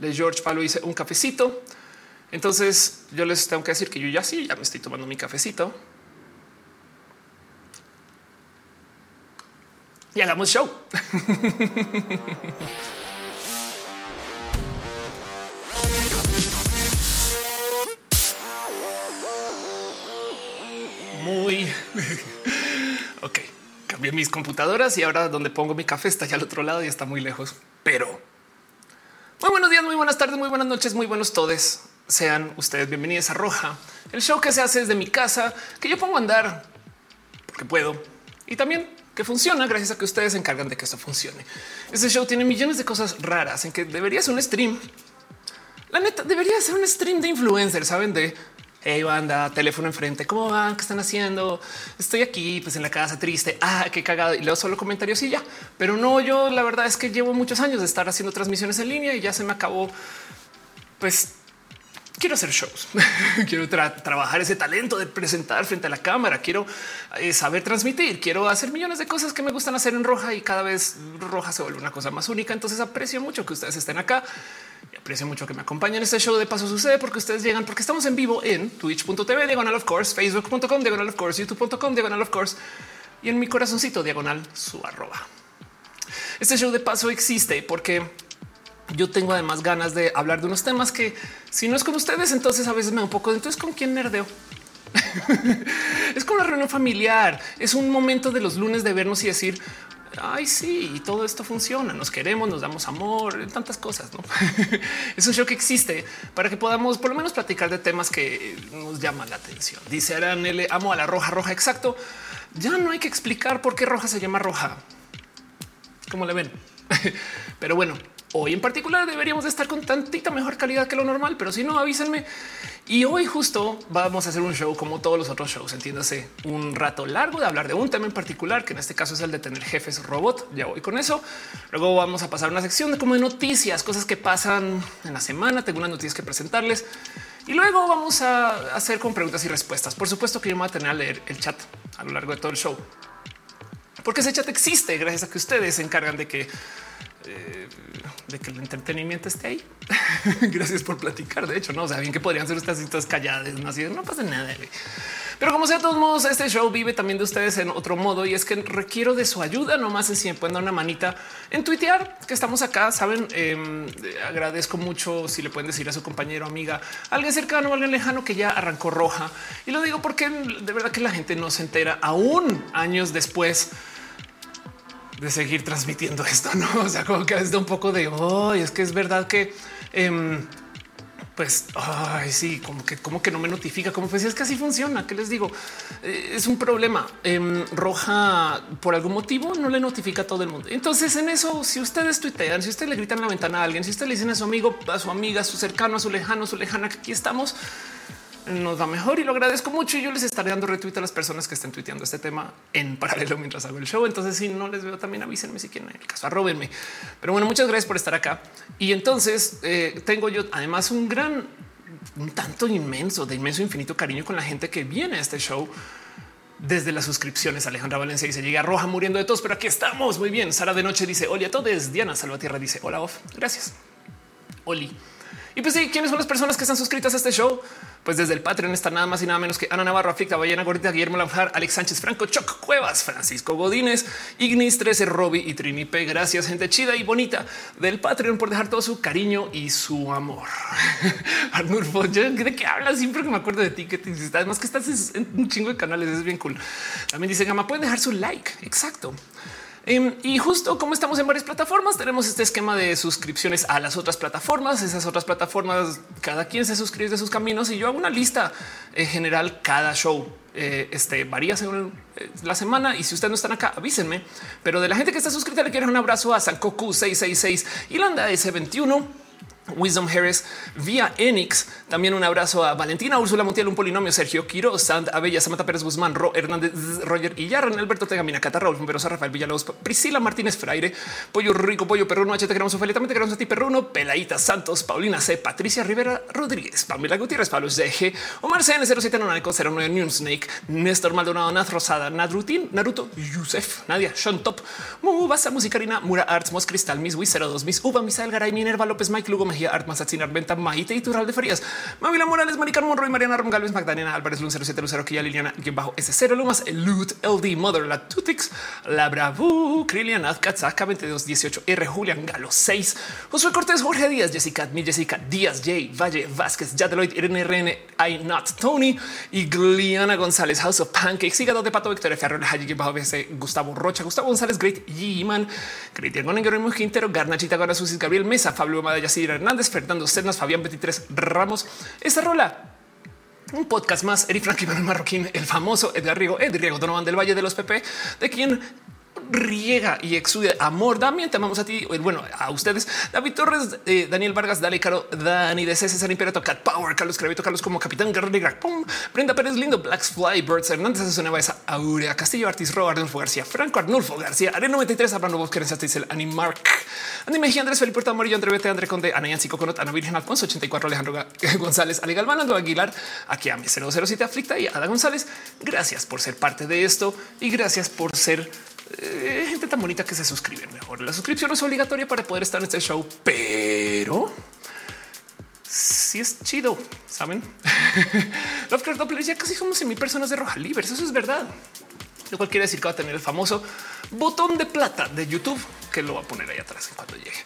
de George Pablo dice un cafecito. Entonces yo les tengo que decir que yo ya sí, ya me estoy tomando mi cafecito. Y hagamos show. Muy ok. Cambié mis computadoras y ahora donde pongo mi café está ya al otro lado y está muy lejos. Pero muy buenos buenas tardes, muy buenas noches, muy buenos todes. Sean ustedes bienvenidos a Roja, el show que se hace desde mi casa, que yo pongo a andar porque puedo y también que funciona gracias a que ustedes se encargan de que esto funcione. Este show tiene millones de cosas raras en que debería ser un stream. La neta debería ser un stream de influencers, saben de Hey banda, teléfono enfrente, ¿cómo van? ¿Qué están haciendo? Estoy aquí, pues en la casa triste. Ah, qué cagado. Y leo solo comentarios y ya. Pero no, yo la verdad es que llevo muchos años de estar haciendo transmisiones en línea y ya se me acabó. Pues quiero hacer shows, quiero trabajar ese talento de presentar frente a la cámara, quiero eh, saber transmitir, quiero hacer millones de cosas que me gustan hacer en roja y cada vez roja se vuelve una cosa más única. Entonces aprecio mucho que ustedes estén acá y aprecio mucho que me acompañen. Este show de paso sucede porque ustedes llegan, porque estamos en vivo en twitch.tv, diagonal of course, facebook.com, diagonal of course, youtube.com, diagonal of course y en mi corazoncito diagonal su arroba. Este show de paso existe porque yo tengo además ganas de hablar de unos temas que si no es con ustedes, entonces a veces me da un poco entonces con quién nerdeo. es como una reunión familiar. Es un momento de los lunes de vernos y decir, ay, sí, todo esto funciona. Nos queremos, nos damos amor, tantas cosas. ¿no? es un show que existe para que podamos por lo menos platicar de temas que nos llaman la atención. Dice Aranele, amo a la roja roja. Exacto. Ya no hay que explicar por qué roja se llama roja. Como le ven. Pero bueno, Hoy en particular deberíamos de estar con tantita mejor calidad que lo normal, pero si no, avísenme. Y hoy justo vamos a hacer un show como todos los otros shows, entiéndase, un rato largo de hablar de un tema en particular, que en este caso es el de tener jefes robot. Ya voy con eso. Luego vamos a pasar una sección de como de noticias, cosas que pasan en la semana. Tengo unas noticias que presentarles. Y luego vamos a hacer con preguntas y respuestas. Por supuesto que yo me voy a tener a leer el chat a lo largo de todo el show. Porque ese chat existe gracias a que ustedes se encargan de que eh, de que el entretenimiento esté ahí. Gracias por platicar. De hecho, no o sea bien que podrían ser estas citas calladas, no así, no pasa nada. Pero como sea, de todos modos, este show vive también de ustedes en otro modo y es que requiero de su ayuda. Nomás si me pueden dar una manita en tuitear que estamos acá. Saben, em, agradezco mucho si le pueden decir a su compañero, amiga, alguien cercano, alguien lejano que ya arrancó roja. Y lo digo porque de verdad que la gente no se entera aún años después de seguir transmitiendo esto, no? O sea, como que es de un poco de hoy es que es verdad que, em, pues, ay, sí, como que, como que no me notifica, como pues es que así funciona. ¿Qué les digo? Eh, es un problema. Em, roja por algún motivo no le notifica a todo el mundo. Entonces, en eso, si ustedes tuitean, si ustedes le gritan en la ventana a alguien, si ustedes le dicen a su amigo, a su amiga, a su cercano, a su lejano, a su lejana, que aquí estamos nos va mejor y lo agradezco mucho. Y yo les estaré dando retweet a las personas que estén tuiteando este tema en paralelo mientras hago el show. Entonces, si no les veo, también avísenme si quieren el caso, arrobenme. Pero bueno, muchas gracias por estar acá. Y entonces eh, tengo yo además un gran, un tanto inmenso, de inmenso infinito cariño con la gente que viene a este show desde las suscripciones. Alejandra Valencia dice llega roja muriendo de todos, pero aquí estamos muy bien. Sara de noche dice hola a todos. Diana Salvatierra dice hola. Gracias. Oli. Y pues sí, ¿quiénes son las personas que están suscritas a este show? Pues desde el Patreon está nada más y nada menos que Ana Navarro, Aflicta, Ballena Gordita, Guillermo Lanjar, Alex Sánchez, Franco, Choc Cuevas, Francisco Godínez, Ignis 13, Robbie y Trini P. Gracias, gente chida y bonita del Patreon por dejar todo su cariño y su amor. Arnulfo, ¿de qué hablas? Siempre que me acuerdo de ti, que te hiciste. Además que estás en un chingo de canales, es bien cool. También dice Gama, pueden dejar su like. Exacto. Em, y justo como estamos en varias plataformas, tenemos este esquema de suscripciones a las otras plataformas. Esas otras plataformas, cada quien se suscribe de sus caminos y yo hago una lista en general cada show. Eh, este varía según eh, la semana. Y si ustedes no están acá, avísenme. Pero de la gente que está suscrita, le quiero un abrazo a Sankoku 666 y Landa S21. Wisdom Harris vía Enix. También un abrazo a Valentina, Úrsula Montiel, un polinomio, Sergio Quiro, Sand, Abella, Samantha Pérez Guzmán, Ro Hernández, Roger y Yarran, Alberto Tegamina, Cata, Raúl Rafael Villalobos, Priscila Martínez Freire, Pollo Rico, Pollo Perruno, H. Te queremos Ophelia, también te queremos a ti, Perruno, Pelaita Santos, Paulina C, Patricia Rivera Rodríguez, Pamela Gutiérrez, Pablo G, Omar CN 07 Nonaneco 09 New Snake, Néstor Maldonado, Naz Rosada, Nadrutin, Naruto, Yusef, Nadia, Sean Top, Mubasa, Musicarina, Mura Arts, Mos Cristal, Miss Wii 02, Miss Uva, Misael Garay, Minerva López, Mike Lugo, Mejía, Art Mazatzin, Arventa, Maite y Tural de Farías, Mavila Morales, Maricar Monroy, Mariana Rongalves, Magdalena Álvarez, Lun 0700, Quilla Liliana, quien bajo S0 Lumas, Elut, LD, Mother, La Tutix, La Bravu, Krilian, Azkatzaka, 2218, R, Julian Galo 6, Josué Cortés, Jorge Díaz, Jessica, mi Jessica Díaz, J, Valle, Vázquez, Yadeloid, Irene RN, I Not Tony y Gliana González, House of Pancakes, Hígado de Pato, Victoria Ferrer, Haji, bajo BC, Gustavo Rocha, Gustavo González, Great G-Man, Cristian Guerrero Quintero, Garnachita, Gana Susis, Gabriel Mesa, Pablo Madaya, Hernández, Fernando Cernas, Fabián 23 Ramos. Esta rola un podcast más. Eric Franklin Marroquín, el famoso Edgar Riego, Ed Riego Donovan del Valle de los PP, de quien riega y exude amor. También te amamos a ti. Bueno, a ustedes. David Torres, eh, Daniel Vargas, Dale Caro, Dani de César Imperato, Cat Power, Carlos Crevito, Carlos como Capitán Guerrero Negra, Brenda Pérez Lindo, Blacks Fly, Birds Hernández, Asuneva esa Aurea, Castillo Artis Ro, Arnulfo García, Franco Arnulfo García, Arena 93, Abraham Vos, Querencia Tisel, Animark, Andy Mejía, Andrés Felipe Amarillo, André Bete, André Conde, Ana Yancy Coconut, Ana Virgen Alfonso, 84, Alejandro González, Ale Galván, Aguilar, aquí a mi 007 Aflicta y Ada González. Gracias por ser parte de esto y gracias por ser eh, gente tan bonita que se suscriben mejor. La suscripción es obligatoria para poder estar en este show, pero si sí es chido, saben? Lovecraft Doppler ya casi somos mil personas de Roja Libres. Eso es verdad. Lo cual quiere decir que va a tener el famoso botón de plata de YouTube que lo va a poner ahí atrás cuando llegue.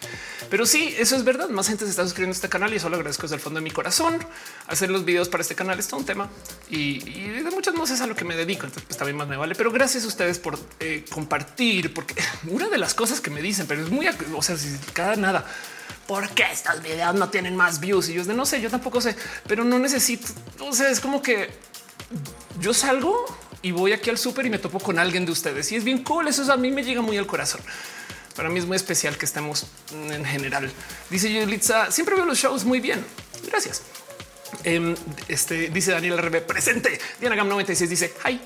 Pero sí, eso es verdad. Más gente se está suscribiendo a este canal y eso lo agradezco desde el fondo de mi corazón. Hacer los videos para este canal es todo un tema y, de muchas cosas a lo que me dedico. Entonces, pues también más me vale. Pero gracias a ustedes por eh, compartir, porque una de las cosas que me dicen, pero es muy, o sea, si cada nada. ¿Por qué estos videos no tienen más views? Y yo de no sé, yo tampoco sé, pero no necesito. O sea, es como que yo salgo y voy aquí al súper y me topo con alguien de ustedes y es bien cool. Eso a mí me llega muy al corazón. Para mí es muy especial que estemos en general. Dice Yulitza, siempre veo los shows muy bien. Gracias. Em, este dice Daniel RB presente. Diana Gam 96 dice hi.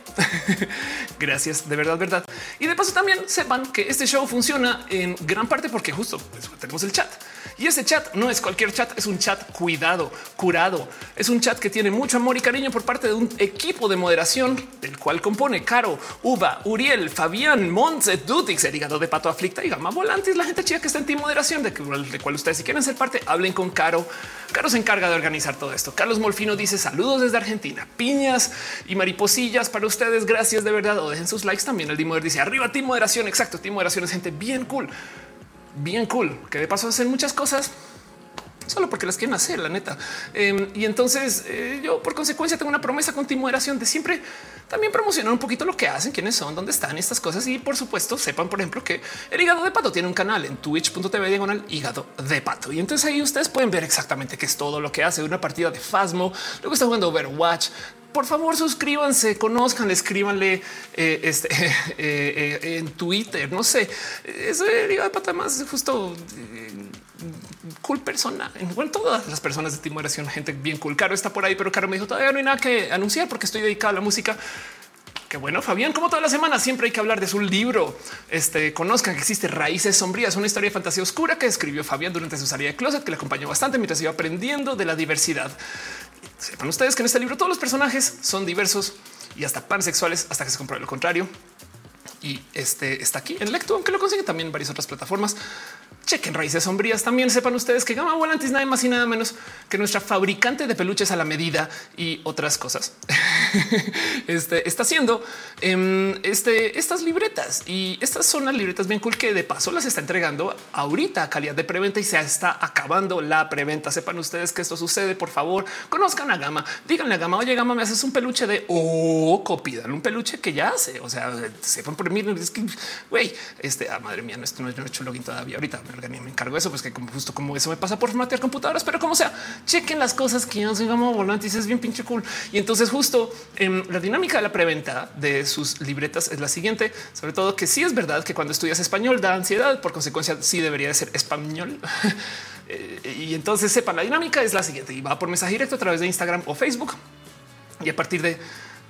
Gracias, de verdad, verdad. Y de paso también sepan que este show funciona en gran parte porque justo pues, tenemos el chat. Y ese chat no es cualquier chat, es un chat cuidado, curado. Es un chat que tiene mucho amor y cariño por parte de un equipo de moderación del cual compone Caro, Uva, Uriel, Fabián, Montse, Dutix, el hígado de pato aflicta y gama volantes, la gente chica que está en team moderación, de, de cual ustedes si quieren ser parte, hablen con Caro. Caro se encarga de organizar todo esto. Carlos Molfino dice saludos desde Argentina, piñas y mariposillas para ustedes. Gracias de verdad. O dejen sus likes también. El Dimoder dice arriba team moderación. Exacto. Team moderación es gente bien cool bien cool, que de paso hacen muchas cosas solo porque las quieren hacer, la neta. Em, y entonces eh, yo por consecuencia tengo una promesa con de siempre también promocionar un poquito lo que hacen, quiénes son, dónde están estas cosas. Y por supuesto sepan, por ejemplo, que el hígado de pato tiene un canal en twitch.tv diagonal hígado de pato. Y entonces ahí ustedes pueden ver exactamente qué es todo lo que hace una partida de Fasmo. Luego está jugando Overwatch, por favor suscríbanse, conozcan, escríbanle eh, este, eh, eh, en Twitter, no sé, eso de pata más justo cool persona. Igual todas las personas de Timoración, gente bien cool. Caro está por ahí, pero Caro me dijo todavía no hay nada que anunciar porque estoy dedicado a la música. Qué bueno, Fabián, como toda la semana, siempre hay que hablar de su libro. Este conozcan que existe Raíces Sombrías, una historia de fantasía oscura que escribió Fabián durante su salida de closet, que le acompañó bastante mientras iba aprendiendo de la diversidad. Sepan ustedes que en este libro todos los personajes son diversos y hasta pansexuales hasta que se compruebe lo contrario. Y este está aquí en Lecto, aunque lo consigue también en varias otras plataformas chequen raíces sombrías. También sepan ustedes que Gama Volantis nada más y nada menos que nuestra fabricante de peluches a la medida y otras cosas. este está haciendo este, estas libretas y estas son las libretas bien cool que de paso las está entregando ahorita a calidad de preventa y se está acabando la preventa. Sepan ustedes que esto sucede. Por favor, conozcan a Gama, díganle a Gama, oye, Gama, me haces un peluche de o oh, un peluche que ya hace. O sea, sepan por mí. Es que güey, este ah, madre mía, no, esto no, he hecho login todavía. Ahorita me encargo de eso, pues que como justo como eso me pasa por formatear computadoras, pero como sea, chequen las cosas que yo digamos volantes, es bien pinche cool. Y entonces justo en la dinámica de la preventa de sus libretas es la siguiente, sobre todo que sí es verdad que cuando estudias español da ansiedad, por consecuencia sí debería de ser español. Eh, y entonces sepan, la dinámica es la siguiente y va por mensaje directo a través de Instagram o Facebook. Y a partir de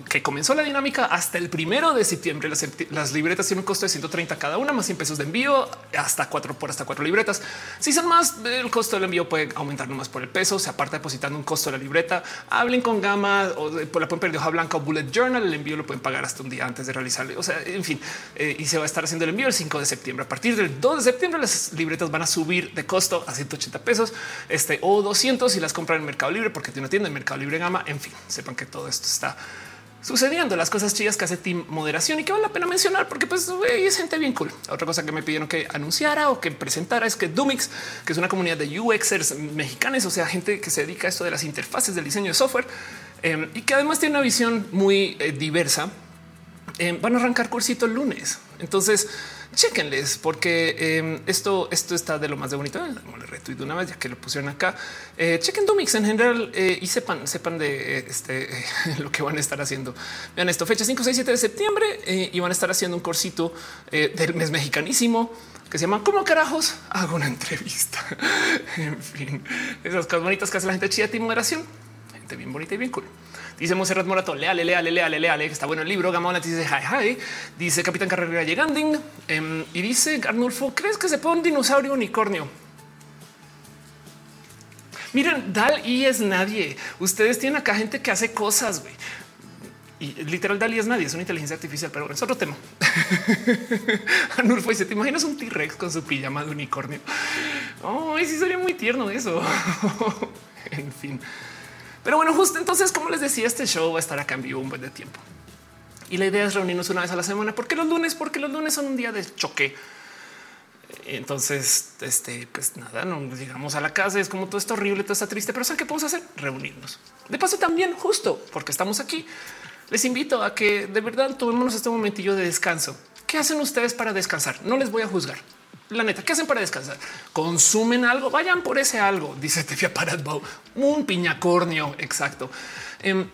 que comenzó la dinámica hasta el primero de septiembre. Las, libretas tienen un costo de 130 cada una, más 100 pesos de envío, hasta cuatro por hasta cuatro libretas. Si son más, el costo del envío puede aumentar nomás por el peso. Se aparta depositando un costo de la libreta. Hablen con Gama o por la pueden pedir de hoja blanca o bullet journal. El envío lo pueden pagar hasta un día antes de realizarlo. O sea, en fin, eh, y se va a estar haciendo el envío el 5 de septiembre. A partir del 2 de septiembre, las libretas van a subir de costo a 180 pesos este o 200 si las compran en Mercado Libre, porque tiene una tienda en Mercado Libre Gama. En fin, sepan que todo esto está sucediendo las cosas chidas que hace Team Moderación y que vale la pena mencionar porque pues es gente bien cool. Otra cosa que me pidieron que anunciara o que presentara es que Dumix, que es una comunidad de UXers mexicanos, o sea, gente que se dedica a esto de las interfaces del diseño de software em, y que además tiene una visión muy eh, diversa, em, van a arrancar cursito el lunes. Entonces, chequenles porque em, esto, esto está de lo más de bonito. Le retweet una vez ya que lo pusieron acá. Eh, chequen Dumix en general eh, y sepan, sepan de este, lo que van a estar haciendo. Vean esto, fecha 5, 6, 7 de septiembre eh, y van a estar haciendo un cursito del mes mexicanísimo que se llama ¿Cómo carajos hago una entrevista? en fin, esas cosas bonitas que hace la gente chida de moderación. Gente bien bonita y bien cool. Dice Monserrat Morato, leale, leale, leale, leale, que está bueno el libro. Gamona dice hi, hi. Dice Capitán Carrera llegando em, y dice Arnulfo, ¿crees que se pone un dinosaurio unicornio? Miren, Dal y es nadie. Ustedes tienen acá gente que hace cosas, güey. Y literal Dali es nadie, es una inteligencia artificial, pero es otro tema. Arnulfo dice, ¿te imaginas un T-Rex con su pijama de unicornio? Oh, sí sería muy tierno eso. en fin. Pero bueno, justo entonces, como les decía, este show va a estar a cambio un buen de tiempo. Y la idea es reunirnos una vez a la semana. ¿Por qué los lunes? Porque los lunes son un día de choque. Entonces, este, pues nada, no llegamos a la casa, es como todo esto horrible, todo está triste, pero ¿saben qué podemos hacer? Reunirnos. De paso también, justo porque estamos aquí, les invito a que de verdad tomémonos este momentillo de descanso. ¿Qué hacen ustedes para descansar? No les voy a juzgar la neta, ¿qué hacen para descansar? Consumen algo, vayan por ese algo, dice Tefia Paratbau, un piñacornio. Exacto. Em,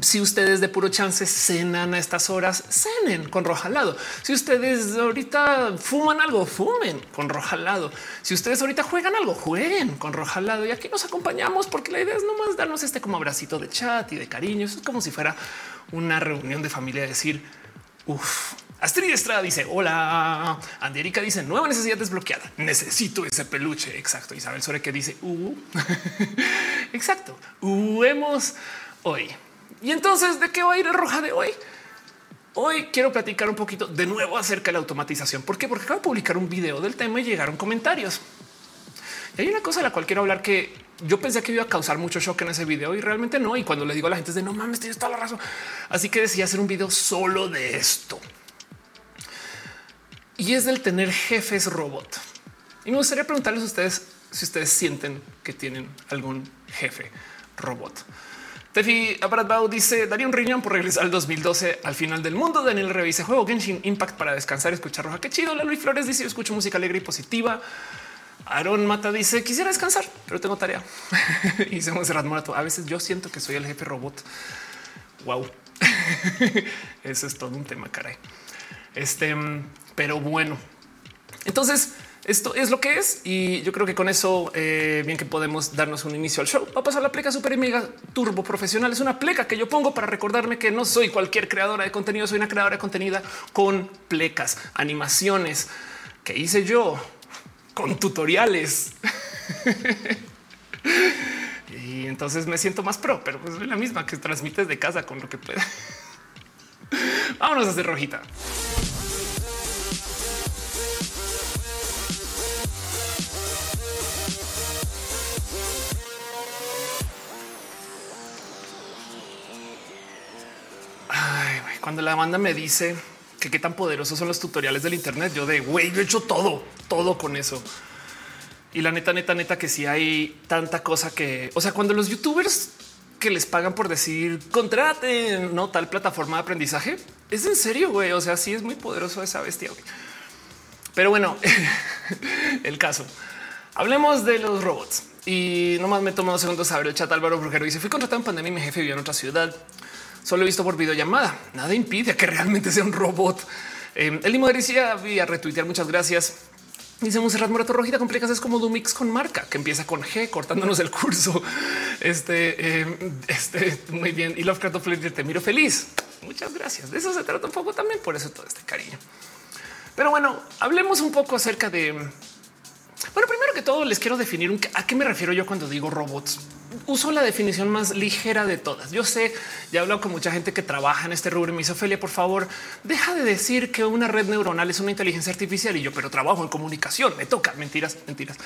si ustedes de puro chance cenan a estas horas, cenen con roja al lado. Si ustedes ahorita fuman algo, fumen con roja al lado. Si ustedes ahorita juegan algo, jueguen con roja al lado. Y aquí nos acompañamos porque la idea es nomás darnos este como abracito de chat y de cariño. es como si fuera una reunión de familia, decir, uff, Astrid Estrada dice hola. Andérica dice nueva necesidad desbloqueada. Necesito ese peluche. Exacto. Isabel Sore que dice uh. exacto. Hemos hoy. Y entonces, ¿de qué va a ir el roja de hoy? Hoy quiero platicar un poquito de nuevo acerca de la automatización. ¿Por qué? Porque acabo de publicar un video del tema y llegaron comentarios. Y hay una cosa de la cual quiero hablar que yo pensé que iba a causar mucho shock en ese video y realmente no. Y cuando le digo a la gente es de no mames, tienes toda la razón. Así que decidí hacer un video solo de esto y es del tener jefes robot. Y me gustaría preguntarles a ustedes si ustedes sienten que tienen algún jefe robot. Tefi Abradbau dice daría un riñón por regresar al 2012 al final del mundo. Daniel revise juego Genshin Impact para descansar escuchar roja. Qué chido. La Luis Flores dice yo escucho música alegre y positiva. Aaron Mata dice quisiera descansar, pero tengo tarea. y se Morato. A veces yo siento que soy el jefe robot. Wow. Eso es todo un tema, caray. Este pero bueno, entonces esto es lo que es y yo creo que con eso eh, bien que podemos darnos un inicio al show. Va a pasar la pleca super mega turbo profesional. Es una pleca que yo pongo para recordarme que no soy cualquier creadora de contenido, soy una creadora de contenido con plecas, animaciones que hice yo con tutoriales. y entonces me siento más pro, pero pues es la misma que transmites de casa con lo que pueda. Vámonos a cuando la banda me dice que qué tan poderosos son los tutoriales del Internet, yo de güey, yo he hecho todo, todo con eso. Y la neta, neta, neta, que si hay tanta cosa que, o sea, cuando los youtubers que les pagan por decir contraten no tal plataforma de aprendizaje, es en serio, güey. O sea, sí es muy poderoso esa bestia. Pero bueno, el caso. Hablemos de los robots y nomás me tomo dos segundos a ver el chat. Álvaro Brujero dice: Fui contratado en pandemia y mi jefe vivió en otra ciudad solo he visto por videollamada. Nada impide que realmente sea un robot. Eh, el limo decía a retuitear. Muchas gracias. Dice Monserrat Morato Rojita complicas es como Dumix con marca que empieza con G cortándonos el curso. Este, em, este muy bien. Y Lovecraft Flair te miro feliz. Muchas gracias. De eso se trata un poco también. Por eso todo este cariño. Pero bueno, hablemos un poco acerca de. Bueno, primero que todo, les quiero definir a qué me refiero yo cuando digo robots uso la definición más ligera de todas. Yo sé, ya he hablado con mucha gente que trabaja en este rubro y me dice, Ophelia, por favor, deja de decir que una red neuronal es una inteligencia artificial y yo, pero trabajo en comunicación, me toca. Mentiras, mentiras.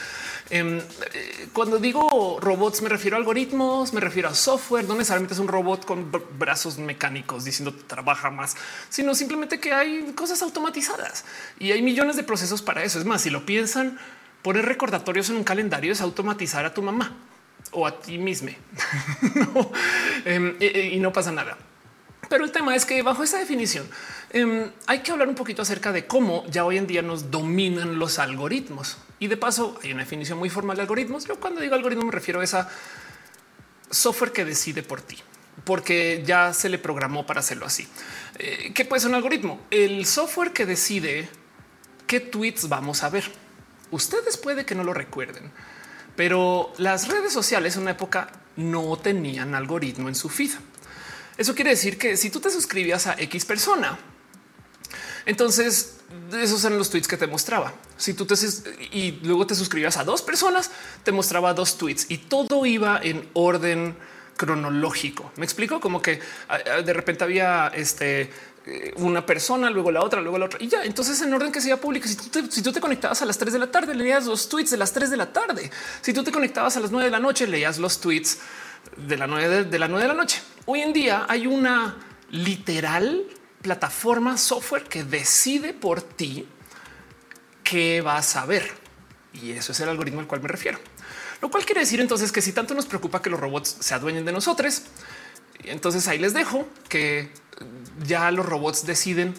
Em, eh, cuando digo robots, me refiero a algoritmos, me refiero a software, no necesariamente es un robot con brazos mecánicos diciendo trabaja más, sino simplemente que hay cosas automatizadas y hay millones de procesos para eso. Es más, si lo piensan, poner recordatorios en un calendario es automatizar a tu mamá o a ti mismo em, y, no pasa nada. Pero el tema es que bajo esa definición em, hay que hablar un poquito acerca de cómo ya hoy en día nos dominan los algoritmos. Y de paso hay una definición muy formal de algoritmos. Yo cuando digo algoritmo me refiero a esa software que decide por ti, porque ya se le programó para hacerlo así. Eh, ¿Qué puede ser un algoritmo? El software que decide qué tweets vamos a ver. Ustedes puede que no lo recuerden, pero las redes sociales en una época no tenían algoritmo en su feed. Eso quiere decir que si tú te suscribías a X persona, entonces esos eran los tweets que te mostraba. Si tú te y luego te suscribías a dos personas, te mostraba dos tweets y todo iba en orden cronológico. Me explico como que de repente había este una persona, luego la otra, luego la otra y ya. Entonces, en orden que sea público, si tú, te, conectabas a las 3 de la tarde, leías los tweets de las 3 de la tarde. Si tú te conectabas a las 9 de la noche, leías los tweets de la 9 de, la 9 de la noche. Hoy en día hay una literal plataforma software que decide por ti qué vas a ver. Y eso es el algoritmo al cual me refiero. Lo cual quiere decir entonces que si tanto nos preocupa que los robots se adueñen de nosotros, entonces ahí les dejo que ya los robots deciden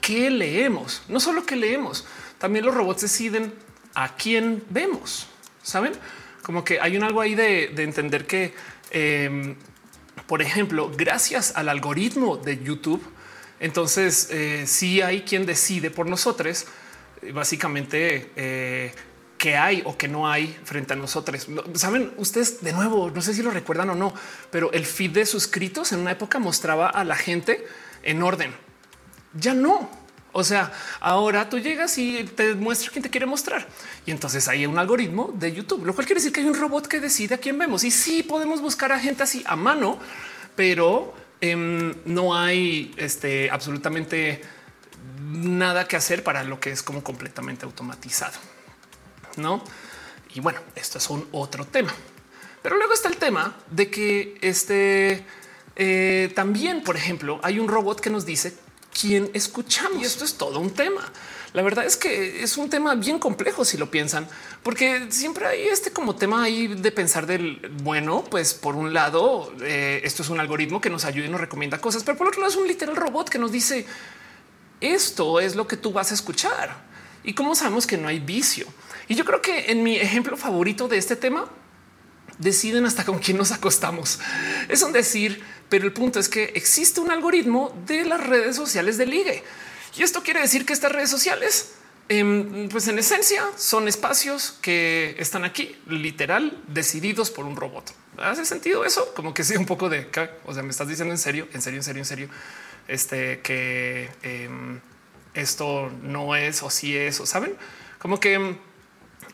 qué leemos, no solo que leemos, también los robots deciden a quién vemos. Saben como que hay un algo ahí de, entender que, em, por ejemplo, gracias al algoritmo de YouTube, entonces eh, si hay quien decide por nosotros, básicamente eh, que hay o que no hay frente a nosotros. Saben ustedes de nuevo, no sé si lo recuerdan o no, pero el feed de suscritos en una época mostraba a la gente en orden. Ya no. O sea, ahora tú llegas y te muestra quién te quiere mostrar. Y entonces hay un algoritmo de YouTube, lo cual quiere decir que hay un robot que decide a quién vemos. Y sí podemos buscar a gente así a mano, pero em, no hay este, absolutamente nada que hacer para lo que es como completamente automatizado no? Y bueno, esto es un otro tema. Pero luego está el tema de que este eh, también, por ejemplo, hay un robot que nos dice quién escuchamos. Y esto es todo un tema. La verdad es que es un tema bien complejo si lo piensan, porque siempre hay este como tema ahí de pensar del bueno, pues por un lado eh, esto es un algoritmo que nos ayuda y nos recomienda cosas, pero por otro lado es un literal robot que nos dice esto es lo que tú vas a escuchar. Y cómo sabemos que no hay vicio. Y yo creo que en mi ejemplo favorito de este tema, deciden hasta con quién nos acostamos. Es un decir, pero el punto es que existe un algoritmo de las redes sociales de ligue. Y esto quiere decir que estas redes sociales, em, pues en esencia, son espacios que están aquí, literal, decididos por un robot. ¿Hace sentido eso? Como que sí, un poco de, o sea, me estás diciendo en serio, en serio, en serio, en serio, este, que em, esto no es o sí es, o saben, como que em,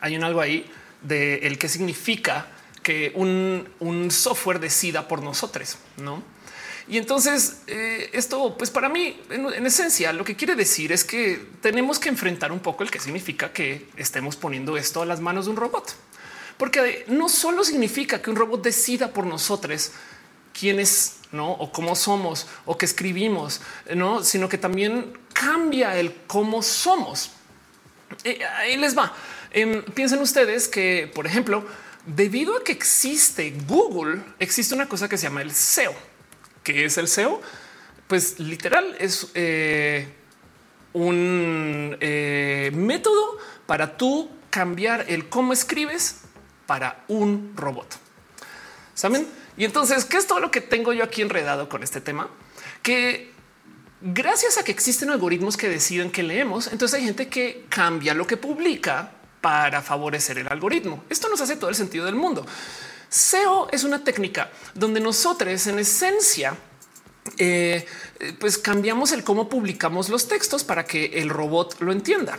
hay un algo ahí de el que significa que un, software decida por nosotros, no? Y entonces eh, esto, pues para mí, en, esencia, lo que quiere decir es que tenemos que enfrentar un poco el que significa que estemos poniendo esto a las manos de un robot, porque no solo significa que un robot decida por nosotros quiénes no o cómo somos o que escribimos, no, sino que también cambia el cómo somos. Eh, ahí les va. Em, piensen ustedes que, por ejemplo, debido a que existe Google, existe una cosa que se llama el SEO. ¿Qué es el SEO? Pues literal es eh, un eh, método para tú cambiar el cómo escribes para un robot. ¿Saben? Y entonces, ¿qué es todo lo que tengo yo aquí enredado con este tema? Que gracias a que existen algoritmos que deciden que leemos, entonces hay gente que cambia lo que publica para favorecer el algoritmo. Esto nos hace todo el sentido del mundo. SEO es una técnica donde nosotros en esencia eh, pues cambiamos el cómo publicamos los textos para que el robot lo entienda.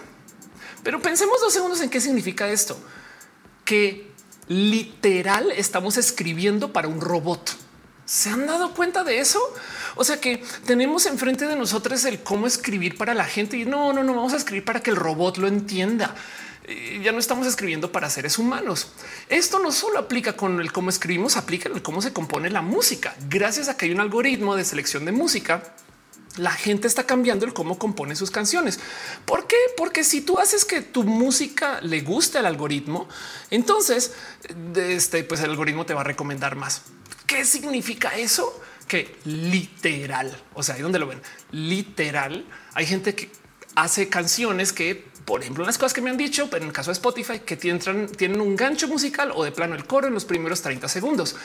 Pero pensemos dos segundos en qué significa esto, que literal estamos escribiendo para un robot. ¿Se han dado cuenta de eso? O sea que tenemos enfrente de nosotros el cómo escribir para la gente y no, no, no vamos a escribir para que el robot lo entienda ya no estamos escribiendo para seres humanos. Esto no solo aplica con el cómo escribimos, aplica el cómo se compone la música. Gracias a que hay un algoritmo de selección de música, la gente está cambiando el cómo compone sus canciones. ¿Por qué? Porque si tú haces que tu música le guste al algoritmo, entonces este, pues el algoritmo te va a recomendar más. ¿Qué significa eso? Que literal, o sea, ahí donde lo ven, literal, hay gente que hace canciones que por ejemplo, unas cosas que me han dicho, pero en el caso de Spotify, que tienen, un gancho musical o de plano el coro en los primeros 30 segundos.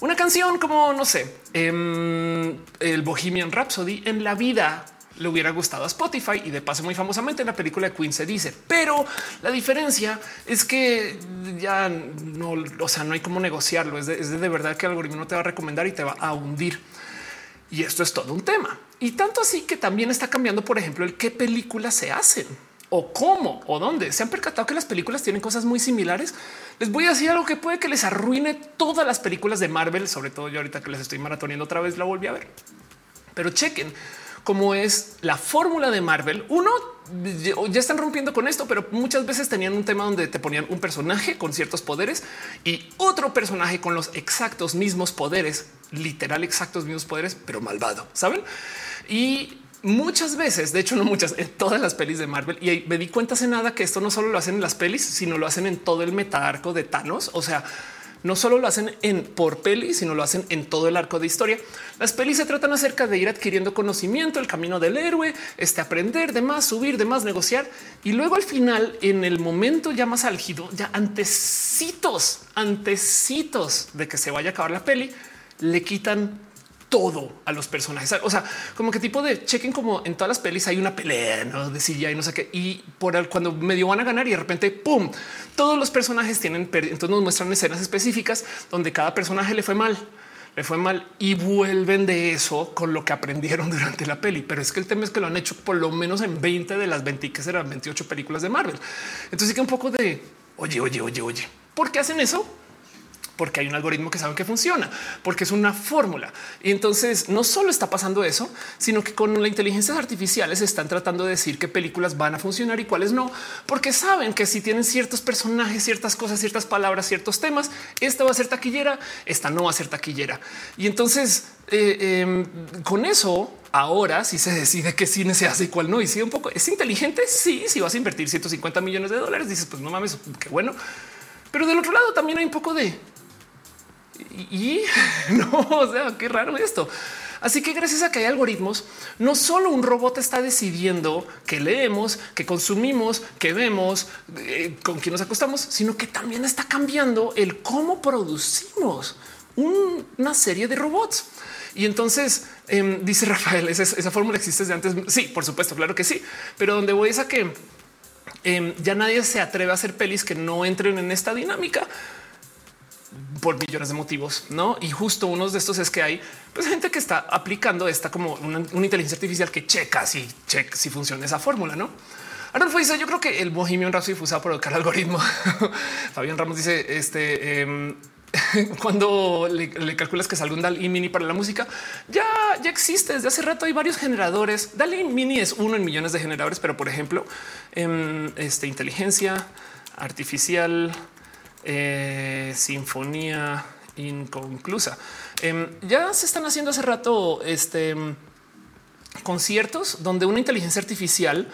Una canción como, no sé, em, el Bohemian Rhapsody en la vida le hubiera gustado a Spotify y de paso muy famosamente en la película Queen se dice, pero la diferencia es que ya no, o sea, no hay cómo negociarlo. Es de, es de verdad que el algoritmo no te va a recomendar y te va a hundir. Y esto es todo un tema. Y tanto así que también está cambiando, por ejemplo, el qué películas se hacen o cómo o dónde se han percatado que las películas tienen cosas muy similares. Les voy a decir algo que puede que les arruine todas las películas de Marvel, sobre todo yo ahorita que les estoy maratoniendo otra vez, la volví a ver. Pero chequen cómo es la fórmula de Marvel. Uno ya están rompiendo con esto, pero muchas veces tenían un tema donde te ponían un personaje con ciertos poderes y otro personaje con los exactos mismos poderes, literal exactos mismos poderes, pero malvado, saben? Y muchas veces, de hecho no muchas, en todas las pelis de Marvel y me di cuenta hace nada que esto no solo lo hacen en las pelis, sino lo hacen en todo el meta arco de Thanos. O sea, no solo lo hacen en por peli, sino lo hacen en todo el arco de historia. Las pelis se tratan acerca de ir adquiriendo conocimiento, el camino del héroe, este aprender de más, subir de más, negociar y luego al final, en el momento ya más álgido, ya antecitos, antecitos de que se vaya a acabar la peli, le quitan todo a los personajes. O sea, como que tipo de chequen como en todas las pelis hay una pelea ¿no? de silla y no sé qué. Y por el, cuando medio van a ganar y de repente, pum, todos los personajes tienen, entonces nos muestran escenas específicas donde cada personaje le fue mal le fue mal y vuelven de eso con lo que aprendieron durante la peli. Pero es que el tema es que lo han hecho por lo menos en 20 de las 20 que serán 28 películas de Marvel. Entonces sí que un poco de oye, oye, oye, oye, ¿por qué hacen eso? Porque hay un algoritmo que sabe que funciona, porque es una fórmula. Y entonces no solo está pasando eso, sino que con la inteligencia artificiales están tratando de decir qué películas van a funcionar y cuáles no, porque saben que si tienen ciertos personajes, ciertas cosas, ciertas palabras, ciertos temas, esta va a ser taquillera, esta no va a ser taquillera. Y entonces eh, em, con eso, ahora si se decide qué cine se hace y cuál no, y si un poco es inteligente. Sí, si vas a invertir 150 millones de dólares, dices, pues no mames, qué bueno. Pero del otro lado también hay un poco de y no, o sea, qué raro esto. Así que gracias a que hay algoritmos, no solo un robot está decidiendo que leemos, que consumimos, que vemos, eh, con quién nos acostamos, sino que también está cambiando el cómo producimos una serie de robots. Y entonces em, dice Rafael, esa, fórmula existe desde antes. Sí, por supuesto, claro que sí. Pero donde voy es a que em, ya nadie se atreve a hacer pelis que no entren en esta dinámica por millones de motivos, no? Y justo uno de estos es que hay pues, gente que está aplicando esta como una, inteligencia artificial que checa si check si funciona esa fórmula, no? Arnulfo dice: Yo creo que el Bohemian Rhapsody fue usado por el algoritmo. Fabián Ramos dice: Este em, cuando le, calculas que salga un DALI Mini para la música, ya, ya existe desde hace rato. Hay varios generadores. DALI Mini es uno en millones de generadores, pero por ejemplo, en este inteligencia artificial eh, sinfonía inconclusa. Em, ya se están haciendo hace rato este, conciertos donde una inteligencia artificial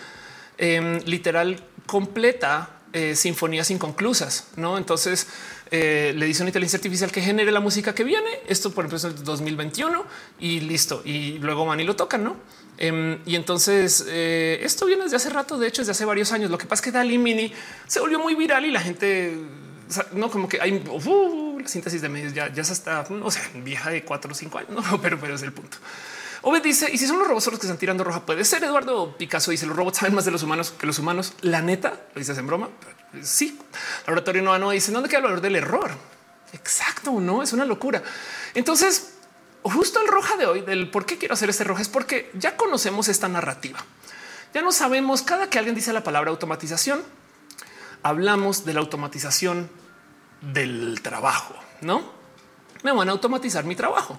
em, literal completa eh, sinfonías inconclusas, ¿no? Entonces eh, le dice una inteligencia artificial que genere la música que viene. Esto, por ejemplo, es el 2021 y listo. Y luego van y lo tocan, ¿no? Em, y entonces esto viene desde hace rato, de hecho, desde hace varios años. Lo que pasa es que Dali Mini se volvió muy viral y la gente no como que hay uh, la síntesis de medios ya, ya se está, o sea, vieja de cuatro o cinco años, no, pero, pero es el punto. Obed dice, y si son los robots los que están tirando roja, puede ser. Eduardo Picasso dice, los robots saben más de los humanos que los humanos. La neta, lo dices en broma. Sí. Laboratorio no dice, ¿dónde queda el valor del error? Exacto, no, es una locura. Entonces, justo el roja de hoy, del por qué quiero hacer este roja, es porque ya conocemos esta narrativa. Ya no sabemos, cada que alguien dice la palabra automatización, hablamos de la automatización del trabajo, ¿no? Me van a automatizar mi trabajo.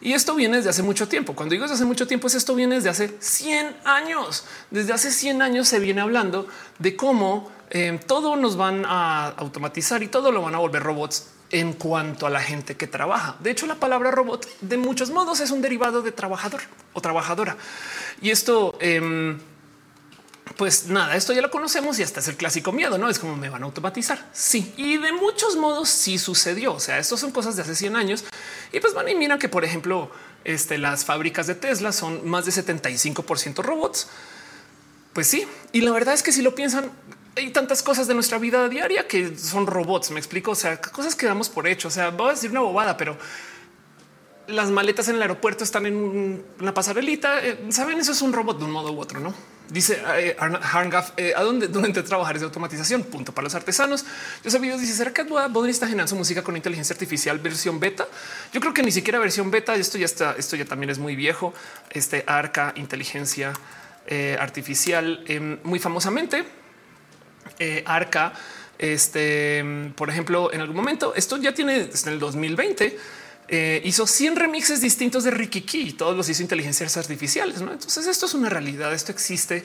Y esto viene desde hace mucho tiempo. Cuando digo desde hace mucho tiempo, es esto viene desde hace 100 años. Desde hace 100 años se viene hablando de cómo eh, todo nos van a automatizar y todo lo van a volver robots en cuanto a la gente que trabaja. De hecho, la palabra robot de muchos modos es un derivado de trabajador o trabajadora. Y esto, em, pues nada, esto ya lo conocemos y hasta es el clásico miedo, ¿no? Es como me van a automatizar. Sí, y de muchos modos sí sucedió. O sea, estos son cosas de hace 100 años. Y pues van y miran que, por ejemplo, este, las fábricas de Tesla son más de 75% robots. Pues sí, y la verdad es que si lo piensan, hay tantas cosas de nuestra vida diaria que son robots. Me explico. O sea, cosas que damos por hecho. O sea, voy a decir una bobada, pero las maletas en el aeropuerto están en una pasarelita. Eh, Saben, eso es un robot de un modo u otro, no? Dice eh, eh, a dónde, dónde trabajar es de automatización. Punto para los artesanos. Yo sabía, dice será que Bodri está generando su música con inteligencia artificial versión beta. Yo creo que ni siquiera versión beta. Esto ya está. Esto ya también es muy viejo. Este arca inteligencia eh, artificial em, muy famosamente Arca, este, por ejemplo, en algún momento, esto ya tiene en el 2020, eh, hizo 100 remixes distintos de Rikiki y todos los hizo inteligencias artificiales. Entonces esto es una realidad, esto existe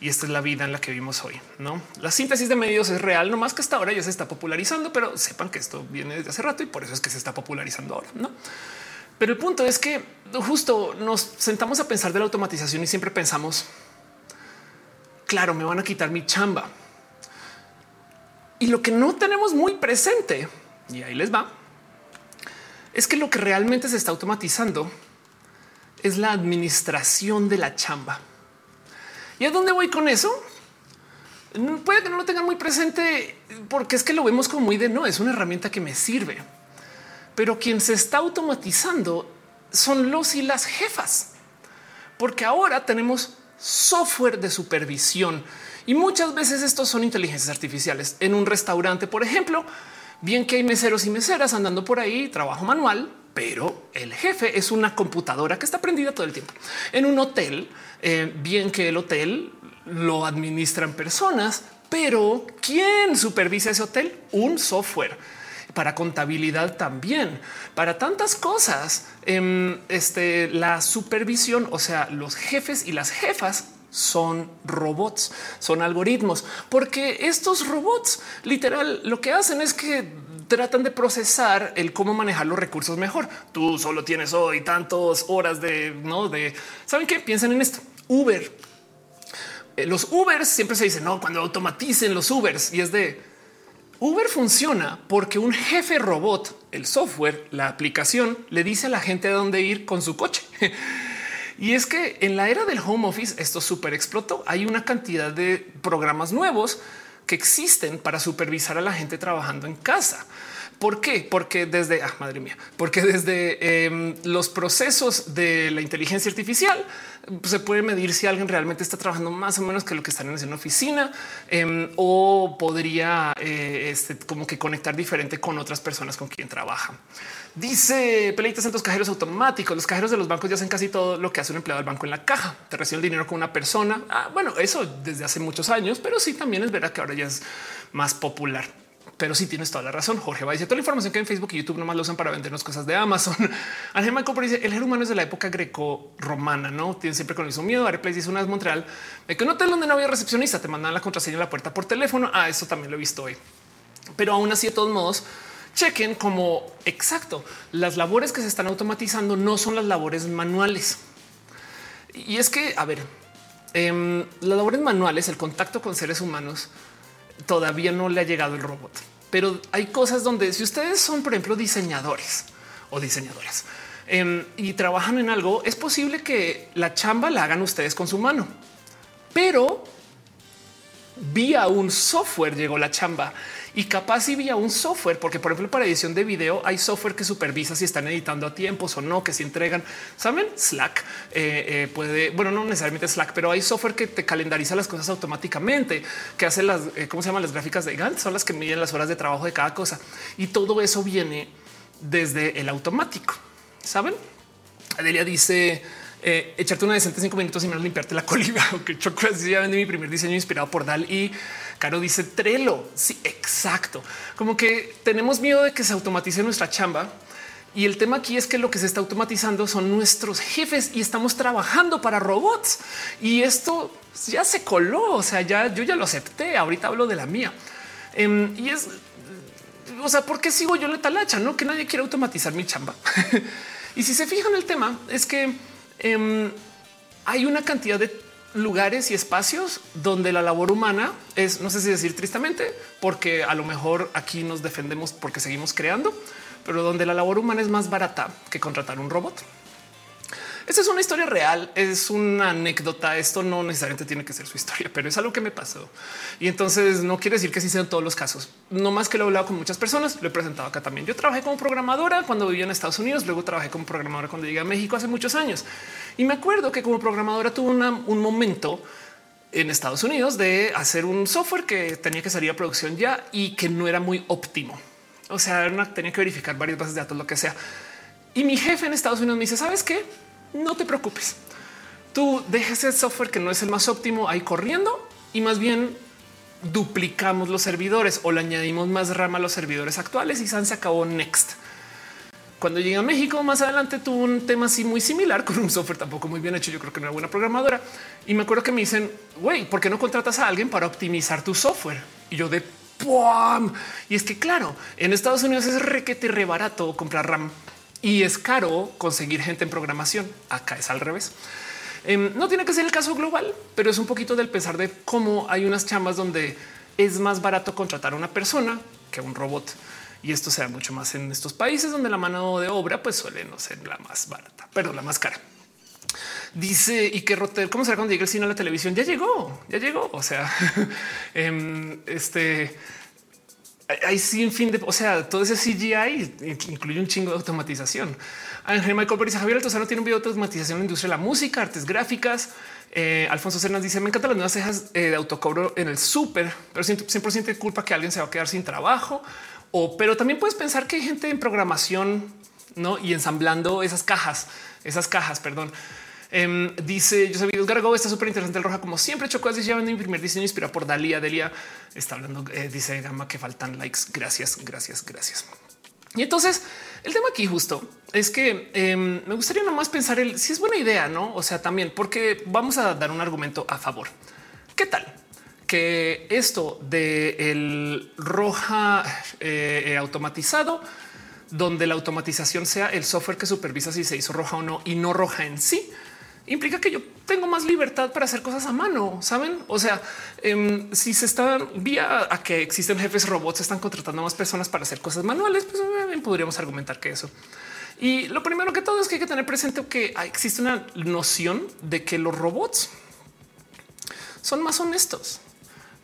y esta es la vida en la que vivimos hoy. No la síntesis de medios es real, no más que hasta ahora ya se está popularizando, pero sepan que esto viene desde hace rato y por eso es que se está popularizando ahora. No, pero el punto es que justo nos sentamos a pensar de la automatización y siempre pensamos, claro, me van a quitar mi chamba. Y lo que no tenemos muy presente, y ahí les va, es que lo que realmente se está automatizando es la administración de la chamba. ¿Y a dónde voy con eso? Puede que no lo tengan muy presente porque es que lo vemos como muy de no, es una herramienta que me sirve. Pero quien se está automatizando son los y las jefas, porque ahora tenemos software de supervisión y muchas veces estos son inteligencias artificiales. En un restaurante, por ejemplo, bien que hay meseros y meseras andando por ahí, trabajo manual, pero el jefe es una computadora que está prendida todo el tiempo. En un hotel, eh, bien que el hotel lo administran personas, pero ¿quién supervisa ese hotel? Un software para contabilidad también, para tantas cosas. Em, este, la supervisión, o sea, los jefes y las jefas son robots, son algoritmos, porque estos robots literal lo que hacen es que tratan de procesar el cómo manejar los recursos mejor. Tú solo tienes hoy tantas horas de no de saben qué piensan en esto. Uber, eh, los Ubers siempre se dice no cuando automaticen los Ubers y es de Uber funciona porque un jefe robot, el software, la aplicación le dice a la gente a dónde ir con su coche. Y es que en la era del home office esto súper explotó. Hay una cantidad de programas nuevos que existen para supervisar a la gente trabajando en casa. ¿Por qué? Porque desde, ah, madre mía, porque desde em, los procesos de la inteligencia artificial pues, se puede medir si alguien realmente está trabajando más o menos que lo que están en una oficina em, o podría eh, este, como que conectar diferente con otras personas con quien trabaja. Dice Peleitas en los cajeros automáticos. Los cajeros de los bancos ya hacen casi todo lo que hace un empleado del banco en la caja. Te recibe el dinero con una persona. Ah, bueno, eso desde hace muchos años, pero sí también es verdad que ahora ya es más popular. Pero sí tienes toda la razón. Jorge va a decir toda la información que en Facebook y YouTube nomás lo usan para vendernos cosas de Amazon. Ángel Michael dice el ser humano es de la época greco romana, no tiene siempre con el mismo miedo. Areplace dice una vez Montreal de que un hotel donde no había recepcionista te mandan la contraseña en la puerta por teléfono. Ah, eso también lo he visto hoy, pero aún así, de todos modos, chequen como exacto. Las labores que se están automatizando no son las labores manuales. Y es que, a ver, em, las labores manuales, el contacto con seres humanos, todavía no le ha llegado el robot. Pero hay cosas donde si ustedes son, por ejemplo, diseñadores o diseñadoras em, y trabajan en algo, es posible que la chamba la hagan ustedes con su mano. Pero vía un software llegó la chamba y capaz si vía un software, porque por ejemplo para edición de video hay software que supervisa si están editando a tiempos o no, que se entregan. Saben, Slack eh, eh, puede, bueno, no necesariamente Slack, pero hay software que te calendariza las cosas automáticamente, que hace las, eh, ¿cómo se llaman? Las gráficas de Gantt, son las que miden las horas de trabajo de cada cosa. Y todo eso viene desde el automático. Saben? Adelia dice eh, echarte una decente cinco minutos y menos limpiarte la coliva. que chocolate ya vendí mi primer diseño inspirado por Dal y Caro dice Trello. Sí, exacto. Como que tenemos miedo de que se automatice nuestra chamba. Y el tema aquí es que lo que se está automatizando son nuestros jefes y estamos trabajando para robots. Y esto ya se coló. O sea, ya yo ya lo acepté. Ahorita hablo de la mía. Em, y es, o sea, ¿por qué sigo yo la talacha? No que nadie quiere automatizar mi chamba. y si se fijan el tema es que Em, hay una cantidad de lugares y espacios donde la labor humana es, no sé si decir tristemente, porque a lo mejor aquí nos defendemos porque seguimos creando, pero donde la labor humana es más barata que contratar un robot. Esta es una historia real, es una anécdota. Esto no necesariamente tiene que ser su historia, pero es algo que me pasó. Y entonces no quiere decir que así sean todos los casos. No más que lo he hablado con muchas personas, lo he presentado acá también. Yo trabajé como programadora cuando vivía en Estados Unidos, luego trabajé como programadora cuando llegué a México hace muchos años. Y me acuerdo que como programadora tuve un momento en Estados Unidos de hacer un software que tenía que salir a producción ya y que no era muy óptimo. O sea, tenía que verificar varias bases de datos, lo que sea. Y mi jefe en Estados Unidos me dice, ¿sabes qué? No te preocupes. Tú dejes el software que no es el más óptimo ahí corriendo y más bien duplicamos los servidores o le añadimos más rama a los servidores actuales y se acabó next. Cuando llegué a México más adelante tuvo un tema así muy similar con un software tampoco muy bien hecho. Yo creo que no era buena programadora y me acuerdo que me dicen, güey, ¿por qué no contratas a alguien para optimizar tu software? Y yo de ¡pum! Y es que claro, en Estados Unidos es requete re barato comprar RAM y es caro conseguir gente en programación. Acá es al revés. Em, no tiene que ser el caso global, pero es un poquito del pesar de cómo hay unas chambas donde es más barato contratar a una persona que un robot. Y esto se da mucho más en estos países donde la mano de obra pues suele no ser la más barata, pero la más cara. Dice y que Rotel, ¿cómo será cuando llegue el cine a la televisión? Ya llegó, ya llegó. O sea, em, este hay sin fin de, o sea, todo ese CGI incluye un chingo de automatización. Ángel Michael dice Javier Altozano tiene un video de automatización en la industria de la música, artes gráficas. Eh, Alfonso Cernas dice me encantan las nuevas cejas eh, de autocobro en el súper, pero siempre siente culpa que alguien se va a quedar sin trabajo. O, pero también puedes pensar que hay gente en programación ¿no? y ensamblando esas cajas, esas cajas, perdón. Um, dice José Videos Gargo, está súper interesante el roja. Como siempre, Chocó dice ya mi primer diseño inspirado por Dalia. Delia está hablando, eh, dice Gama que faltan likes. Gracias, gracias, gracias. Y entonces el tema aquí justo es que um, me gustaría nomás pensar el si es buena idea, no? O sea, también porque vamos a dar un argumento a favor. ¿Qué tal? Que esto de el roja eh, eh, automatizado, donde la automatización sea el software que supervisa si se hizo roja o no y no roja en sí, implica que yo tengo más libertad para hacer cosas a mano, saben? O sea, em, si se están vía a que existen jefes robots, están contratando más personas para hacer cosas manuales, pues bien podríamos argumentar que eso. Y lo primero que todo es que hay que tener presente que existe una noción de que los robots son más honestos.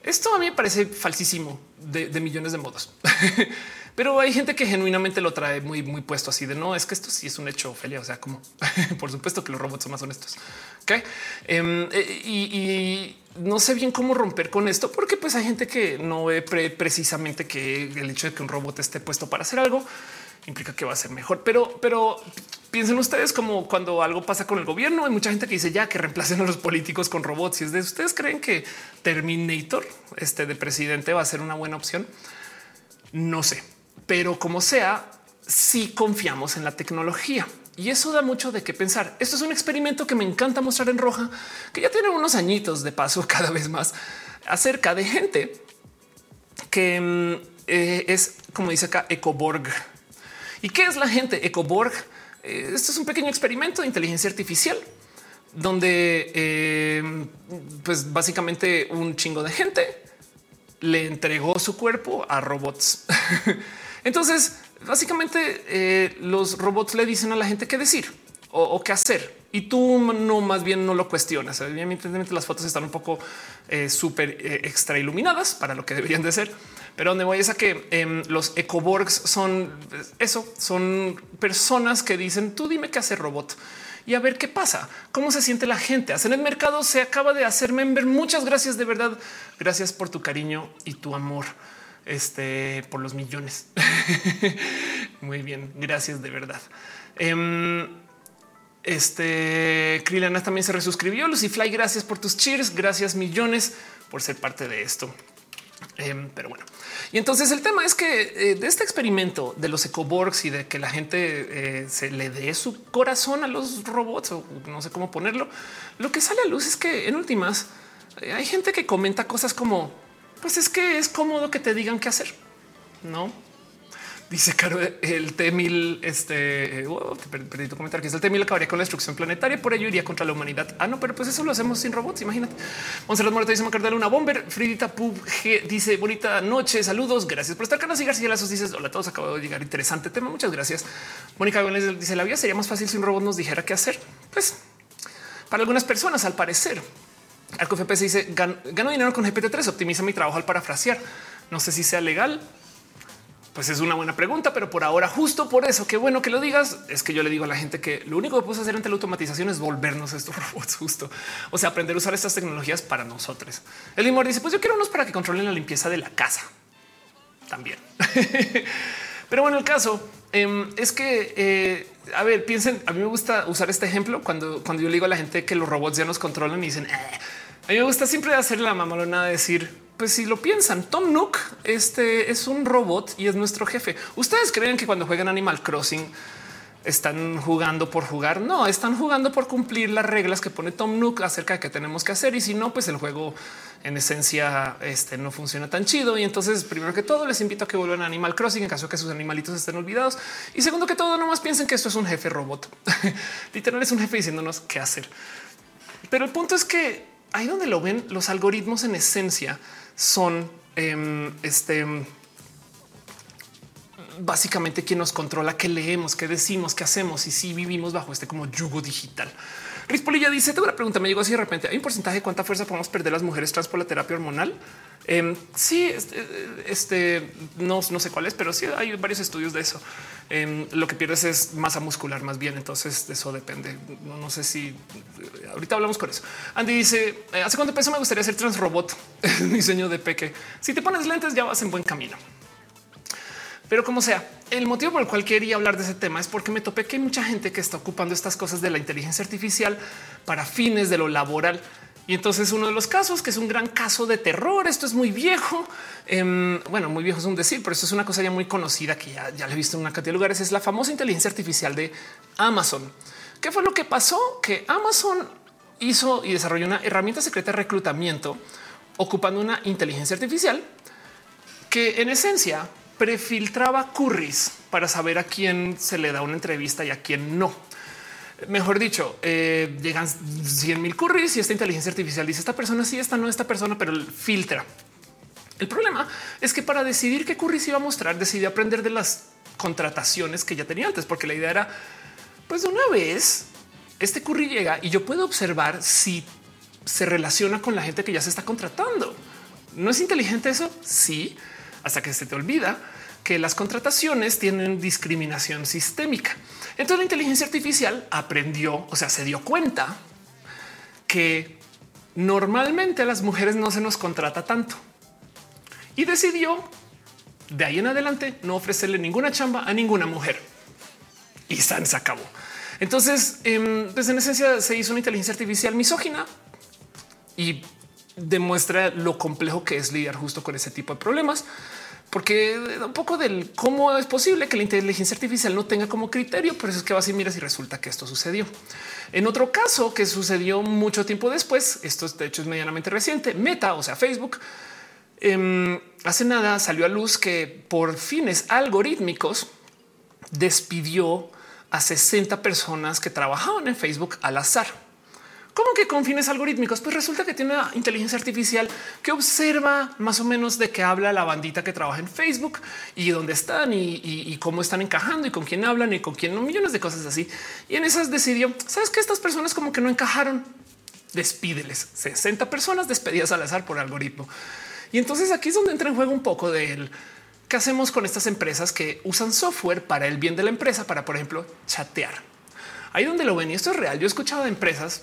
Esto a mí me parece falsísimo de, de millones de modos. Pero hay gente que genuinamente lo trae muy, muy puesto así de no es que esto sí es un hecho, Ophelia. O sea, como por supuesto que los robots son más honestos. Okay? Em, eh, y, no sé bien cómo romper con esto, porque pues hay gente que no ve precisamente que el hecho de que un robot esté puesto para hacer algo implica que va a ser mejor. Pero, pero piensen ustedes como cuando algo pasa con el gobierno, hay mucha gente que dice ya que reemplacen a los políticos con robots. Y es de ustedes creen que Terminator este de presidente va a ser una buena opción. No sé, pero como sea, sí confiamos en la tecnología. Y eso da mucho de qué pensar. Esto es un experimento que me encanta mostrar en roja, que ya tiene unos añitos de paso cada vez más acerca de gente que mm, eh, es, como dice acá, Ecoborg. ¿Y qué es la gente Ecoborg? Eh, esto es un pequeño experimento de inteligencia artificial donde eh, pues básicamente un chingo de gente le entregó su cuerpo a robots. Entonces, básicamente eh, los robots le dicen a la gente qué decir o, qué hacer y tú no más bien no lo cuestionas. Evidentemente las fotos están un poco eh, súper eh, extra iluminadas para lo que deberían de ser, Pero donde voy es a que em, los ecoborgs son eso, son personas que dicen tú dime qué hace robot y a ver qué pasa, cómo se siente la gente. Hacen el mercado se acaba de hacer member. Muchas gracias de verdad. Gracias por tu cariño y tu amor. Este por los millones. Muy bien. Gracias de verdad. Em, este Krilana también se resuscribió. Lucy Fly, gracias por tus cheers. Gracias millones por ser parte de esto. Em, pero bueno, y entonces el tema es que eh, de este experimento de los ecoborgs y de que la gente eh, se le dé su corazón a los robots o no sé cómo ponerlo, lo que sale a luz es que en últimas eh, hay gente que comenta cosas como pues es que es cómodo que te digan qué hacer, no? Dice Caro, el T1000, este, oh, perdí tu comentario, que es el T1000 acabaría con la destrucción planetaria, por ello iría contra la humanidad. Ah, no, pero pues eso lo hacemos sin robots, imagínate. Monserrat Moreta dice Macardel una bomber. Fridita Pub dice bonita noche, saludos, gracias por estar. Carlos y García Lazos dices hola todos, acabo de llegar, interesante tema, muchas gracias. Mónica Gómez dice la vida sería más fácil si un robot nos dijera qué hacer. Pues para algunas personas, al parecer. Arco FPS dice gano dinero con GPT-3, optimiza mi trabajo al parafrasear. No sé si sea legal, pues es una buena pregunta, pero por ahora, justo por eso, qué bueno que lo digas, es que yo le digo a la gente que lo único que puedes hacer ante la automatización es volvernos a estos robots justo. O sea, aprender a usar estas tecnologías para nosotros. El Limor dice, pues yo quiero unos para que controlen la limpieza de la casa. También. pero bueno, el caso em, es que, eh, a ver, piensen, a mí me gusta usar este ejemplo cuando, cuando yo le digo a la gente que los robots ya nos controlan y dicen, eh", a mí me gusta siempre hacer la mamalona de decir, pues si lo piensan, Tom Nook este es un robot y es nuestro jefe. Ustedes creen que cuando juegan Animal Crossing están jugando por jugar? No, están jugando por cumplir las reglas que pone Tom Nook acerca de qué tenemos que hacer. Y si no, pues el juego en esencia este, no funciona tan chido. Y entonces, primero que todo, les invito a que vuelvan a Animal Crossing en caso que sus animalitos estén olvidados. Y segundo que todo, nomás piensen que esto es un jefe robot. Literal es un jefe diciéndonos qué hacer. Pero el punto es que ahí donde lo ven, los algoritmos en esencia son em, este básicamente quien nos controla qué leemos, qué decimos, qué hacemos y si vivimos bajo este como yugo digital. Riz Polilla dice: Tengo una pregunta. Me llegó así de repente. Hay un porcentaje de cuánta fuerza podemos perder las mujeres tras por la terapia hormonal. Eh, sí, este, este, no, sé cuál es, pero sí hay varios estudios de eso. Eh, lo que pierdes es masa muscular más bien. Entonces, eso depende. No, sé si ahorita hablamos con eso. Andy dice: eh, Hace cuánto peso me gustaría ser transrobot? Diseño de peque. Si te pones lentes, ya vas en buen camino. Pero como sea, el motivo por el cual quería hablar de ese tema es porque me topé que hay mucha gente que está ocupando estas cosas de la inteligencia artificial para fines de lo laboral. Y entonces uno de los casos, que es un gran caso de terror, esto es muy viejo, em, bueno, muy viejo es un decir, pero esto es una cosa ya muy conocida que ya, ya le he visto en una cantidad de lugares, es la famosa inteligencia artificial de Amazon. ¿Qué fue lo que pasó? Que Amazon hizo y desarrolló una herramienta secreta de reclutamiento ocupando una inteligencia artificial que en esencia prefiltraba curris para saber a quién se le da una entrevista y a quién no. Mejor dicho, eh, llegan 100 mil curris y esta inteligencia artificial dice esta persona sí, esta no, esta persona, pero filtra. El problema es que para decidir qué curris iba a mostrar, decidí aprender de las contrataciones que ya tenía antes, porque la idea era, pues una vez, este curry llega y yo puedo observar si se relaciona con la gente que ya se está contratando. ¿No es inteligente eso? Sí, hasta que se te olvida que las contrataciones tienen discriminación sistémica. Entonces la inteligencia artificial aprendió, o sea, se dio cuenta que normalmente a las mujeres no se nos contrata tanto y decidió de ahí en adelante no ofrecerle ninguna chamba a ninguna mujer y se acabó. Entonces, pues en esencia se hizo una inteligencia artificial misógina y demuestra lo complejo que es lidiar justo con ese tipo de problemas, porque un poco del cómo es posible que la inteligencia artificial no tenga como criterio. Por eso es que vas y miras y resulta que esto sucedió. En otro caso que sucedió mucho tiempo después, esto de hecho es medianamente reciente, Meta, o sea, Facebook, em, hace nada salió a luz que por fines algorítmicos despidió a 60 personas que trabajaban en Facebook al azar. ¿Cómo que con fines algorítmicos? Pues resulta que tiene una inteligencia artificial que observa más o menos de qué habla la bandita que trabaja en Facebook y dónde están y, cómo están encajando y con quién hablan y con quién no, millones de cosas así. Y en esas decidió, sabes que estas personas como que no encajaron, despídeles 60 personas despedidas al azar por algoritmo. Y entonces aquí es donde entra en juego un poco del qué hacemos con estas empresas que usan software para el bien de la empresa, para, por ejemplo, chatear. Ahí donde lo ven y esto es real. Yo he escuchado de empresas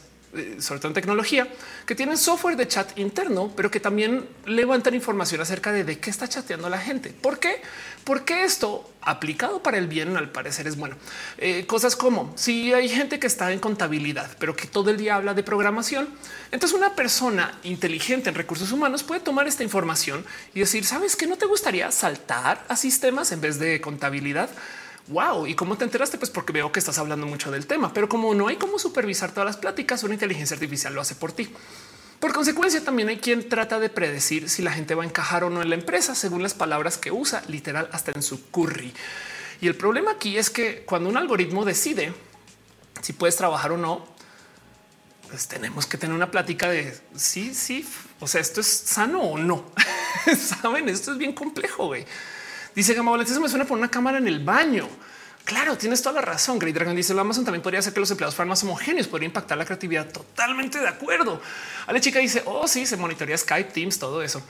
sobre todo en tecnología, que tienen software de chat interno, pero que también levantan información acerca de, de qué está chateando la gente. ¿Por qué? Porque esto aplicado para el bien al parecer es bueno. Eh, cosas como si hay gente que está en contabilidad, pero que todo el día habla de programación, entonces una persona inteligente en recursos humanos puede tomar esta información y decir, ¿sabes que no te gustaría saltar a sistemas en vez de contabilidad? Wow, ¿y cómo te enteraste? Pues porque veo que estás hablando mucho del tema, pero como no hay cómo supervisar todas las pláticas, una inteligencia artificial lo hace por ti. Por consecuencia, también hay quien trata de predecir si la gente va a encajar o no en la empresa según las palabras que usa, literal, hasta en su curry. Y el problema aquí es que cuando un algoritmo decide si puedes trabajar o no, pues tenemos que tener una plática de sí, sí, o sea, esto es sano o no. Saben, esto es bien complejo. Dice Gama Valencia, me suena por una cámara en el baño. Claro, tienes toda la razón. Great Dragon dice: Lo Amazon también podría hacer que los empleados fueran más homogéneos, podría impactar la creatividad. Totalmente de acuerdo. Ale Chica dice: Oh, sí, se monitorea Skype, Teams, todo eso.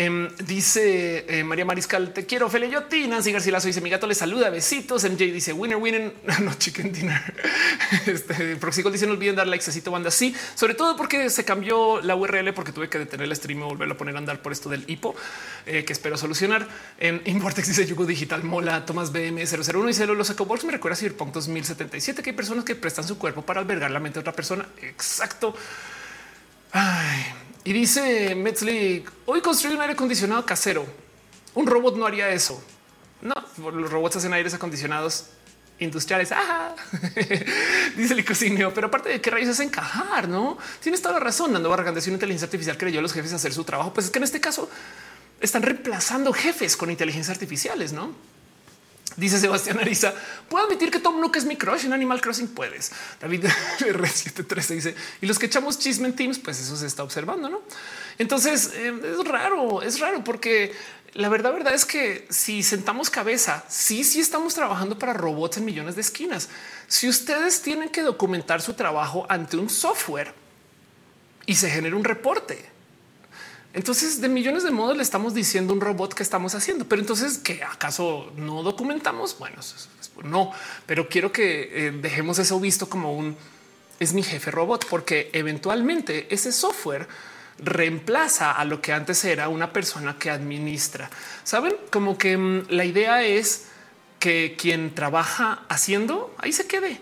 Em, dice eh, María Mariscal, te quiero, Fele Yoti. Nancy Garcilaso dice: Mi gato le saluda, besitos. MJ dice: Winner, winner, no chicken dinner. Este Proxico dice: No olviden dar likecito banda. Sí, sobre todo porque se cambió la URL porque tuve que detener el stream y volverlo a poner a andar por esto del hipo eh, que espero solucionar. En Importex dice Yugo Digital Mola, Tomás BM 001 dice los ecobox me recuerda Cyberpunk 2077 que hay personas que prestan su cuerpo para albergar la mente de otra persona. Exacto. Ay, y dice Metzli, hoy construí un aire acondicionado casero. Un robot no haría eso. No, los robots hacen aires acondicionados industriales. dice el cocinio, pero aparte de qué rayos es encajar, no tienes toda la razón. Nando Barragán de una inteligencia artificial creyó a los jefes hacer su trabajo. Pues es que en este caso están reemplazando jefes con inteligencia artificiales, no? Dice Sebastián Ariza, puedo admitir que Tom Nook es mi crush en Animal Crossing. Puedes. David R73 dice y los que echamos chisme en Teams, pues eso se está observando, no? Entonces eh, es raro, es raro porque la verdad, verdad es que si sentamos cabeza, sí, sí estamos trabajando para robots en millones de esquinas. Si ustedes tienen que documentar su trabajo ante un software y se genera un reporte, entonces, de millones de modos le estamos diciendo un robot que estamos haciendo, pero entonces, ¿qué acaso no documentamos? Bueno, no, pero quiero que eh, dejemos eso visto como un es mi jefe robot, porque eventualmente ese software reemplaza a lo que antes era una persona que administra. Saben como que mm, la idea es que quien trabaja haciendo ahí se quede,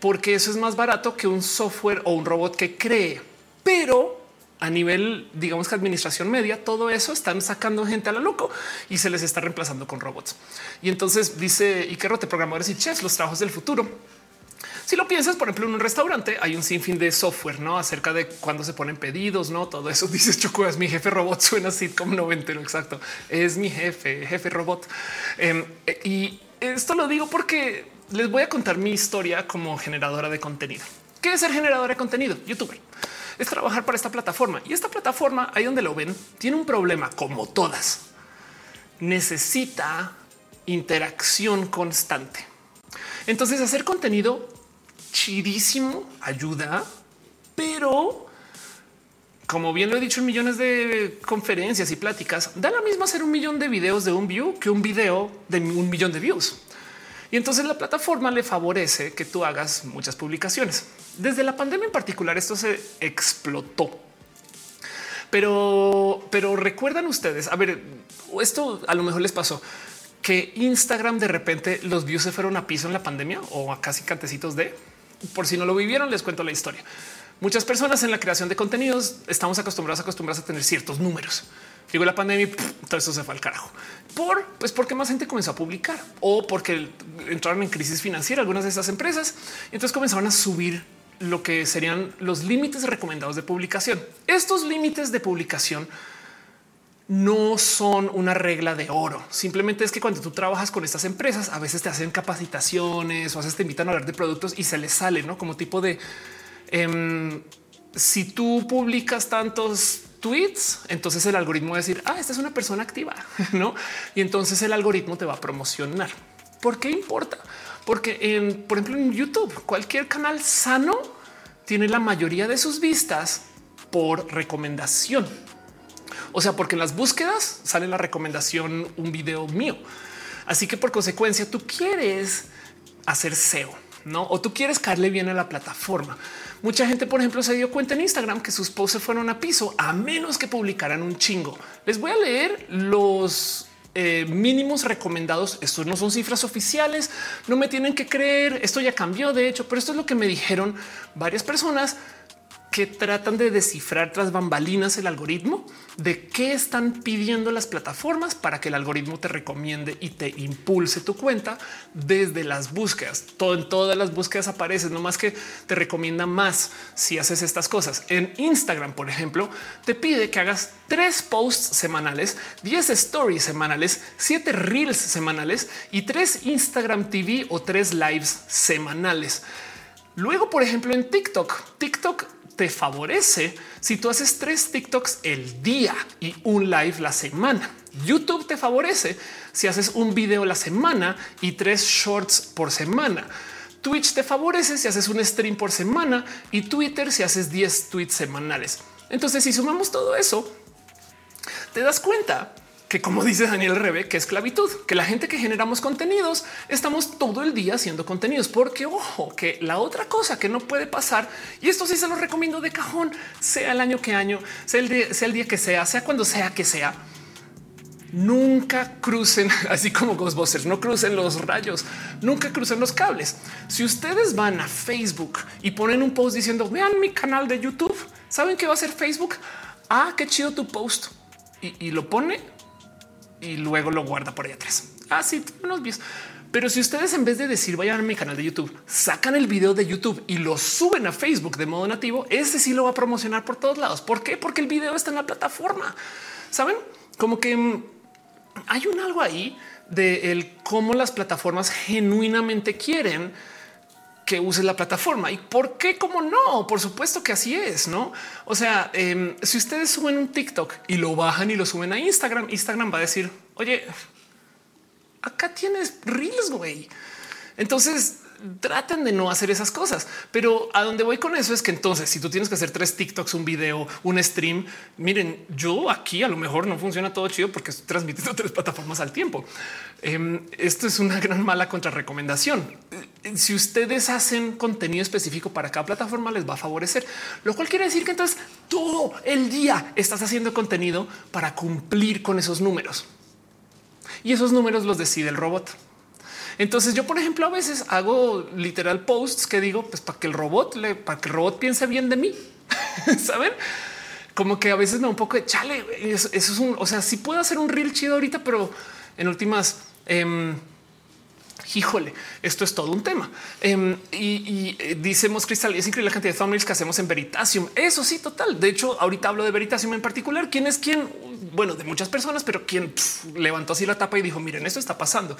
porque eso es más barato que un software o un robot que cree, pero a nivel, digamos que administración media, todo eso están sacando gente a la loco y se les está reemplazando con robots. Y entonces dice y que rote programadores y chefs, los trabajos del futuro. Si lo piensas, por ejemplo, en un restaurante hay un sinfín de software no acerca de cuándo se ponen pedidos, no todo eso. Dices Choco, es mi jefe robot. Suena así como noventero. Exacto. Es mi jefe, jefe robot. Em, y esto lo digo porque les voy a contar mi historia como generadora de contenido. ¿Qué es ser generadora de contenido? Youtuber es trabajar para esta plataforma. Y esta plataforma, ahí donde lo ven, tiene un problema como todas. Necesita interacción constante. Entonces hacer contenido chidísimo ayuda, pero como bien lo he dicho en millones de conferencias y pláticas, da la misma hacer un millón de videos de un view que un video de un millón de views. Y entonces la plataforma le favorece que tú hagas muchas publicaciones. Desde la pandemia en particular esto se explotó. Pero, pero recuerdan ustedes, a ver, esto a lo mejor les pasó que Instagram de repente los views se fueron a piso en la pandemia o a casi cantecitos de por si no lo vivieron, les cuento la historia. Muchas personas en la creación de contenidos estamos acostumbrados, acostumbrados a tener ciertos números. Llegó la pandemia y todo eso se fue al carajo. Por pues porque más gente comenzó a publicar o porque entraron en crisis financiera algunas de esas empresas. Y entonces comenzaron a subir lo que serían los límites recomendados de publicación. Estos límites de publicación no son una regla de oro. Simplemente es que cuando tú trabajas con estas empresas, a veces te hacen capacitaciones o a veces te invitan a hablar de productos y se les sale, ¿no? Como tipo de em, si tú publicas tantos tweets, entonces el algoritmo va a decir, ah, esta es una persona activa, ¿no? Y entonces el algoritmo te va a promocionar. ¿Por qué importa? Porque, en, por ejemplo, en YouTube, cualquier canal sano tiene la mayoría de sus vistas por recomendación. O sea, porque en las búsquedas sale la recomendación un video mío. Así que por consecuencia tú quieres hacer SEO, no? O tú quieres caerle bien a la plataforma. Mucha gente, por ejemplo, se dio cuenta en Instagram que sus posts se fueron a piso a menos que publicaran un chingo. Les voy a leer los eh, mínimos recomendados. Estos no son cifras oficiales, no me tienen que creer. Esto ya cambió, de hecho, pero esto es lo que me dijeron varias personas que tratan de descifrar tras bambalinas el algoritmo de qué están pidiendo las plataformas para que el algoritmo te recomiende y te impulse tu cuenta desde las búsquedas. Todo en todas las búsquedas aparece, no más que te recomienda más si haces estas cosas. En Instagram, por ejemplo, te pide que hagas tres posts semanales, 10 stories semanales, siete reels semanales y tres Instagram TV o tres lives semanales. Luego, por ejemplo, en TikTok, TikTok te favorece si tú haces tres TikToks el día y un live la semana. YouTube te favorece si haces un video la semana y tres shorts por semana. Twitch te favorece si haces un stream por semana y Twitter si haces 10 tweets semanales. Entonces, si sumamos todo eso, te das cuenta que como dice Daniel Rebe, que esclavitud, que la gente que generamos contenidos estamos todo el día haciendo contenidos, porque ojo, que la otra cosa que no puede pasar, y esto sí se lo recomiendo de cajón, sea el año que año, sea el, día, sea el día que sea, sea cuando sea que sea, nunca crucen, así como Ghostbusters, no crucen los rayos, nunca crucen los cables. Si ustedes van a Facebook y ponen un post diciendo vean mi canal de YouTube, ¿saben qué va a hacer Facebook? Ah, qué chido tu post. Y, y lo pone y luego lo guarda por ahí atrás. Así ah, unos videos. Pero si ustedes en vez de decir vayan a mi canal de YouTube, sacan el video de YouTube y lo suben a Facebook de modo nativo, ese sí lo va a promocionar por todos lados. ¿Por qué? Porque el video está en la plataforma. Saben como que mm, hay un algo ahí de cómo las plataformas genuinamente quieren que uses la plataforma. ¿Y por qué? Como no? Por supuesto que así es, ¿no? O sea, em, si ustedes suben un TikTok y lo bajan y lo suben a Instagram, Instagram va a decir, oye, acá tienes Reels, güey. Entonces, traten de no hacer esas cosas. Pero a donde voy con eso es que entonces, si tú tienes que hacer tres TikToks, un video, un stream, miren, yo aquí a lo mejor no funciona todo chido porque estoy transmitiendo tres plataformas al tiempo. Em, esto es una gran mala contrarrecomendación. Si ustedes hacen contenido específico para cada plataforma, les va a favorecer, lo cual quiere decir que entonces todo el día estás haciendo contenido para cumplir con esos números. Y esos números los decide el robot. Entonces yo, por ejemplo, a veces hago literal posts que digo, pues para que el robot le, para que el robot piense bien de mí, saben? Como que a veces me da un poco de chale. Eso, es un, o sea, sí puedo hacer un reel chido ahorita, pero en últimas, eh, híjole, esto es todo un tema. Em, y, y eh, decimos Cristal, es increíble la cantidad de thumbnails que hacemos en Veritasium. Eso sí, total. De hecho, ahorita hablo de Veritasium en particular. ¿Quién es quién? Bueno, de muchas personas, pero quien levantó así la tapa y dijo, miren, esto está pasando.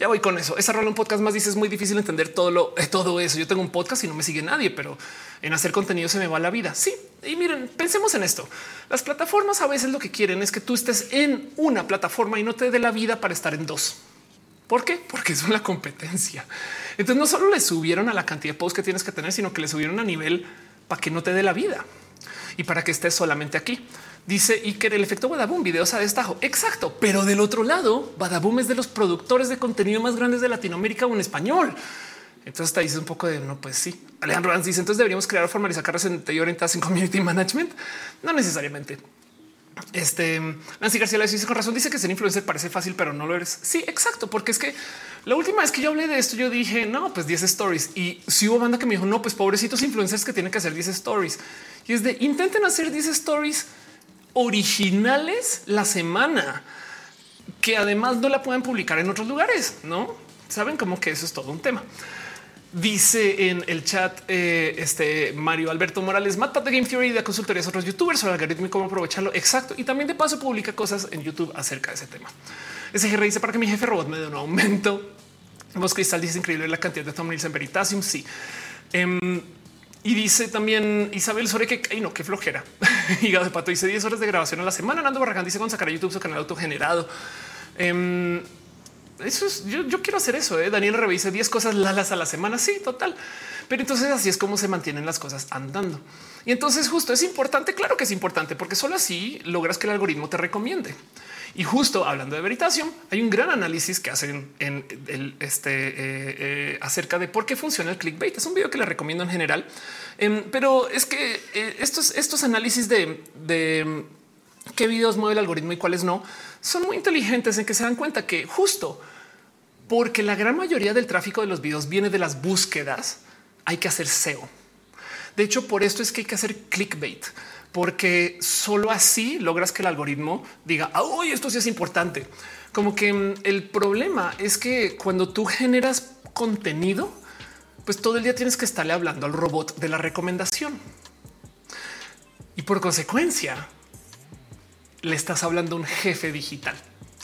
Ya voy con eso. Esa rola un podcast más dice es muy difícil entender todo lo eh, todo eso. Yo tengo un podcast y no me sigue nadie, pero en hacer contenido se me va la vida. Sí. Y miren, pensemos en esto. Las plataformas a veces lo que quieren es que tú estés en una plataforma y no te dé la vida para estar en dos. ¿Por qué? Porque es una competencia. Entonces no solo le subieron a la cantidad de posts que tienes que tener, sino que le subieron a nivel para que no te dé la vida y para que estés solamente aquí. Dice que el efecto Badaboom videos a destajo. Exacto. Pero del otro lado, Badaboom es de los productores de contenido más grandes de Latinoamérica o en español. Entonces está dice un poco de no, pues sí. Alejandro Ranz dice entonces deberíamos crear o formalizar carreras orientadas en community management. No necesariamente. Este Nancy García le dice con razón, dice que ser influencer parece fácil, pero no lo eres. Sí, exacto, porque es que la última vez que yo hablé de esto, yo dije no, pues 10 stories y si hubo banda que me dijo no, pues pobrecitos influencers que tienen que hacer 10 stories y es de intenten hacer 10 stories originales la semana que además no la pueden publicar en otros lugares. No saben como que eso es todo un tema. Dice en el chat eh, este Mario Alberto Morales, mata de Game Theory de consultorías a otros youtubers sobre algoritmo y cómo aprovecharlo. Exacto. Y también de paso publica cosas en YouTube acerca de ese tema. Ese dice para que mi jefe robot me dé un aumento. Vos Cristal dice increíble la cantidad de thumbnails en Veritasium. Sí. Em, y dice también Isabel sobre que ay no, qué flojera. Hígado de pato dice 10 horas de grabación a la semana. Nando Barragán dice con sacar a YouTube su canal autogenerado. Um, eso es, yo, quiero hacer eso. ¿eh? Daniel revise 10 cosas lalas a la semana. Sí, total. Pero entonces así es como se mantienen las cosas andando. Y entonces justo es importante. Claro que es importante porque solo así logras que el algoritmo te recomiende. Y justo hablando de veritación, hay un gran análisis que hacen en el este eh, eh, acerca de por qué funciona el clickbait. Es un video que le recomiendo en general, em, pero es que eh, estos, estos análisis de, de qué videos mueve el algoritmo y cuáles no son muy inteligentes en que se dan cuenta que justo porque la gran mayoría del tráfico de los videos viene de las búsquedas, hay que hacer SEO. De hecho, por esto es que hay que hacer clickbait porque solo así logras que el algoritmo diga, hoy esto sí es importante. Como que mm, el problema es que cuando tú generas contenido, pues todo el día tienes que estarle hablando al robot de la recomendación. Y por consecuencia, le estás hablando a un jefe digital,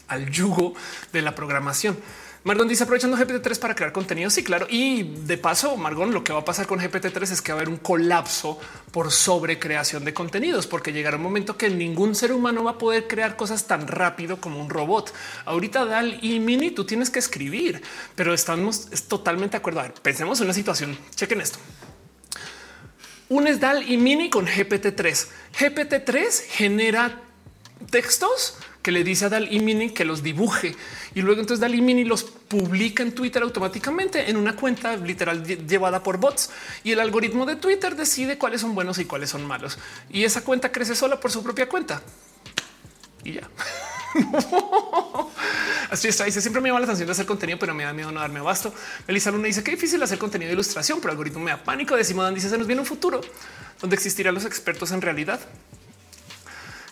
al yugo de la programación. Margon dice aprovechando GPT-3 para crear contenido. Sí, claro. Y de paso, Margon, lo que va a pasar con GPT-3 es que va a haber un colapso por sobrecreación de contenidos, porque llegará un momento que ningún ser humano va a poder crear cosas tan rápido como un robot. Ahorita Dal y Mini, tú tienes que escribir, pero estamos totalmente de acuerdo. A ver, pensemos en una situación. Chequen esto. Unes DAL y Mini con GPT-3. GPT-3 genera textos que le dice a Dal y Mini que los dibuje y luego entonces Dal y Mini los publica en Twitter automáticamente en una cuenta literal llevada por bots y el algoritmo de Twitter decide cuáles son buenos y cuáles son malos y esa cuenta crece sola por su propia cuenta y ya. Así está. Dice siempre me llama la atención de hacer contenido, pero me da miedo no darme abasto. Elisa Luna dice que difícil hacer contenido de ilustración, pero algoritmo me da pánico. Decimos dice se nos viene un futuro donde existirán los expertos en realidad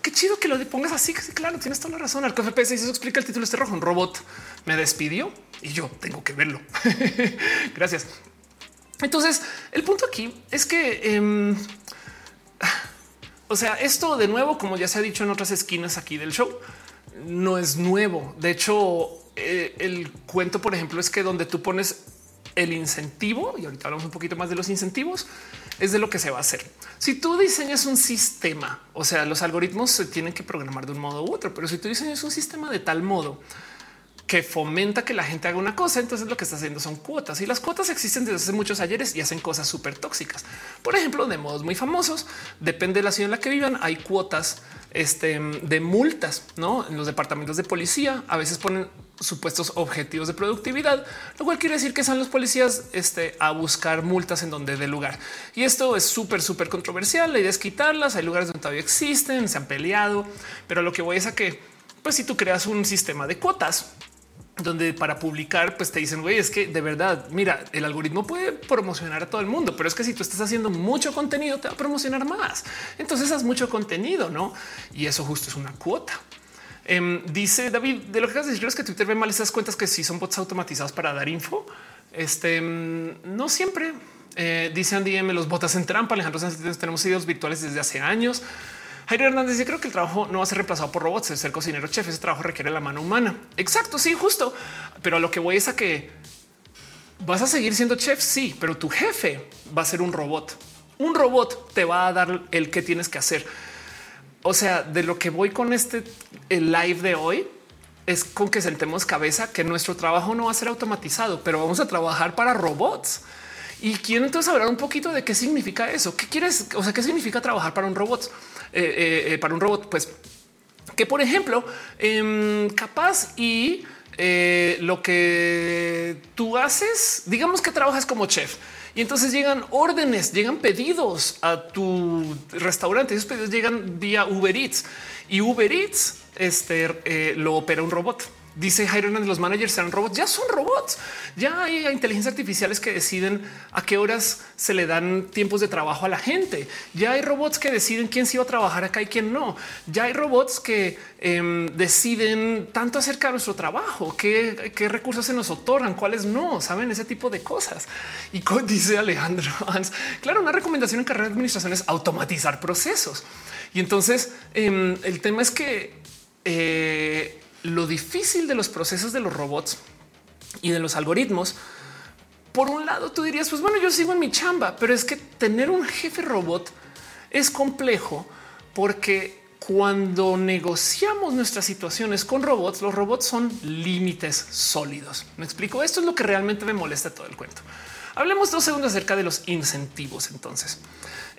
qué chido que lo pongas así. Claro, tienes toda la razón. Al KFP se eso explica el título este rojo. Un robot me despidió y yo tengo que verlo. Gracias. Entonces, el punto aquí es que, em, o sea, esto de nuevo, como ya se ha dicho en otras esquinas aquí del show, no es nuevo. De hecho, eh, el cuento, por ejemplo, es que donde tú pones el incentivo, y ahorita hablamos un poquito más de los incentivos, es de lo que se va a hacer. Si tú diseñas un sistema, o sea, los algoritmos se tienen que programar de un modo u otro, pero si tú diseñas un sistema de tal modo que fomenta que la gente haga una cosa, entonces lo que está haciendo son cuotas y las cuotas existen desde hace muchos ayeres y hacen cosas súper tóxicas. Por ejemplo, de modos muy famosos, depende de la ciudad en la que vivan, hay cuotas este, de multas, ¿no? En los departamentos de policía a veces ponen supuestos objetivos de productividad, lo cual quiere decir que son los policías este, a buscar multas en donde dé lugar. Y esto es súper, súper controversial. La idea es quitarlas. Hay lugares donde todavía existen, se han peleado, pero lo que voy es a que, pues, si tú creas un sistema de cuotas, donde para publicar, pues te dicen, güey, es que de verdad, mira, el algoritmo puede promocionar a todo el mundo, pero es que si tú estás haciendo mucho contenido, te va a promocionar más. Entonces haz mucho contenido, no? Y eso justo es una cuota. Em, dice David, de lo que de decir es que Twitter ve mal esas cuentas que sí son bots automatizados para dar info. Este em, no siempre eh, dice Andy M. Los botas en trampa. Alejandro Sánchez, tenemos videos virtuales desde hace años. Jairo Hernández, yo creo que el trabajo no va a ser reemplazado por robots. El ser cocinero chef, ese trabajo requiere la mano humana. Exacto, sí, justo. Pero a lo que voy es a que vas a seguir siendo chef, sí, pero tu jefe va a ser un robot. Un robot te va a dar el que tienes que hacer o sea, de lo que voy con este el live de hoy es con que sentemos cabeza que nuestro trabajo no va a ser automatizado, pero vamos a trabajar para robots. Y quiero entonces hablar un poquito de qué significa eso. ¿Qué quieres? O sea, qué significa trabajar para un robot? Eh, eh, eh, para un robot, pues que por ejemplo, em, capaz y lo que tú haces, digamos que trabajas como chef y entonces llegan órdenes, llegan pedidos a tu restaurante. Esos pedidos llegan vía Uber Eats y Uber Eats este, lo opera un robot. Dice Jairo los managers serán robots, ya son robots, ya hay inteligencias artificiales que deciden a qué horas se le dan tiempos de trabajo a la gente, ya hay robots que deciden quién se iba a trabajar acá y quién no, ya hay robots que em, deciden tanto acerca de nuestro trabajo, qué, qué, recursos se nos otorgan, cuáles no, saben ese tipo de cosas. Y dice Alejandro Hans, claro, una recomendación en carrera de administración es automatizar procesos. Y entonces em, el tema es que eh, lo difícil de los procesos de los robots y de los algoritmos, por un lado tú dirías, pues bueno, yo sigo en mi chamba, pero es que tener un jefe robot es complejo porque cuando negociamos nuestras situaciones con robots, los robots son límites sólidos. Me explico. Esto es lo que realmente me molesta todo el cuento. Hablemos dos segundos acerca de los incentivos. Entonces,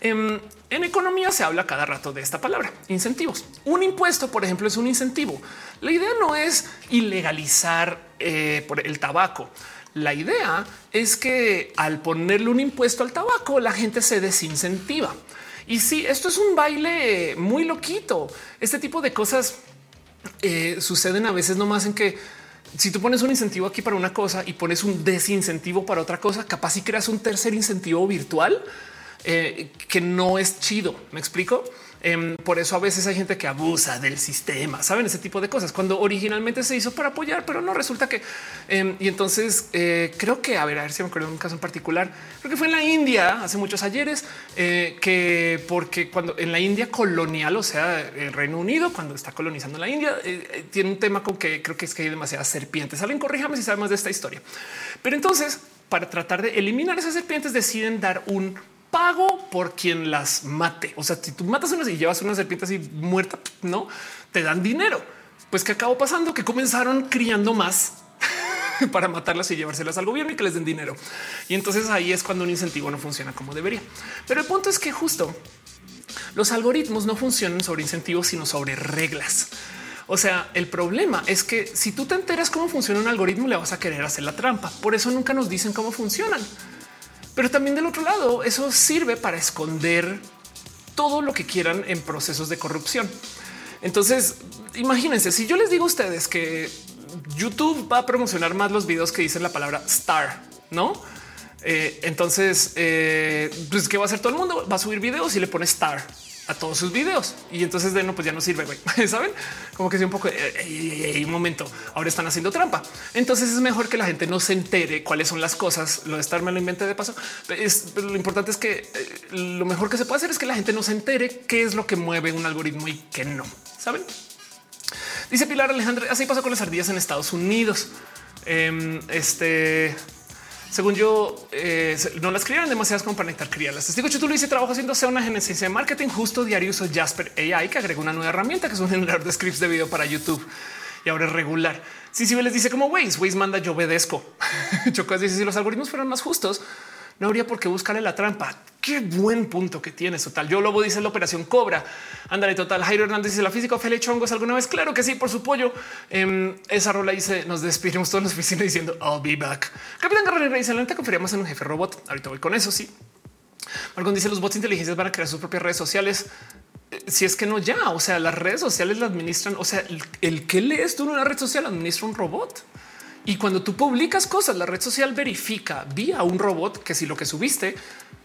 en, economía se habla cada rato de esta palabra, incentivos. Un impuesto, por ejemplo, es un incentivo. La idea no es ilegalizar eh, por el tabaco. La idea es que al ponerle un impuesto al tabaco, la gente se desincentiva. Y sí, esto es un baile muy loquito. Este tipo de cosas eh, suceden a veces nomás en que si tú pones un incentivo aquí para una cosa y pones un desincentivo para otra cosa, capaz si creas un tercer incentivo virtual eh, que no es chido. Me explico. Em, por eso a veces hay gente que abusa del sistema, saben ese tipo de cosas cuando originalmente se hizo para apoyar, pero no resulta que. Em, y entonces eh, creo que a ver, a ver si me acuerdo de un caso en particular. Creo que fue en la India hace muchos ayeres eh, que porque cuando en la India colonial, o sea, el Reino Unido, cuando está colonizando la India, tiene un tema con que creo que es que hay demasiadas serpientes. Alguien corríjame si sabe más de esta historia. Pero entonces, para tratar de eliminar esas serpientes, deciden dar un pago por quien las mate. O sea, si tú matas unas y llevas una serpiente así muerta, no te dan dinero. Pues que acabó pasando que comenzaron criando más para matarlas y llevárselas al gobierno y que les den dinero. Y entonces ahí es cuando un incentivo no funciona como debería. Pero el punto es que justo los algoritmos no funcionan sobre incentivos, sino sobre reglas. O sea, el problema es que si tú te enteras cómo funciona un algoritmo, le vas a querer hacer la trampa. Por eso nunca nos dicen cómo funcionan. Pero también del otro lado, eso sirve para esconder todo lo que quieran en procesos de corrupción. Entonces, imagínense, si yo les digo a ustedes que YouTube va a promocionar más los videos que dicen la palabra star, ¿no? Eh, entonces, eh, pues, ¿qué va a hacer todo el mundo? Va a subir videos y le pone star a todos sus videos. Y entonces de no, pues ya no sirve. Saben como que es un poco eh, un momento. Ahora están haciendo trampa. Entonces es mejor que la gente no se entere cuáles son las cosas. Lo de estar me lo inventé de paso. Es, lo importante es que eh, lo mejor que se puede hacer es que la gente no se entere qué es lo que mueve un algoritmo y qué no. Saben? Dice Pilar Alejandra. Así pasó con las ardillas en Estados Unidos. Em, este según yo, eh, no las criaron demasiadas como para necesitar criarlas. Testigo tú lo hice trabajo haciendo una genesis de marketing. Justo diario uso Jasper AI que agregó una nueva herramienta que es un generador de scripts de video para YouTube y ahora es regular. Si sí, sí, les dice como Waze, Waze manda yo obedezco. Chocas dice si los algoritmos fueran más justos, no habría por qué buscarle la trampa. Qué buen punto que tienes. Total. Yo Lobo dice la operación Cobra. Ándale, total. Jairo Hernández dice la física Ophelia Chongos alguna vez. Claro que sí, por su pollo. Em, esa rola dice nos despedimos todos en la oficina diciendo I'll be back. Capitán Guerrero dice la neta confiaríamos en un jefe robot. Ahorita voy con eso. Sí. Marcón dice los bots inteligentes van a crear sus propias redes sociales. Eh, si es que no ya, o sea, las redes sociales la administran. O sea, el, el que lees tú en una red social administra un robot. Y cuando tú publicas cosas, la red social verifica vía un robot que si lo que subiste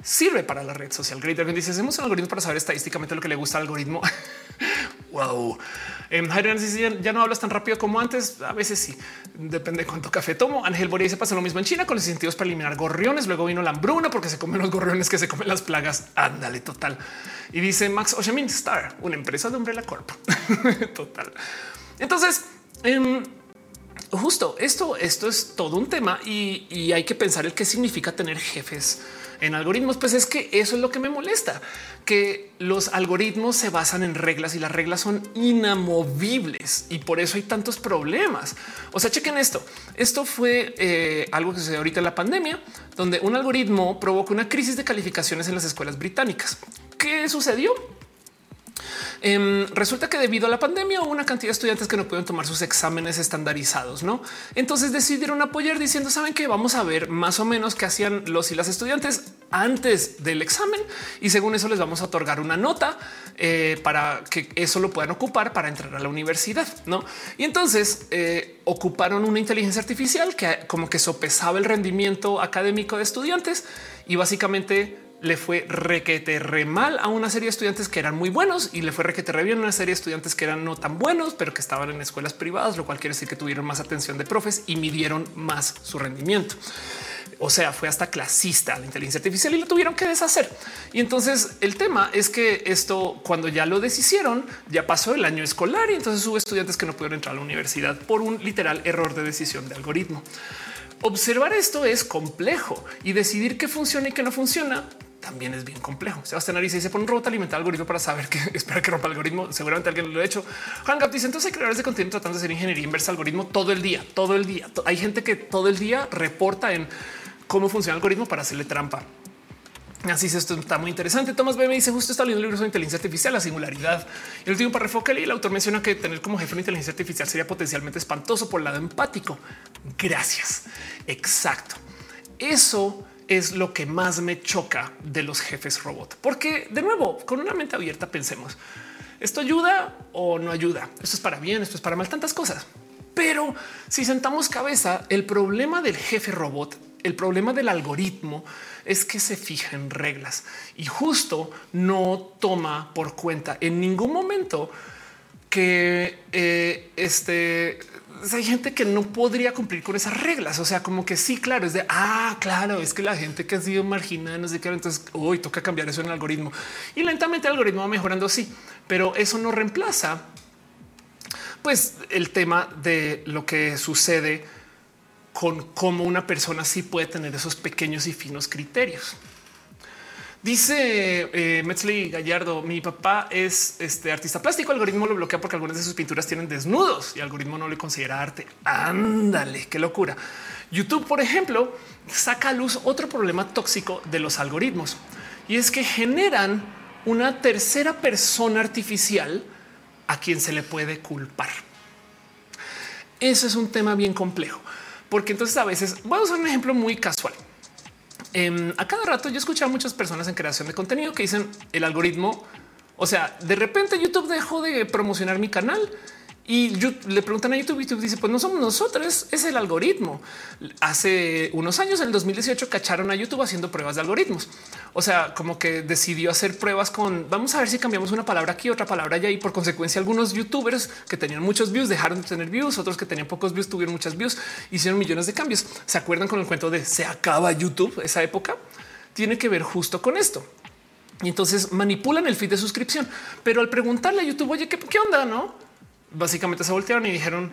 sirve para la red social. Great dice hacemos un algoritmo para saber estadísticamente lo que le gusta al algoritmo. wow. Eh, ya no hablas tan rápido como antes. A veces sí, depende de cuánto café tomo. Ángel Boria se pasa lo mismo en China con los incentivos para eliminar gorriones. Luego vino la hambruna porque se comen los gorriones que se comen las plagas. Ándale, total. Y dice Max Oshamin Star, una empresa de Umbrella Corp. total. Entonces, eh, justo esto, esto es todo un tema y, hay que pensar el qué significa tener jefes en algoritmos. Pues es que eso es lo que me molesta, que los algoritmos se basan en reglas y las reglas son inamovibles y por eso hay tantos problemas. O sea, chequen esto. Esto fue eh, algo que sucedió ahorita en la pandemia, donde un algoritmo provoca una crisis de calificaciones en las escuelas británicas. ¿Qué sucedió? Em, resulta que debido a la pandemia hubo una cantidad de estudiantes que no pudieron tomar sus exámenes estandarizados, ¿no? Entonces decidieron apoyar diciendo, ¿saben que Vamos a ver más o menos qué hacían los y las estudiantes antes del examen y según eso les vamos a otorgar una nota eh, para que eso lo puedan ocupar para entrar a la universidad, ¿no? Y entonces eh, ocuparon una inteligencia artificial que como que sopesaba el rendimiento académico de estudiantes y básicamente le fue requete re mal a una serie de estudiantes que eran muy buenos y le fue requete re bien a una serie de estudiantes que eran no tan buenos, pero que estaban en escuelas privadas, lo cual quiere decir que tuvieron más atención de profes y midieron más su rendimiento. O sea, fue hasta clasista la inteligencia artificial y lo tuvieron que deshacer. Y entonces el tema es que esto, cuando ya lo deshicieron, ya pasó el año escolar y entonces hubo estudiantes que no pudieron entrar a la universidad por un literal error de decisión de algoritmo. Observar esto es complejo y decidir qué funciona y qué no funciona también es bien complejo. Sebastián Ariza dice pone un robot alimentar algoritmo para saber que espera que rompa el algoritmo. Seguramente alguien lo ha hecho. Hangap dice entonces creadores de contenido tratando de hacer ingeniería inversa algoritmo todo el día, todo el día. Hay gente que todo el día reporta en cómo funciona el algoritmo para hacerle trampa. Así es, esto está muy interesante. Tomás B me dice justo está leyendo un libro sobre inteligencia artificial, la singularidad. El último párrafo que leí, el autor menciona que tener como jefe una inteligencia artificial sería potencialmente espantoso por el lado empático. Gracias. Exacto. Eso es lo que más me choca de los jefes robot, porque de nuevo, con una mente abierta, pensemos esto ayuda o no ayuda. Esto es para bien, esto es para mal, tantas cosas. Pero si sentamos cabeza, el problema del jefe robot, el problema del algoritmo es que se fija en reglas y justo no toma por cuenta en ningún momento que eh, este hay gente que no podría cumplir con esas reglas. O sea, como que sí, claro, es de ah, claro, es que la gente que ha sido marginada, no sé qué, entonces hoy toca cambiar eso en el algoritmo y lentamente el algoritmo va mejorando. Sí, pero eso no reemplaza pues el tema de lo que sucede con cómo una persona sí puede tener esos pequeños y finos criterios. Dice eh, Metzley Gallardo, mi papá es este artista plástico, algoritmo lo bloquea porque algunas de sus pinturas tienen desnudos y el algoritmo no le considera arte. Ándale, qué locura. YouTube, por ejemplo, saca a luz otro problema tóxico de los algoritmos y es que generan una tercera persona artificial a quien se le puede culpar. Eso es un tema bien complejo, porque entonces a veces voy a usar un ejemplo muy casual. Em, a cada rato yo escucho a muchas personas en creación de contenido que dicen el algoritmo. O sea, de repente YouTube dejó de promocionar mi canal y le preguntan a YouTube YouTube dice, pues no somos nosotros, es el algoritmo. Hace unos años, en el 2018, cacharon a YouTube haciendo pruebas de algoritmos. O sea, como que decidió hacer pruebas con, vamos a ver si cambiamos una palabra aquí, otra palabra allá y por consecuencia algunos youtubers que tenían muchos views dejaron de tener views, otros que tenían pocos views tuvieron muchas views, hicieron millones de cambios. ¿Se acuerdan con el cuento de se acaba YouTube esa época? Tiene que ver justo con esto. Y entonces manipulan el feed de suscripción. Pero al preguntarle a YouTube, oye, ¿qué, qué onda? No? Básicamente se voltearon y dijeron,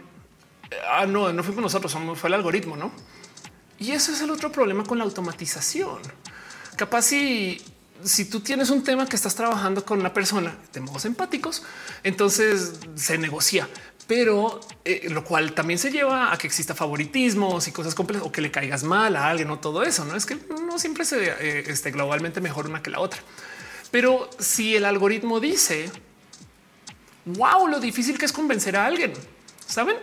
ah, no, no fuimos nosotros, fue el algoritmo, ¿no? Y eso es el otro problema con la automatización. Capaz si, si tú tienes un tema que estás trabajando con una persona de modos empáticos, entonces se negocia, pero eh, lo cual también se lleva a que exista favoritismos y cosas complejas o que le caigas mal a alguien o todo eso. No es que no siempre se eh, esté globalmente mejor una que la otra. Pero si el algoritmo dice wow, lo difícil que es convencer a alguien. Saben?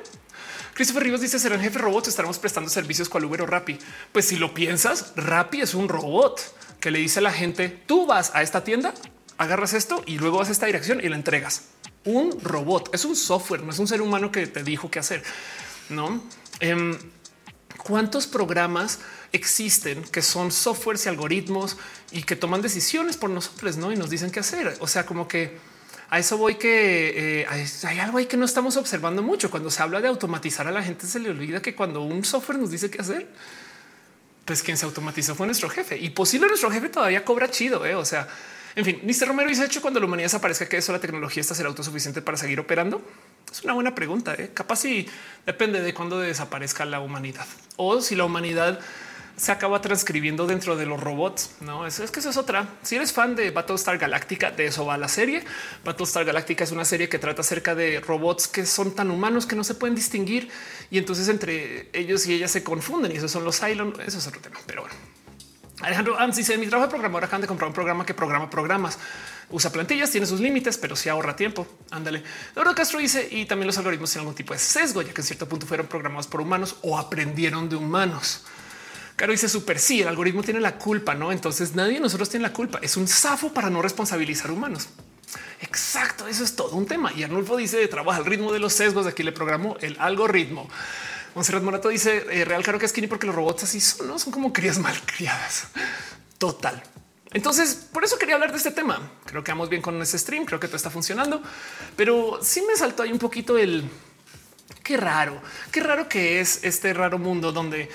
Christopher Rivas dice serán jefe robots, estaremos prestando servicios cual Uber o Rappi. Pues si lo piensas, Rappi es un robot que le dice a la gente tú vas a esta tienda, agarras esto y luego vas a esta dirección y la entregas. Un robot es un software, no es un ser humano que te dijo qué hacer. No em, cuántos programas existen que son softwares y algoritmos y que toman decisiones por nosotros, no? Y nos dicen qué hacer. O sea, como que a eso voy que eh, hay algo ahí que no estamos observando mucho. Cuando se habla de automatizar a la gente, se le olvida que cuando un software nos dice qué hacer, pues quien se automatizó fue nuestro jefe y posible nuestro jefe todavía cobra chido. Eh? O sea, en fin, Mr. Romero dice hecho cuando la humanidad desaparezca que eso la tecnología está ser autosuficiente para seguir operando. Es una buena pregunta. ¿eh? Capaz si depende de cuándo desaparezca la humanidad o si la humanidad se acaba transcribiendo dentro de los robots. No es, es que eso es otra. Si eres fan de Battlestar Galactica, de eso va la serie. Battlestar Galactica es una serie que trata acerca de robots que son tan humanos que no se pueden distinguir y entonces entre ellos y ellas se confunden y esos son los Cylon. Eso es otro tema, pero bueno. Alejandro Ams dice mi trabajo de programador acaban de comprar un programa que programa programas, usa plantillas, tiene sus límites, pero sí ahorra tiempo. Ándale. Laura Castro dice y también los algoritmos tienen algún tipo de sesgo, ya que en cierto punto fueron programados por humanos o aprendieron de humanos. Caro dice súper sí, el algoritmo tiene la culpa, no? Entonces nadie de nosotros tiene la culpa. Es un zafo para no responsabilizar humanos. Exacto, eso es todo un tema. Y Arnulfo dice trabaja al ritmo de los sesgos. Aquí le programó el algoritmo. Monserrat Morato dice eh, real caro que es skinny porque los robots así son, ¿no? son como crías mal criadas. Total. Entonces, por eso quería hablar de este tema. Creo que vamos bien con ese stream. Creo que todo está funcionando, pero sí me saltó ahí un poquito el Qué raro, qué raro que es este raro mundo donde eh,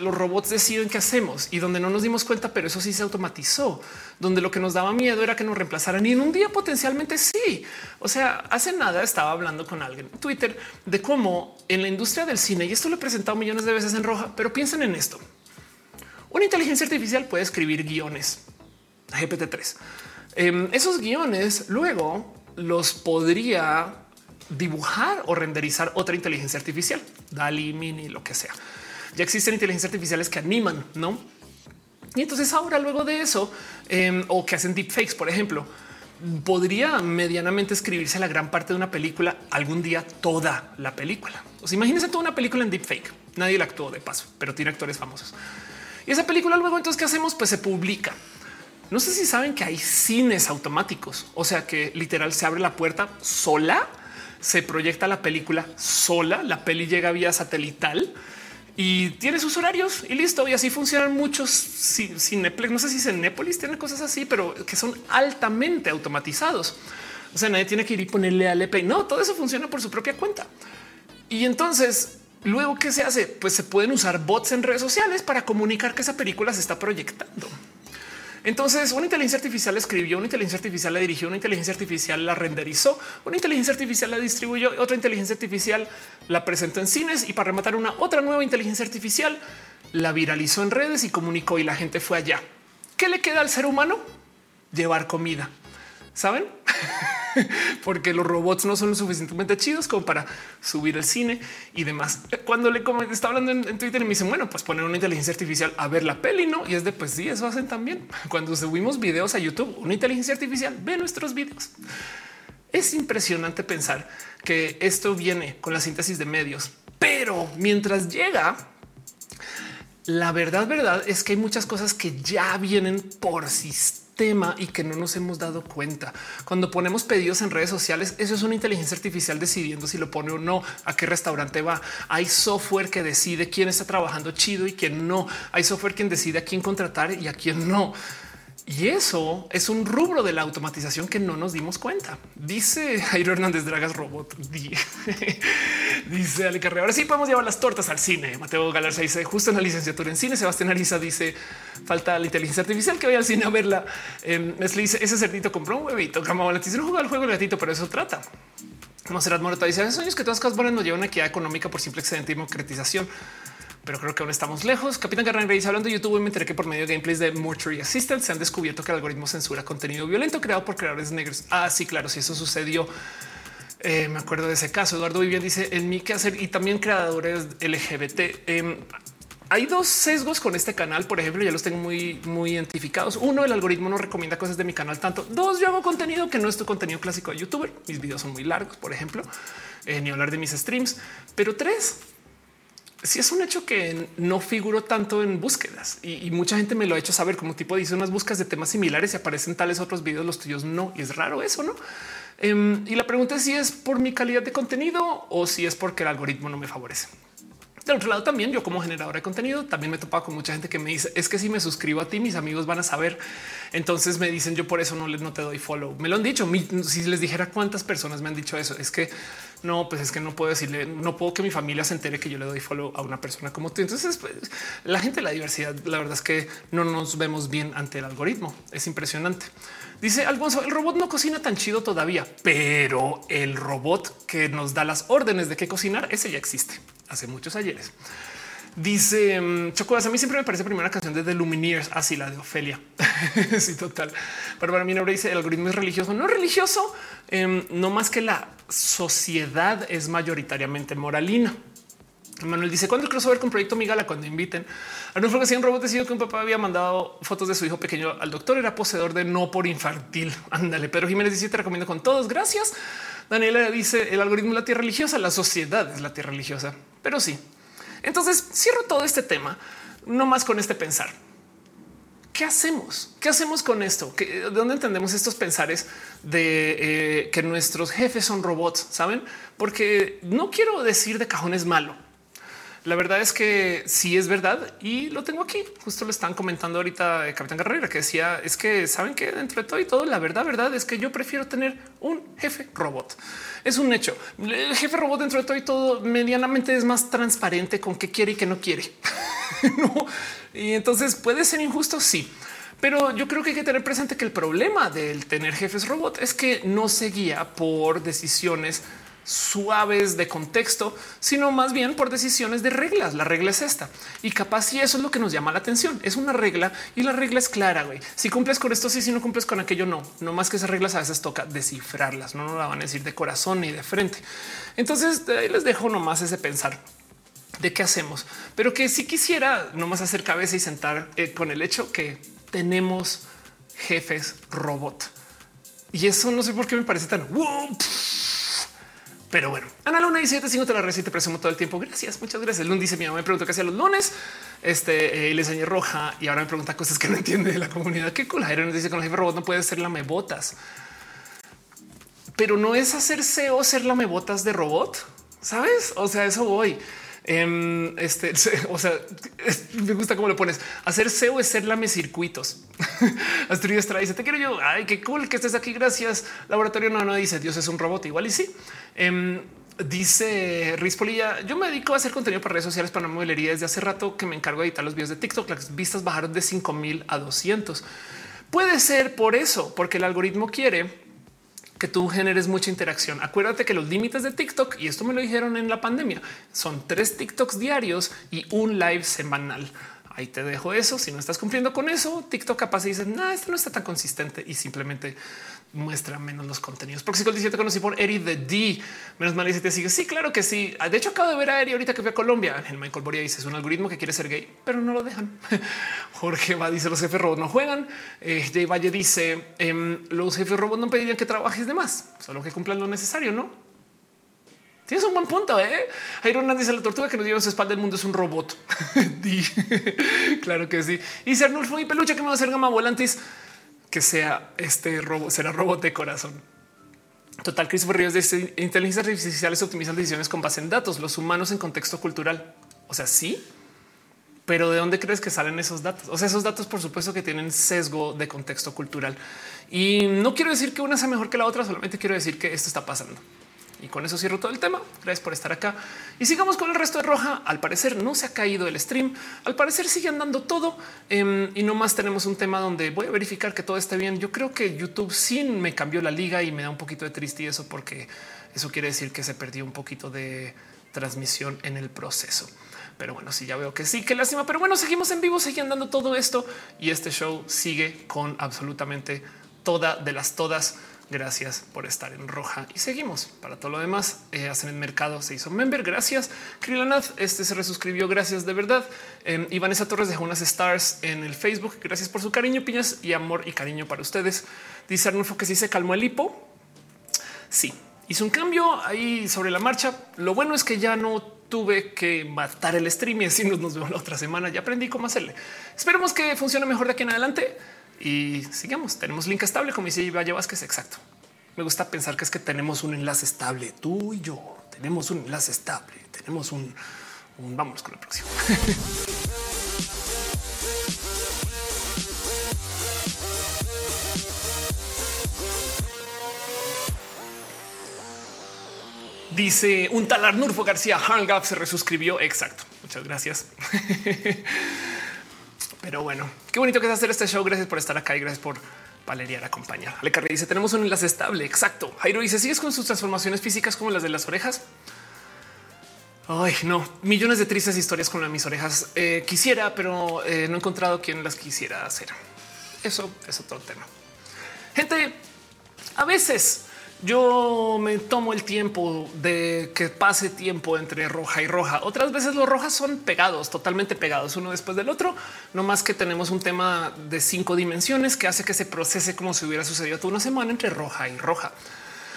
los robots deciden qué hacemos y donde no nos dimos cuenta, pero eso sí se automatizó, donde lo que nos daba miedo era que nos reemplazaran y en un día potencialmente sí. O sea, hace nada estaba hablando con alguien en Twitter de cómo en la industria del cine, y esto lo he presentado millones de veces en roja, pero piensen en esto. Una inteligencia artificial puede escribir guiones. GPT-3. Em, esos guiones luego los podría dibujar o renderizar otra inteligencia artificial, DALI, Mini, lo que sea. Ya existen inteligencias artificiales que animan, ¿no? Y entonces ahora luego de eso, em, o que hacen deepfakes, por ejemplo, podría medianamente escribirse la gran parte de una película algún día toda la película. O sea, imagínense toda una película en deepfake. Nadie la actuó de paso, pero tiene actores famosos. Y esa película luego entonces qué hacemos? Pues se publica. No sé si saben que hay cines automáticos, o sea que literal se abre la puerta sola, se proyecta la película sola, la peli llega vía satelital y tiene sus horarios y listo. Y así funcionan muchos cineplex. No sé si Cinepolis tiene cosas así, pero que son altamente automatizados. O sea, nadie tiene que ir y ponerle al EP. No, todo eso funciona por su propia cuenta. Y entonces, luego, ¿qué se hace? Pues se pueden usar bots en redes sociales para comunicar que esa película se está proyectando. Entonces, una inteligencia artificial escribió, una inteligencia artificial la dirigió, una inteligencia artificial la renderizó, una inteligencia artificial la distribuyó, otra inteligencia artificial la presentó en cines y para rematar una otra nueva inteligencia artificial la viralizó en redes y comunicó y la gente fue allá. ¿Qué le queda al ser humano? Llevar comida. ¿Saben? porque los robots no son lo suficientemente chidos como para subir el cine y demás. Cuando le está hablando en, Twitter y me dicen, bueno, pues poner una inteligencia artificial a ver la peli, no? Y es de pues sí, eso hacen también. Cuando subimos videos a YouTube, una inteligencia artificial ve nuestros videos. Es impresionante pensar que esto viene con la síntesis de medios, pero mientras llega, la verdad, verdad es que hay muchas cosas que ya vienen por sistema tema y que no nos hemos dado cuenta. Cuando ponemos pedidos en redes sociales, eso es una inteligencia artificial decidiendo si lo pone o no, a qué restaurante va. Hay software que decide quién está trabajando chido y quién no. Hay software quien decide a quién contratar y a quién no. Y eso es un rubro de la automatización que no nos dimos cuenta. Dice Jairo Hernández Dragas Robot. dice Ale Carrera. Ahora sí podemos llevar las tortas al cine. Mateo Galarza dice justo en la licenciatura en cine. Sebastián Ariza dice falta la inteligencia artificial que vaya al cine a verla. Eh, dice ese cerdito compró un huevito. Camabala dice no juega el juego el gatito, pero eso trata. Monserrat Moreta dice hace años que todas las cosas buenas nos llevan a equidad económica por simple excedente y democratización pero creo que aún estamos lejos. Capitán Garran dice hablando de YouTube, me enteré que por medio de gameplays de Mortuary Assistant se han descubierto que el algoritmo censura contenido violento creado por creadores negros. Ah, sí, claro, si eso sucedió. Eh, me acuerdo de ese caso. Eduardo Vivian dice en mi hacer y también creadores LGBT. Em, hay dos sesgos con este canal, por ejemplo, ya los tengo muy, muy identificados. Uno, el algoritmo no recomienda cosas de mi canal tanto. Dos, yo hago contenido que no es tu contenido clásico de youtuber. Mis videos son muy largos, por ejemplo, eh, ni hablar de mis streams. Pero tres, si es un hecho que no figuro tanto en búsquedas y, mucha gente me lo ha hecho saber como tipo dice unas búsquedas de temas similares y aparecen tales otros videos, los tuyos no. Y es raro eso, no? Em, y la pregunta es si es por mi calidad de contenido o si es porque el algoritmo no me favorece. De otro lado, también yo como generadora de contenido también me he topado con mucha gente que me dice es que si me suscribo a ti, mis amigos van a saber. Entonces me dicen yo por eso no les no te doy follow. Me lo han dicho. Si les dijera cuántas personas me han dicho eso, es que no, pues es que no puedo decirle, no puedo que mi familia se entere que yo le doy follow a una persona como tú. Entonces, pues, la gente la diversidad, la verdad es que no nos vemos bien ante el algoritmo. Es impresionante. Dice Alfonso, el robot no cocina tan chido todavía, pero el robot que nos da las órdenes de qué cocinar, ese ya existe hace muchos ayeres. Dice mm, Chocodas, a mí siempre me parece primera canción de The Lumineers, así la de Ofelia. sí, total. Pero para mí dice el algoritmo es religioso. No religioso, em, no más que la sociedad es mayoritariamente moralina. Manuel dice cuando el crossover con Proyecto Migala, cuando inviten a que un robot decidió que un papá había mandado fotos de su hijo pequeño al doctor, era poseedor de no por infantil. Ándale, pero Jiménez dice te recomiendo con todos. Gracias. Daniela dice el algoritmo es la tierra religiosa, la sociedad es la tierra religiosa, pero sí. Entonces cierro todo este tema, no más con este pensar. ¿Qué hacemos? ¿Qué hacemos con esto? ¿De dónde entendemos estos pensares de eh, que nuestros jefes son robots? Saben, porque no quiero decir de cajones malo. La verdad es que sí es verdad y lo tengo aquí. Justo lo están comentando ahorita el Capitán Carrera que decía es que saben que dentro de todo y todo la verdad, verdad es que yo prefiero tener un jefe robot. Es un hecho. El jefe robot dentro de todo y todo medianamente es más transparente con qué quiere y qué no quiere. Y entonces puede ser injusto. Sí, pero yo creo que hay que tener presente que el problema del tener jefes robot es que no se guía por decisiones suaves de contexto, sino más bien por decisiones de reglas. La regla es esta y capaz si eso es lo que nos llama la atención. Es una regla y la regla es clara. Si cumples con esto, sí, si no cumples con aquello, no. No más que esas reglas a veces toca descifrarlas. No nos la van a decir de corazón ni de frente. Entonces ahí les dejo nomás ese pensar de qué hacemos, pero que si quisiera nomás hacer cabeza y sentar eh, con el hecho que tenemos jefes robot. Y eso no sé por qué me parece tan pero bueno, Ana Luna dice: Te sigo, te la y te presumo todo el tiempo. Gracias, muchas gracias. Luna dice: Mi mamá me preguntó qué hacía los lunes. Este eh, le enseñé roja y ahora me pregunta cosas que no entiende de la comunidad. Qué cool. nos dice: Con el jefe robot no puede ser la mebotas, pero no es hacer SEO ser la mebotas de robot. Sabes? O sea, eso voy. Em, este, o sea, me gusta cómo lo pones. Hacer SEO es ser lame circuitos. Astrid Estrada dice: Te quiero yo. Ay, qué cool que estés aquí. Gracias. Laboratorio no, no dice Dios es un robot. Igual y sí. Em, dice Riz Polilla, yo me dedico a hacer contenido para redes sociales para modelería desde hace rato que me encargo de editar los videos de TikTok. Las vistas bajaron de 5 mil a 200. Puede ser por eso, porque el algoritmo quiere que tú generes mucha interacción. Acuérdate que los límites de TikTok, y esto me lo dijeron en la pandemia, son tres TikToks diarios y un live semanal. Ahí te dejo eso. Si no estás cumpliendo con eso, TikTok capaz y dices, no, esto no está tan consistente y simplemente muestra menos los contenidos. Si te conocí por Eri de D. Menos mal y te sigue. Sí, claro que sí. De hecho, acabo de ver a Eri ahorita que fui a Colombia. El Michael Boria dice es un algoritmo que quiere ser gay, pero no lo dejan. Jorge va, dice los jefes robots no juegan. Eh, Jay Valle dice em, los jefes robots no pedirían que trabajes de más, solo que cumplan lo necesario, no? Tienes un buen punto. ¿eh? Iron dice la tortuga que nos lleva a su espalda. El mundo es un robot. claro que sí. Y Arnulfo y peluche que me va a hacer gama volantis que sea este robot, será robot de corazón. Total, Christopher Ríos dice inteligencias artificiales optimizan decisiones con base en datos, los humanos en contexto cultural. O sea, sí, pero ¿de dónde crees que salen esos datos? O sea, esos datos, por supuesto, que tienen sesgo de contexto cultural. Y no quiero decir que una sea mejor que la otra, solamente quiero decir que esto está pasando. Y con eso cierro todo el tema. Gracias por estar acá y sigamos con el resto de Roja. Al parecer no se ha caído el stream. Al parecer sigue andando todo em, y no más tenemos un tema donde voy a verificar que todo esté bien. Yo creo que YouTube sí me cambió la liga y me da un poquito de triste eso porque eso quiere decir que se perdió un poquito de transmisión en el proceso. Pero bueno, sí, ya veo que sí, qué lástima. Pero bueno, seguimos en vivo, sigue andando todo esto y este show sigue con absolutamente toda de las todas Gracias por estar en roja y seguimos para todo lo demás. Eh, hacen el mercado, se hizo member. Gracias. Krilanath, este se resuscribió. Gracias de verdad. Eh, y Torres dejó unas stars en el Facebook. Gracias por su cariño, piñas y amor y cariño para ustedes. Dice Arnulfo que sí se calmó el hipo. Sí, hizo un cambio ahí sobre la marcha. Lo bueno es que ya no tuve que matar el stream y así nos vemos la otra semana. Ya aprendí cómo hacerle. Esperemos que funcione mejor de aquí en adelante y sigamos. Tenemos link estable, como dice Valle Vázquez. Exacto. Me gusta pensar que es que tenemos un enlace estable. Tú y yo tenemos un enlace estable. Tenemos un, un vamos con la próxima. Dice un tal Arnulfo García Hangap se resuscribió. Exacto. Muchas gracias. Pero bueno, qué bonito que es hacer este show. Gracias por estar acá y gracias por Valeria acompañar. Ale Carri dice tenemos un enlace estable. Exacto. Jairo dice sigues con sus transformaciones físicas como las de las orejas. Ay, no, millones de tristes historias con mis orejas. Eh, quisiera, pero eh, no he encontrado quien las quisiera hacer. Eso es otro tema. Gente, a veces yo me tomo el tiempo de que pase tiempo entre roja y roja. Otras veces los rojas son pegados, totalmente pegados uno después del otro. No más que tenemos un tema de cinco dimensiones que hace que se procese como si hubiera sucedido toda una semana entre roja y roja.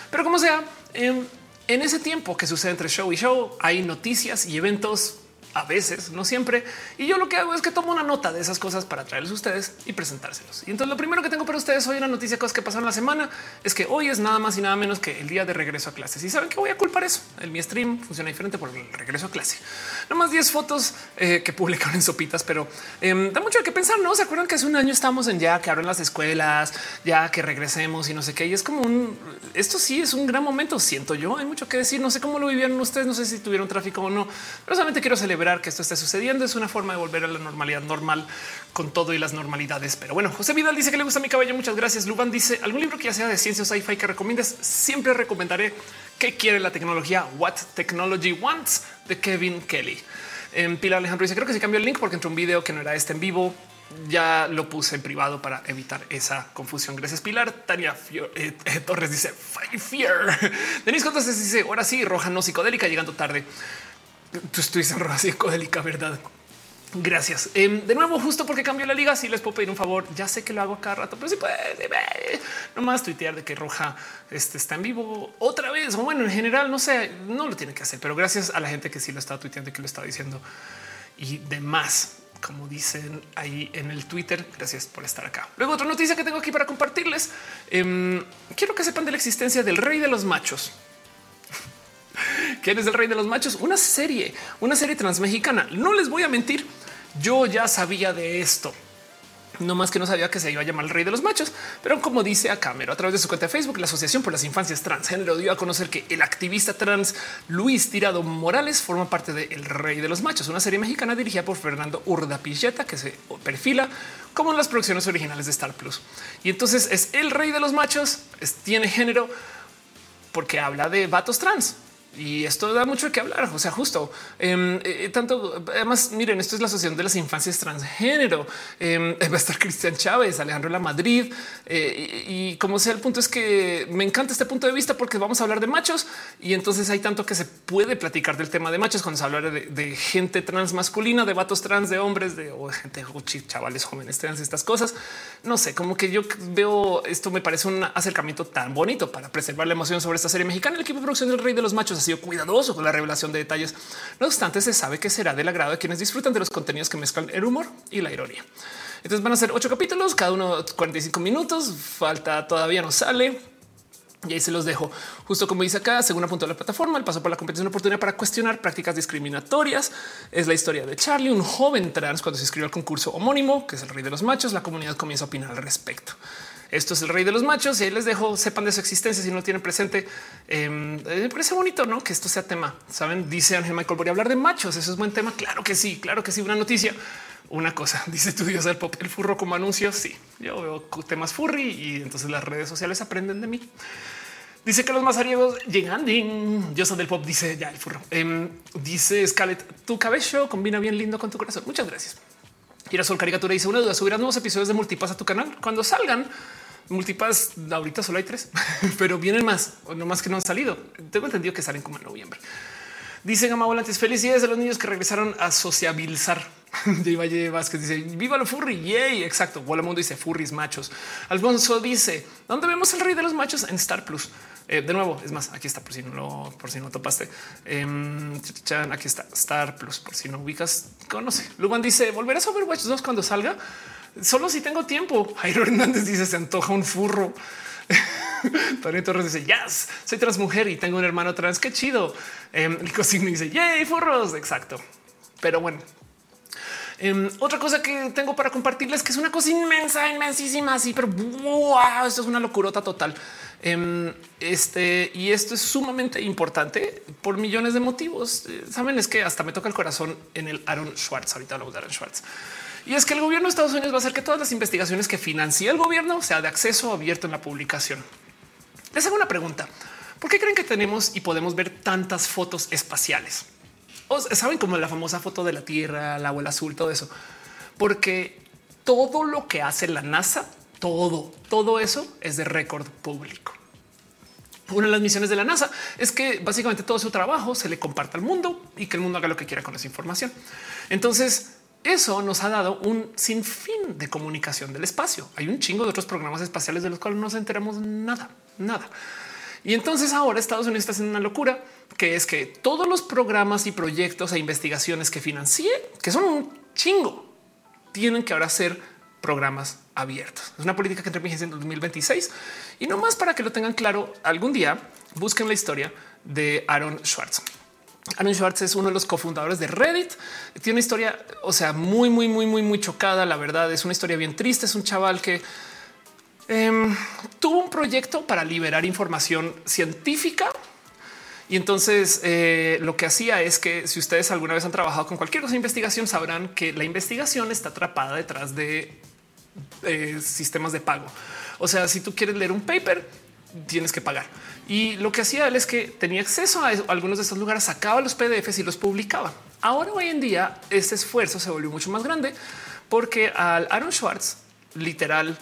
Pero como sea, en, en ese tiempo que sucede entre show y show, hay noticias y eventos a veces, no siempre. Y yo lo que hago es que tomo una nota de esas cosas para traerles a ustedes y presentárselos. Y entonces lo primero que tengo para ustedes hoy, una noticia, cosas que pasaron la semana, es que hoy es nada más y nada menos que el día de regreso a clases. Y saben que voy a culpar eso. El mi stream funciona diferente por el regreso a clase. No más 10 fotos eh, que publicaron en sopitas, pero em, da mucho que pensar. No se acuerdan que hace un año estamos en ya que abren las escuelas, ya que regresemos y no sé qué. Y es como un esto sí es un gran momento. Siento yo. Hay mucho que decir. No sé cómo lo vivieron ustedes. No sé si tuvieron tráfico o no, pero solamente quiero celebrar que esto esté sucediendo. Es una forma de volver a la normalidad normal con todo y las normalidades. Pero bueno, José Vidal dice que le gusta mi cabello. Muchas gracias. Luban dice algún libro que ya sea de ciencia o sci-fi que recomiendas. Siempre recomendaré ¿Qué quiere la tecnología? What Technology Wants de Kevin Kelly. En Pilar Alejandro dice, creo que se cambió el link porque entró un video que no era este en vivo. Ya lo puse en privado para evitar esa confusión. Gracias, Pilar. Tania eh, eh, Torres dice Fear. Denis entonces dice ahora sí, roja no psicodélica llegando tarde. Tú estuviste en roja psicodélica, verdad? Gracias. Em, de nuevo, justo porque cambió la liga, si les puedo pedir un favor. Ya sé que lo hago cada rato, pero si puede nomás tuitear de que Roja este, está en vivo otra vez. O bueno, en general, no sé, no lo tiene que hacer, pero gracias a la gente que sí lo está tuiteando y que lo está diciendo y demás. Como dicen ahí en el Twitter, gracias por estar acá. Luego otra noticia que tengo aquí para compartirles. Em, quiero que sepan de la existencia del rey de los machos. ¿Quién es el rey de los machos? Una serie, una serie transmexicana. No les voy a mentir, yo ya sabía de esto. No más que no sabía que se iba a llamar el rey de los machos, pero como dice a Camero a través de su cuenta de Facebook, la Asociación por las Infancias Transgénero dio a conocer que el activista trans Luis Tirado Morales forma parte de El Rey de los Machos, una serie mexicana dirigida por Fernando Urda Pilleta que se perfila como en las producciones originales de Star Plus. Y entonces es el rey de los machos, tiene género porque habla de vatos trans y esto da mucho que hablar. O sea, justo em, eh, tanto. Además, miren, esto es la Asociación de las Infancias Transgénero. Eh, va a estar Cristian Chávez, Alejandro La Madrid. Eh, y, como sea, el punto es que me encanta este punto de vista porque vamos a hablar de machos y entonces hay tanto que se puede platicar del tema de machos cuando se habla de, gente trans masculina, de vatos trans, de hombres, de gente chavales jóvenes trans, estas cosas. No sé, como que yo veo esto me parece un acercamiento tan bonito para preservar la emoción sobre esta serie mexicana. El equipo de producción del Rey de los Machos sido cuidadoso con la revelación de detalles. No obstante, se sabe que será del agrado de quienes disfrutan de los contenidos que mezclan el humor y la ironía. Entonces van a ser ocho capítulos, cada uno 45 minutos. Falta todavía no sale. Y ahí se los dejo. Justo como dice acá, según apuntó la plataforma, el paso por la competición oportunidad para cuestionar prácticas discriminatorias. Es la historia de Charlie, un joven trans cuando se inscribió al concurso homónimo, que es el rey de los machos. La comunidad comienza a opinar al respecto. Esto es el rey de los machos y ahí les dejo, sepan de su existencia si no tienen presente. Em, eh, me parece bonito ¿no? que esto sea tema. Saben, dice Ángel Michael, voy a hablar de machos. Eso es buen tema. Claro que sí, claro que sí. Una noticia, una cosa. Dice tu dios del pop, el furro como anuncio. Sí, yo veo temas furry y entonces las redes sociales aprenden de mí. Dice que los mazariegos llegan. Yo soy del pop. Dice ya el furro. Em, dice Scarlett, tu cabello combina bien lindo con tu corazón. Muchas gracias. Girasol Caricatura dice una duda, subirás nuevos episodios de Multipass a tu canal cuando salgan. Multipass ahorita solo hay tres, pero vienen más, o no más que no han salido. Tengo entendido que salen como en noviembre. Dice Gama Volantes, felicidades a los niños que regresaron a sociabilizar. De Valle Vázquez dice, viva lo furry, yay, exacto. Mundo dice, furries machos. Alfonso dice, ¿dónde vemos el rey de los machos? En Star Plus. Eh, de nuevo, es más, aquí está por si no lo, por si no topaste. Em, aquí está Star Plus, por si no ubicas, conoce. Luban dice, ¿volverás a Overwatch 2 cuando salga? Solo si tengo tiempo. Jairo Hernández dice, se antoja un furro. Tony Torres dice, yes, soy trans mujer y tengo un hermano trans. Qué chido. Eh, dice, yay, furros. Exacto. Pero bueno, em, otra cosa que tengo para compartirles que es una cosa inmensa, inmensísima, así, pero wow, esto es una locurota total. Em, este y esto es sumamente importante por millones de motivos. Eh, saben, es que hasta me toca el corazón en el Aaron Schwartz. Ahorita hablamos de Aaron Schwartz. Y es que el gobierno de Estados Unidos va a hacer que todas las investigaciones que financie el gobierno sea de acceso abierto en la publicación. Les hago una pregunta. ¿Por qué creen que tenemos y podemos ver tantas fotos espaciales? ¿O saben como la famosa foto de la Tierra, la abuela azul, todo eso? Porque todo lo que hace la NASA todo, todo eso es de récord público. Una de las misiones de la NASA es que básicamente todo su trabajo se le comparta al mundo y que el mundo haga lo que quiera con esa información. Entonces, eso nos ha dado un sinfín de comunicación del espacio. Hay un chingo de otros programas espaciales de los cuales no nos enteramos nada, nada. Y entonces ahora Estados Unidos está haciendo una locura que es que todos los programas y proyectos e investigaciones que financie, que son un chingo, tienen que ahora ser programas abiertos. Es una política que entra en vigencia en 2026 y no más para que lo tengan claro. Algún día busquen la historia de Aaron Schwartz. Aaron Schwartz es uno de los cofundadores de Reddit. Tiene una historia, o sea, muy, muy, muy, muy, muy chocada. La verdad es una historia bien triste. Es un chaval que em, tuvo un proyecto para liberar información científica. Y entonces eh, lo que hacía es que si ustedes alguna vez han trabajado con cualquier cosa de investigación, sabrán que la investigación está atrapada detrás de eh, sistemas de pago. O sea, si tú quieres leer un paper, tienes que pagar. Y lo que hacía él es que tenía acceso a algunos de estos lugares, sacaba los PDFs y los publicaba. Ahora, hoy en día, este esfuerzo se volvió mucho más grande porque al Aaron Schwartz, literal,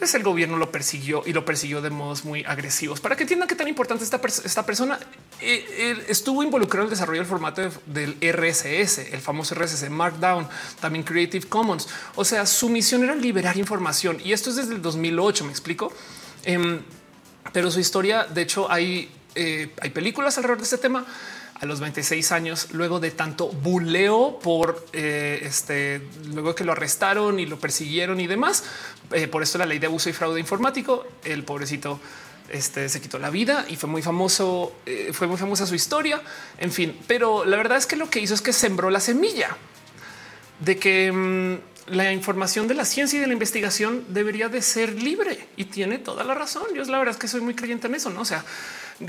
es el gobierno lo persiguió y lo persiguió de modos muy agresivos. Para que entiendan qué tan importante esta, esta persona eh, estuvo involucrado en el desarrollo del formato del RSS, el famoso RSS Markdown, también Creative Commons. O sea, su misión era liberar información y esto es desde el 2008. Me explico. Em, pero su historia, de hecho, hay, eh, hay películas alrededor de este tema a los 26 años, luego de tanto buleo por eh, este, luego que lo arrestaron y lo persiguieron y demás. Eh, por esto la ley de abuso y fraude informático, el pobrecito este, se quitó la vida y fue muy famoso, eh, fue muy famosa su historia, en fin. Pero la verdad es que lo que hizo es que sembró la semilla de que mm, la información de la ciencia y de la investigación debería de ser libre y tiene toda la razón. Yo la verdad es que soy muy creyente en eso, no? O sea,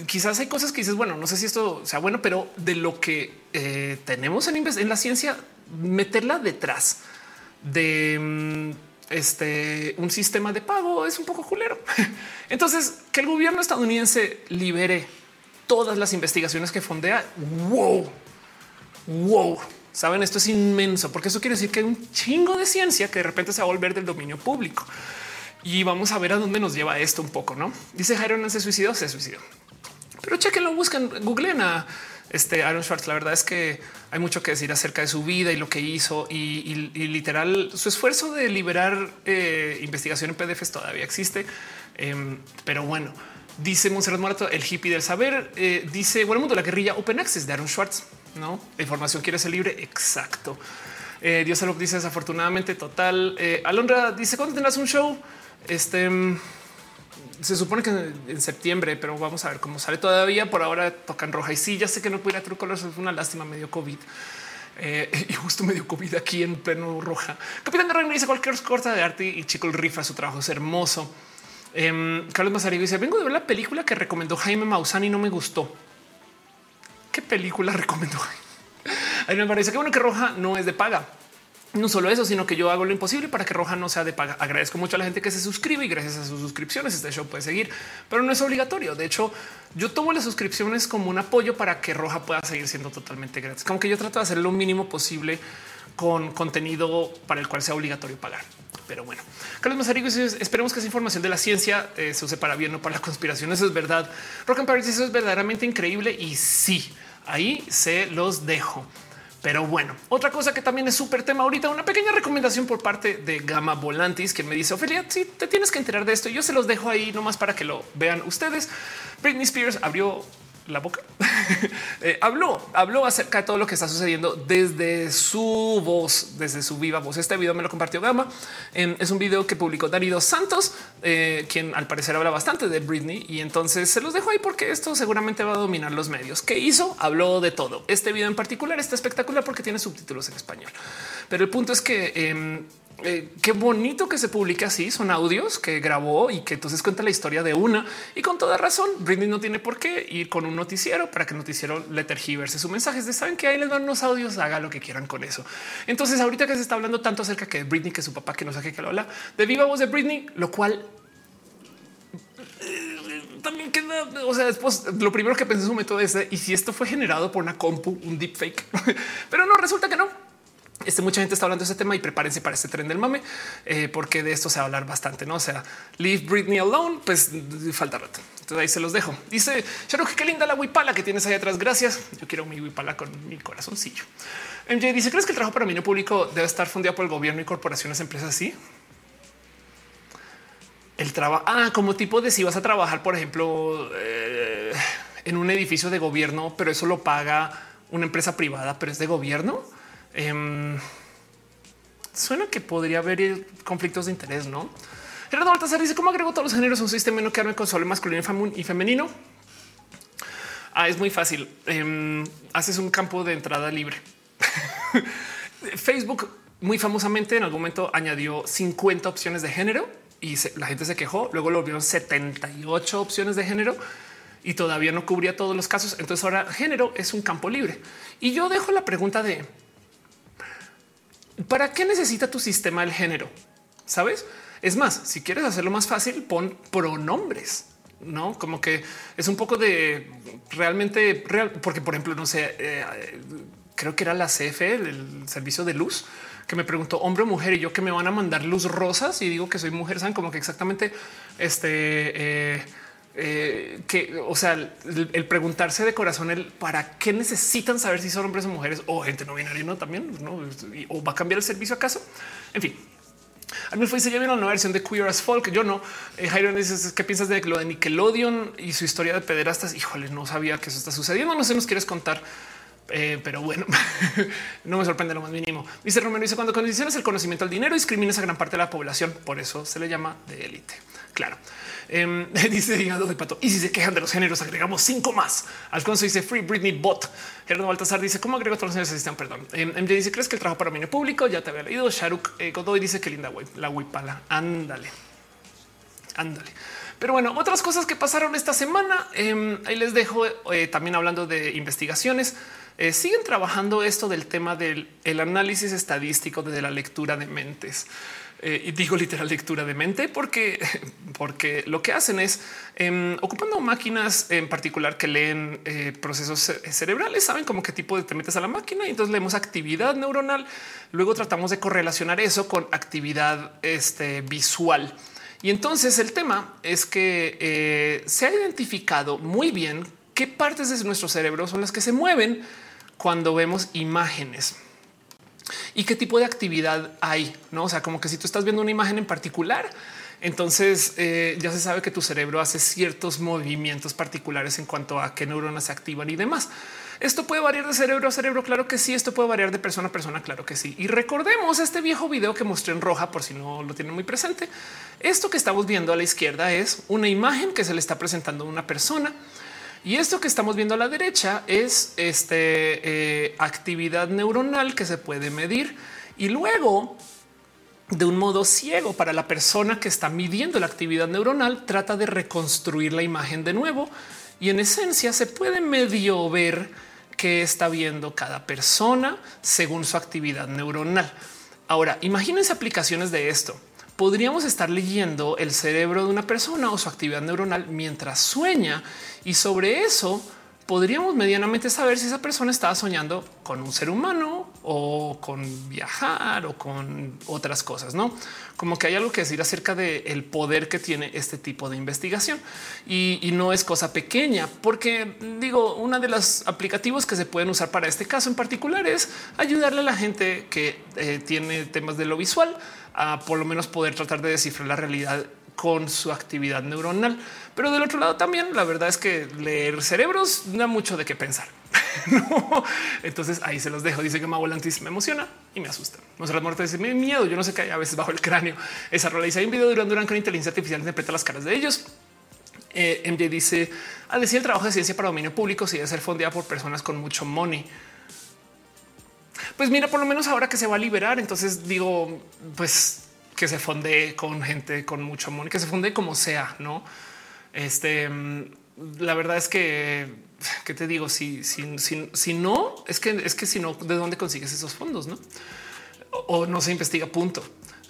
quizás hay cosas que dices, bueno, no sé si esto sea bueno, pero de lo que eh, tenemos en, la ciencia, meterla detrás de mm, este un sistema de pago es un poco culero. Entonces, que el gobierno estadounidense libere todas las investigaciones que fondea. Wow, wow. Saben, esto es inmenso porque eso quiere decir que hay un chingo de ciencia que de repente se va a volver del dominio público. Y vamos a ver a dónde nos lleva esto un poco, ¿no? Dice Jairo, no se suicidó, se suicidó. Pero chequenlo, buscan, googleen a este Aaron Schwartz. La verdad es que hay mucho que decir acerca de su vida y lo que hizo y, literal su esfuerzo de liberar eh, investigación en PDFs todavía existe. Em, pero bueno, dice Monserrat Morato, el hippie del saber, eh, dice bueno mundo la guerrilla Open Access de Aaron Schwartz. No la información quiere ser libre. Exacto. Eh, Dios lo dice desafortunadamente total. Alondra dice cuando tendrás un show. Este se supone que en septiembre, pero vamos a ver cómo sale todavía. Por ahora tocan roja y sí, ya sé que no pudiera True Colors, es una lástima, medio COVID. Eh, y justo medio COVID aquí en pleno roja. Capitán Guerrero dice cualquier corta de arte y chico el rifa, su trabajo es hermoso. Em, Carlos Mazarigo dice: Vengo de ver la película que recomendó Jaime Maussan y no me gustó. ¿Qué película recomendó? A mí me parece que bueno que roja no es de paga. No solo eso, sino que yo hago lo imposible para que Roja no sea de paga. Agradezco mucho a la gente que se suscribe y gracias a sus suscripciones este show puede seguir, pero no es obligatorio. De hecho, yo tomo las suscripciones como un apoyo para que Roja pueda seguir siendo totalmente gratis. Como que yo trato de hacer lo mínimo posible con contenido para el cual sea obligatorio pagar. Pero bueno, Carlos Mazarigo esperemos que esa información de la ciencia eh, se use para bien, no para la conspiración. Eso es verdad. Rock and Paris, eso es verdaderamente increíble y sí, ahí se los dejo. Pero bueno, otra cosa que también es súper tema ahorita, una pequeña recomendación por parte de Gama Volantis que me dice Ophelia, si te tienes que enterar de esto, yo se los dejo ahí nomás para que lo vean ustedes. Britney Spears abrió la boca. Eh, habló, habló acerca de todo lo que está sucediendo desde su voz, desde su viva voz. Este video me lo compartió Gama. Em, es un video que publicó Danido Santos, eh, quien al parecer habla bastante de Britney y entonces se los dejo ahí porque esto seguramente va a dominar los medios. ¿Qué hizo? Habló de todo. Este video en particular está espectacular porque tiene subtítulos en español. Pero el punto es que em, eh, qué bonito que se publique así. Son audios que grabó y que entonces cuenta la historia de una y con toda razón. Britney no tiene por qué ir con un noticiero para que el noticiero le tergiverse su mensaje. De saben que ahí les dan unos audios, haga lo que quieran con eso. Entonces, ahorita que se está hablando tanto acerca que de Britney, que su papá, que no qué que lo habla de viva voz de Britney, lo cual eh, también queda, o sea, después lo primero que pensé en su método es y si esto fue generado por una compu, un deepfake, pero no resulta que no. Este, mucha gente está hablando de ese tema y prepárense para este tren del mame, eh, porque de esto se va a hablar bastante. No o sea, leave Britney alone, pues falta rato. Entonces ahí se los dejo. Dice Sharon, qué linda la huipala que tienes ahí atrás. Gracias. Yo quiero mi huipala con mi corazoncillo. MJ dice: ¿Crees que el trabajo para no público debe estar fundado por el gobierno y corporaciones, empresas así? El trabajo, ah, como tipo de si vas a trabajar, por ejemplo, eh, en un edificio de gobierno, pero eso lo paga una empresa privada, pero es de gobierno Em, suena que podría haber conflictos de interés, ¿no? Gerardo Baltasar dice cómo agrego todos los géneros un sistema no quedarme con solo masculino y femenino. Ah, es muy fácil. Em, haces un campo de entrada libre. Facebook muy famosamente en algún momento añadió 50 opciones de género y la gente se quejó. Luego lo volvieron 78 opciones de género y todavía no cubría todos los casos. Entonces ahora género es un campo libre. Y yo dejo la pregunta de ¿Para qué necesita tu sistema el género? ¿Sabes? Es más, si quieres hacerlo más fácil, pon pronombres. no como que es un poco de realmente real, porque por ejemplo, no sé, eh, creo que era la CFE, el servicio de luz, que me preguntó hombre o mujer y yo que me van a mandar luz rosas y digo que soy mujer, saben como que exactamente este eh, eh, que, o sea, el, preguntarse de corazón el para qué necesitan saber si son hombres o mujeres o gente no binaria, no también, ¿no? o va a cambiar el servicio acaso. En fin, mí fue dice ya vieron la nueva versión de Queer as Folk. Yo no. Eh, Jairo dice qué piensas de lo de Nickelodeon y su historia de pederastas. Híjole, no sabía que eso está sucediendo. No sé, nos quieres contar. Eh, pero bueno, no me sorprende lo más mínimo. Dice Romero, dice cuando condicionas el conocimiento al dinero, discriminas a gran parte de la población. Por eso se le llama de élite. Claro. Em, dice Hígado de Pato. Y si se quejan de los géneros, agregamos cinco más. Alfonso dice Free Britney Bot. Gerardo Baltasar dice cómo agrego todos los géneros. Perdón. Eh, MJ dice crees que el trabajo para dominio público ya te había leído. Sharuk eh, Godoy dice que linda la huipala. Ándale, ándale. Pero bueno, otras cosas que pasaron esta semana. Em, ahí les dejo eh, también hablando de investigaciones. Eh, siguen trabajando esto del tema del análisis estadístico desde la lectura de mentes. Eh, y digo literal lectura de mente porque, porque lo que hacen es em, ocupando máquinas en particular que leen eh, procesos cerebrales, saben como qué tipo de te metes a la máquina y entonces leemos actividad neuronal. Luego tratamos de correlacionar eso con actividad este, visual. Y entonces el tema es que eh, se ha identificado muy bien qué partes de nuestro cerebro son las que se mueven cuando vemos imágenes y qué tipo de actividad hay. No, o sea, como que si tú estás viendo una imagen en particular, entonces eh, ya se sabe que tu cerebro hace ciertos movimientos particulares en cuanto a qué neuronas se activan y demás. Esto puede variar de cerebro a cerebro. Claro que sí. Esto puede variar de persona a persona. Claro que sí. Y recordemos este viejo video que mostré en roja por si no lo tienen muy presente. Esto que estamos viendo a la izquierda es una imagen que se le está presentando a una persona y esto que estamos viendo a la derecha es este eh, actividad neuronal que se puede medir. Y luego de un modo ciego para la persona que está midiendo la actividad neuronal trata de reconstruir la imagen de nuevo. Y en esencia se puede medio ver qué está viendo cada persona según su actividad neuronal. Ahora, imagínense aplicaciones de esto podríamos estar leyendo el cerebro de una persona o su actividad neuronal mientras sueña. Y sobre eso podríamos medianamente saber si esa persona estaba soñando con un ser humano o con viajar o con otras cosas, no como que hay algo que decir acerca del poder que tiene este tipo de investigación. Y, no es cosa pequeña, porque digo, una de los aplicativos que se pueden usar para este caso en particular es ayudarle a la gente que eh, tiene temas de lo visual a por lo menos poder tratar de descifrar la realidad con su actividad neuronal. Pero del otro lado también la verdad es que leer cerebros da mucho de qué pensar. Entonces ahí se los dejo. Dice que Volantis me emociona y me asusta. Monserrat Muerte dice mi miedo. Yo no sé qué hay a veces bajo el cráneo. Esa rola dice hay un video durante Durán con inteligencia artificial interpreta las caras de ellos. Eh, MJ dice al decir el trabajo de ciencia para dominio público si debe ser fondeada por personas con mucho money. Pues mira, por lo menos ahora que se va a liberar, entonces digo, pues que se funde con gente con mucho amor, que se funde como sea, no? Este, mm, la verdad es que, ¿qué te digo? Si, si, si, si no, es que es que si no, ¿de dónde consigues esos fondos? No? o no se investiga, punto.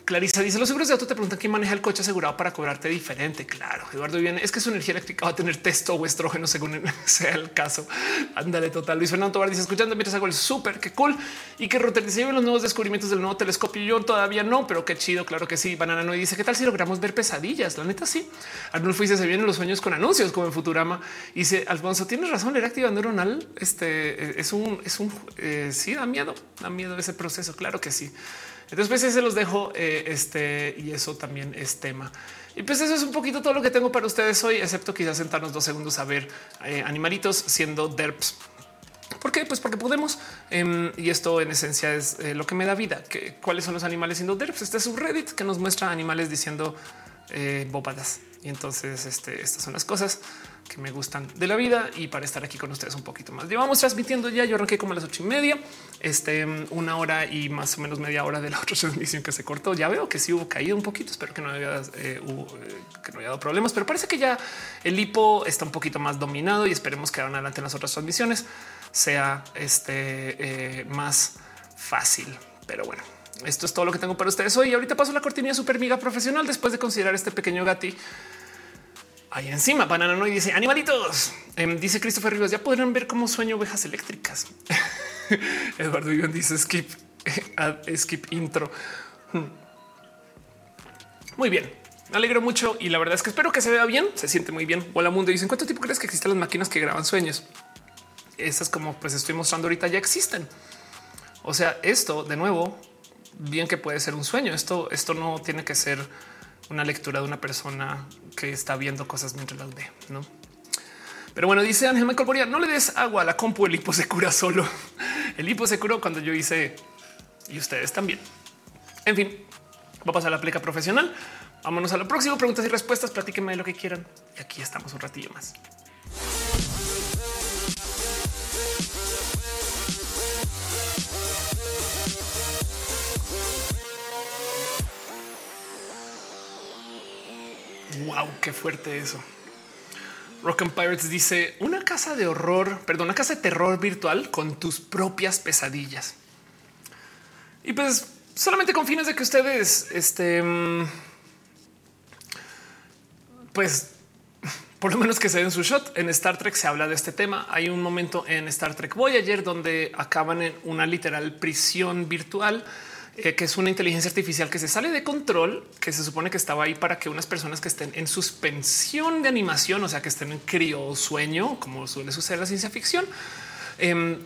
Clarisa dice los seguros de auto te preguntan quién maneja el coche asegurado para cobrarte diferente. Claro, Eduardo viene es que su energía eléctrica va a tener texto o estrógeno según sea el caso. Ándale total. Luis Fernando Tobar dice escuchando mientras hago el súper, qué cool. Y que Rotter dice los nuevos descubrimientos del nuevo telescopio. Yo todavía no, pero qué chido. Claro que sí. Banana no dice qué tal si logramos ver pesadillas. La neta sí. Arnulfo dice se vienen los sueños con anuncios como en Futurama. Dice Alfonso tienes razón. Era activa neuronal. Este es un, es un, eh, sí da miedo, da miedo ese proceso. Claro que sí. Entonces, pues se los dejo eh, este y eso también es tema. Y pues eso es un poquito todo lo que tengo para ustedes hoy, excepto quizás sentarnos dos segundos a ver eh, animalitos siendo derps. ¿Por qué? Pues porque podemos. Em, y esto en esencia es eh, lo que me da vida. Que, ¿Cuáles son los animales siendo derps? Este es un Reddit que nos muestra animales diciendo bobadas. Y entonces este, estas son las cosas que me gustan de la vida y para estar aquí con ustedes un poquito más. Llevamos transmitiendo ya. Yo arranqué como a las ocho y media, este una hora y más o menos media hora de la otra transmisión que se cortó. Ya veo que sí hubo caído un poquito. Espero que no haya, eh, eh, que no haya dado problemas, pero parece que ya el hipo está un poquito más dominado y esperemos que adelante en las otras transmisiones sea este eh, más fácil. Pero bueno, esto es todo lo que tengo para ustedes hoy. Ahorita paso la cortina super miga profesional después de considerar este pequeño gati ahí encima. Banana y dice animalitos. Em, dice Christopher Rivas, ya podrán ver cómo sueño ovejas eléctricas. Eduardo Iván dice skip, skip intro. Hmm. Muy bien. Me alegro mucho y la verdad es que espero que se vea bien. Se siente muy bien. Hola mundo. Dicen cuánto tiempo crees que existen las máquinas que graban sueños? Esas como pues estoy mostrando ahorita ya existen. O sea, esto de nuevo, bien que puede ser un sueño. Esto, esto no tiene que ser una lectura de una persona que está viendo cosas mientras las ve, no? Pero bueno, dice Ángel Michael no le des agua a la compu, el hipo se cura solo. El hipo se curó cuando yo hice y ustedes también. En fin, va a pasar la aplica profesional. Vámonos a lo próximo. Preguntas y respuestas. Platíquenme lo que quieran. Y aquí estamos un ratillo más. Wow, qué fuerte eso. Rock and Pirates dice una casa de horror, perdón, una casa de terror virtual con tus propias pesadillas. Y pues solamente con fines de que ustedes este, mm, pues por lo menos que se den su shot. En Star Trek se habla de este tema. Hay un momento en Star Trek Voyager donde acaban en una literal prisión virtual, que es una inteligencia artificial que se sale de control, que se supone que estaba ahí para que unas personas que estén en suspensión de animación, o sea, que estén en crío sueño, como suele suceder en la ciencia ficción, em,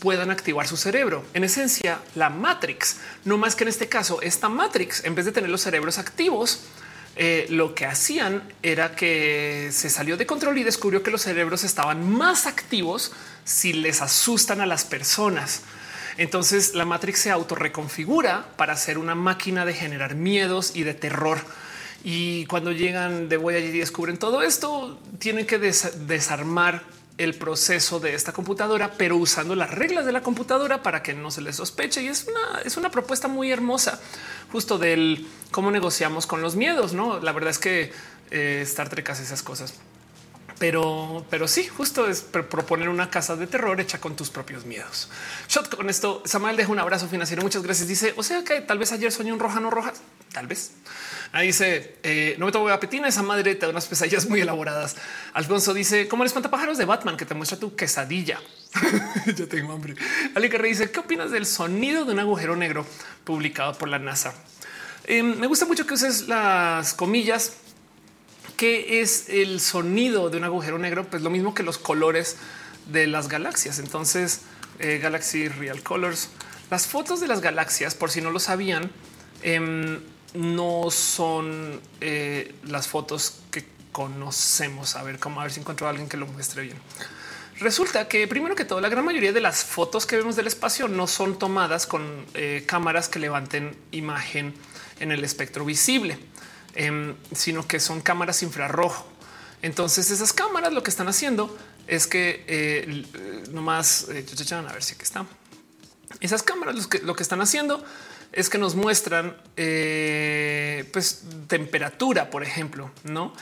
puedan activar su cerebro. En esencia, la Matrix, no más que en este caso, esta Matrix, en vez de tener los cerebros activos, eh, lo que hacían era que se salió de control y descubrió que los cerebros estaban más activos si les asustan a las personas. Entonces la Matrix se autorreconfigura para ser una máquina de generar miedos y de terror. Y cuando llegan de voy allí y descubren todo esto, tienen que desarmar el proceso de esta computadora, pero usando las reglas de la computadora para que no se les sospeche. Y es una, es una propuesta muy hermosa, justo del cómo negociamos con los miedos. No, la verdad es que eh, Star Trek hace esas cosas. Pero, pero sí, justo es proponer una casa de terror hecha con tus propios miedos. Shot con esto. Samuel deja un abrazo financiero. Muchas gracias. Dice, o sea que tal vez ayer soñé un roja, no rojas. Tal vez. Ahí dice, eh, no me tomo petina, esa madre te da unas pesadillas muy elaboradas. Alfonso dice, como el espantapájaros de Batman que te muestra tu quesadilla. Yo tengo hambre. Ali que dice, ¿qué opinas del sonido de un agujero negro publicado por la NASA? Eh, me gusta mucho que uses las comillas. ¿Qué es el sonido de un agujero negro? Pues lo mismo que los colores de las galaxias. Entonces, eh, Galaxy Real Colors. Las fotos de las galaxias, por si no lo sabían, em, no son eh, las fotos que conocemos. A ver cómo a ver si encuentro a alguien que lo muestre bien. Resulta que primero que todo, la gran mayoría de las fotos que vemos del espacio no son tomadas con eh, cámaras que levanten imagen en el espectro visible, em, sino que son cámaras infrarrojo. Entonces esas cámaras lo que están haciendo es que eh, nomás, a ver si aquí está. Esas cámaras lo que están haciendo es que nos muestran eh, pues temperatura, por ejemplo, no?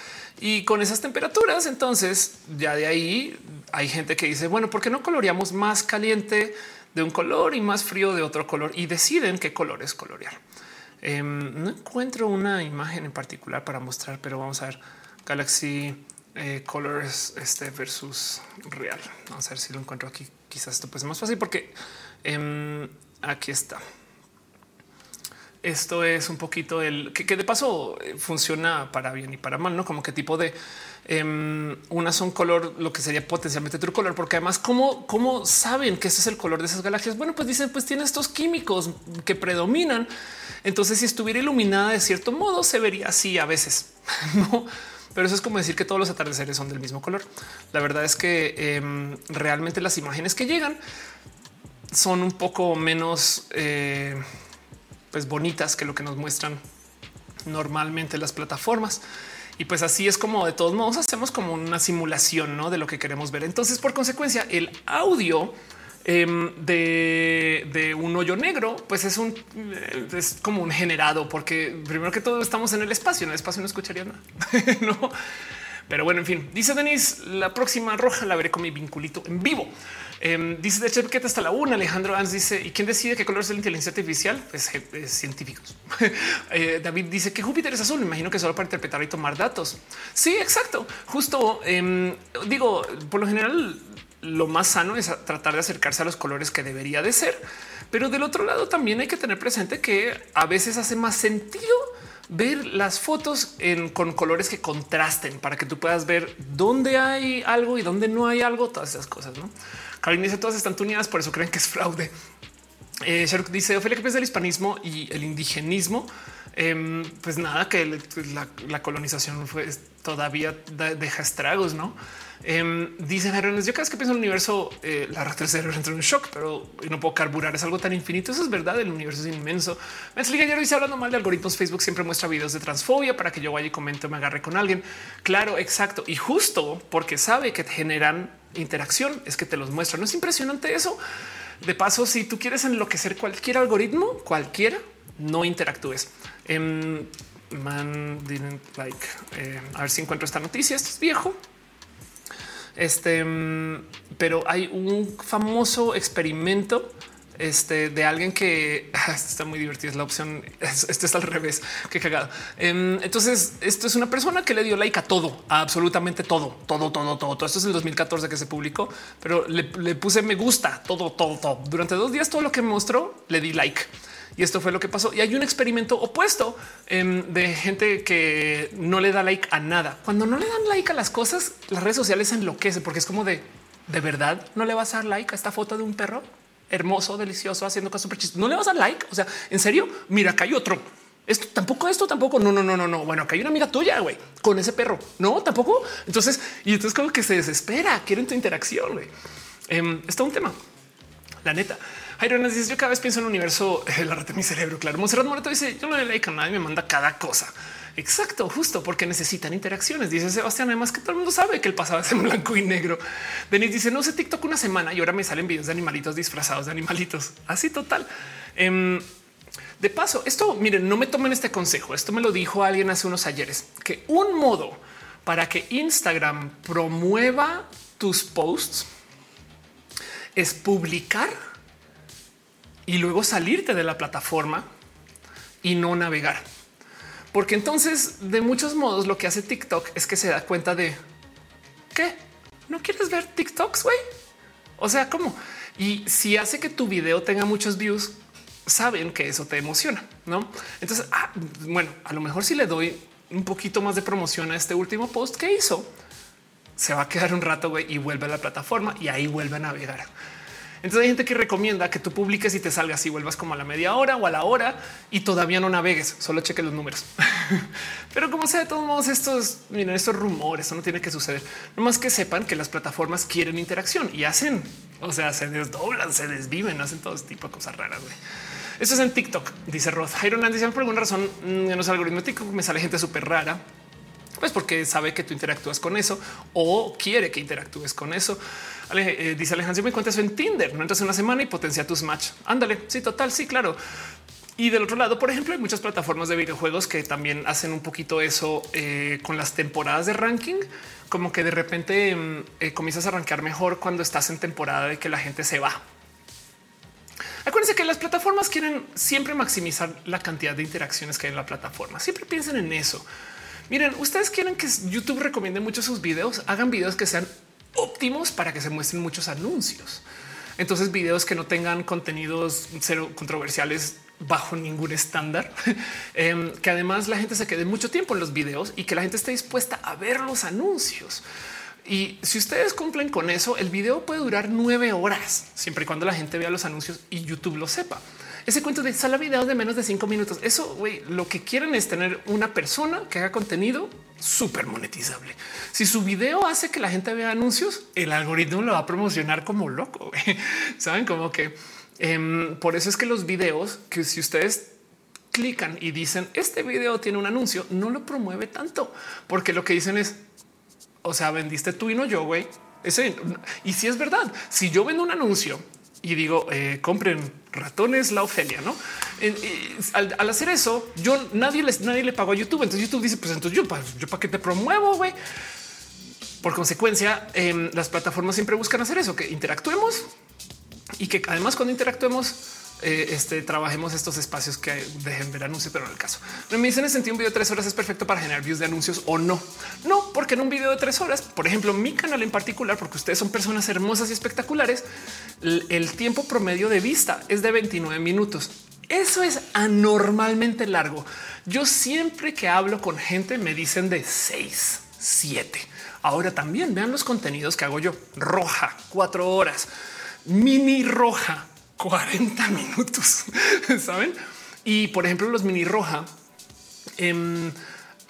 Y con esas temperaturas, entonces ya de ahí hay gente que dice, bueno, ¿por qué no coloreamos más caliente de un color y más frío de otro color? Y deciden qué color es colorear. Em, no encuentro una imagen en particular para mostrar, pero vamos a ver Galaxy eh, Colors este versus real. Vamos a ver si lo encuentro aquí. Quizás esto pues es más fácil porque em, aquí está. Esto es un poquito el que, de paso eh, funciona para bien y para mal, no como qué tipo de um, unas son color, lo que sería potencialmente true color, porque además, cómo, cómo saben que ese es el color de esas galaxias? Bueno, pues dicen, pues tiene estos químicos que predominan. Entonces, si estuviera iluminada de cierto modo, se vería así a veces, no? Pero eso es como decir que todos los atardeceres son del mismo color. La verdad es que em, realmente las imágenes que llegan son un poco menos eh, pues bonitas que lo que nos muestran normalmente las plataformas. Y pues así es como de todos modos hacemos como una simulación ¿no? de lo que queremos ver. Entonces, por consecuencia, el audio em, de, un hoyo negro, pues es un eh, es como un generado, porque primero que todo estamos en el espacio. En el espacio no escucharía nada. no, pero bueno, en fin, dice Denis, la próxima roja la veré con mi vinculito en vivo. Em, dice de hecho que hasta la una. Alejandro Ans dice: ¿Y quién decide qué color es la inteligencia artificial? Pues científicos. Eh, David dice que Júpiter es azul. Me imagino que solo para interpretar y tomar datos. Sí, exacto. Justo em, digo, por lo general, lo más sano es tratar de acercarse a los colores que debería de ser. Pero del otro lado también hay que tener presente que a veces hace más sentido ver las fotos con colores que contrasten para que tú puedas ver dónde hay algo y dónde no hay algo, todas esas cosas. No, Karine dice todas están tuneadas, por eso creen que es fraude. Eh, dice Ophelia, que piensa del hispanismo y el indigenismo? Em, pues nada, que la, colonización todavía deja estragos, no? Eh, dicen yo cada vez que pienso en el universo, eh, la rata del cerebro entra en shock, pero no puedo carburar. Es algo tan infinito. Eso es verdad. El universo es inmenso. Me ayer dice hablando mal de algoritmos. Facebook siempre muestra videos de transfobia para que yo vaya y comente me agarre con alguien. Claro, exacto. Y justo porque sabe que generan interacción es que te los muestra. No es impresionante eso. De paso, si tú quieres enloquecer cualquier algoritmo, cualquiera, no interactúes. Um, man didn't like. Eh, a ver si encuentro esta noticia. Esto es viejo, este, mm, pero hay un famoso experimento este, de alguien que está muy divertido. Es la opción. Esto es al revés. Qué cagado. Em, entonces, esto es una persona que le dio like a todo, absolutamente todo, todo, todo, todo. todo. Esto es el 2014 que se publicó, pero le, le puse me gusta todo, todo, todo. Durante dos días, todo lo que mostró le di like. Y esto fue lo que pasó. Y hay un experimento opuesto em, de gente que no le da like a nada. Cuando no le dan like a las cosas, las redes sociales enloquecen porque es como de de verdad no le vas a dar like a esta foto de un perro hermoso, delicioso, haciendo cosas súper. No le vas a dar like. O sea, en serio, mira, acá hay otro. Esto tampoco, esto tampoco. No, no, no, no, no. Bueno, acá hay una amiga tuya, güey, con ese perro. No, tampoco. Entonces, y entonces como que se desespera, quieren tu interacción. Eh, está un tema. La neta. Jairo dice yo cada vez pienso en el universo, eh, la rata de mi cerebro. Claro, Monserrat Moreto dice yo no le like a nadie, me manda cada cosa. Exacto, justo porque necesitan interacciones. Dice Sebastián, además que todo el mundo sabe que el pasado es en blanco y negro. Denis dice no sé TikTok una semana y ahora me salen videos de animalitos disfrazados de animalitos. Así total. Em, de paso, esto miren, no me tomen este consejo. Esto me lo dijo alguien hace unos ayeres que un modo para que Instagram promueva tus posts es publicar y luego salirte de la plataforma y no navegar. Porque entonces, de muchos modos, lo que hace TikTok es que se da cuenta de que no quieres ver TikToks, güey. O sea, ¿cómo? Y si hace que tu video tenga muchos views, saben que eso te emociona, ¿no? Entonces, ah, bueno, a lo mejor si le doy un poquito más de promoción a este último post que hizo, se va a quedar un rato y vuelve a la plataforma y ahí vuelve a navegar. Entonces hay gente que recomienda que tú publiques y te salgas y vuelvas como a la media hora o a la hora y todavía no navegues, solo cheque los números. Pero como sea, de todos modos, estos, miren, estos rumores, eso no tiene que suceder. No más que sepan que las plataformas quieren interacción y hacen, o sea, se desdoblan, se desviven, hacen todo tipo de cosas raras. Eso es en TikTok, dice Roth. Jairo dice por alguna razón mm, en los algoritmos me sale gente súper rara pues porque sabe que tú interactúas con eso o quiere que interactúes con eso. Eh, dice Alejandro, me cuentas en Tinder, no entras una semana y potencia tus match. Ándale. Sí, total. Sí, claro. Y del otro lado, por ejemplo, hay muchas plataformas de videojuegos que también hacen un poquito eso eh, con las temporadas de ranking, como que de repente mm, eh, comienzas a arrancar mejor cuando estás en temporada de que la gente se va. Acuérdense que las plataformas quieren siempre maximizar la cantidad de interacciones que hay en la plataforma. Siempre piensen en eso. Miren, ustedes quieren que YouTube recomiende muchos sus videos, hagan videos que sean óptimos para que se muestren muchos anuncios. Entonces, videos que no tengan contenidos cero controversiales bajo ningún estándar, em, que además la gente se quede mucho tiempo en los videos y que la gente esté dispuesta a ver los anuncios. Y si ustedes cumplen con eso, el video puede durar nueve horas, siempre y cuando la gente vea los anuncios y YouTube lo sepa. Ese cuento de sala videos de menos de cinco minutos. Eso güey, lo que quieren es tener una persona que haga contenido súper monetizable. Si su video hace que la gente vea anuncios, el algoritmo lo va a promocionar como loco. Saben como que em, por eso es que los videos que si ustedes clican y dicen este video tiene un anuncio, no lo promueve tanto porque lo que dicen es, o sea, vendiste tú y no yo, güey. Ese, y si es verdad, si yo vendo un anuncio y digo eh, compren ratones la Ofelia, no? al, hacer eso, yo nadie les nadie le pagó a YouTube. Entonces YouTube dice: Pues entonces yo, yo para qué te promuevo, güey. por consecuencia, em, las plataformas siempre buscan hacer eso, que interactuemos y que además cuando interactuemos eh, este, trabajemos estos espacios que dejen ver anuncios, pero en el caso me dicen en sentido un video de tres horas es perfecto para generar views de anuncios o no. No, porque en un video de tres horas, por ejemplo, mi canal en particular, porque ustedes son personas hermosas y espectaculares, el, tiempo promedio de vista es de 29 minutos. Eso es anormalmente largo. Yo siempre que hablo con gente me dicen de 6, 7. Ahora también vean los contenidos que hago yo. Roja, cuatro horas. Mini roja, 40 minutos, saben? Y por ejemplo, los mini roja, em,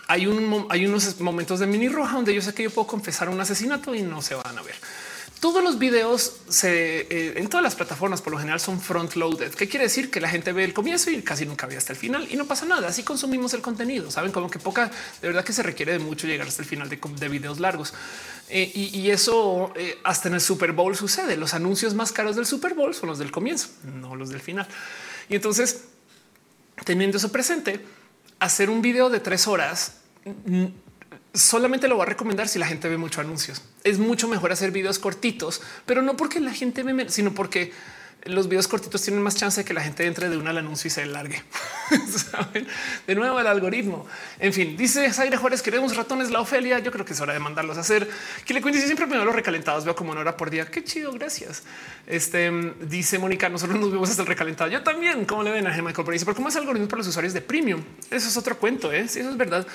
hay, un, hay unos momentos de mini roja donde yo sé que yo puedo confesar un asesinato y no se van a ver. Todos los videos eh, en todas las plataformas por lo general son front loaded. ¿Qué quiere decir? Que la gente ve el comienzo y casi nunca ve hasta el final y no pasa nada. Así consumimos el contenido. Saben como que poca, de verdad que se requiere de mucho llegar hasta el final de, de videos largos. Eh, y, eso eh, hasta en el Super Bowl sucede. Los anuncios más caros del Super Bowl son los del comienzo, no los del final. Y entonces, teniendo eso presente, hacer un video de tres horas solamente lo voy a recomendar si la gente ve mucho anuncios. Es mucho mejor hacer videos cortitos, pero no porque la gente ve, sino porque los videos cortitos tienen más chance de que la gente entre de una al anuncio y se largue. De nuevo el algoritmo. En fin, dice Zaire Juárez, queremos ratones, la Ofelia. Yo creo que es hora de mandarlos a hacer. Que le cuente siempre me veo los recalentados, veo como una hora por día. Qué chido, gracias. Este dice Mónica, nosotros nos vemos hasta el recalentado. Yo también, como le ven a pero dice, pero cómo es algoritmo para los usuarios de premium? Eso es otro cuento, ¿eh? Sí, eso es verdad.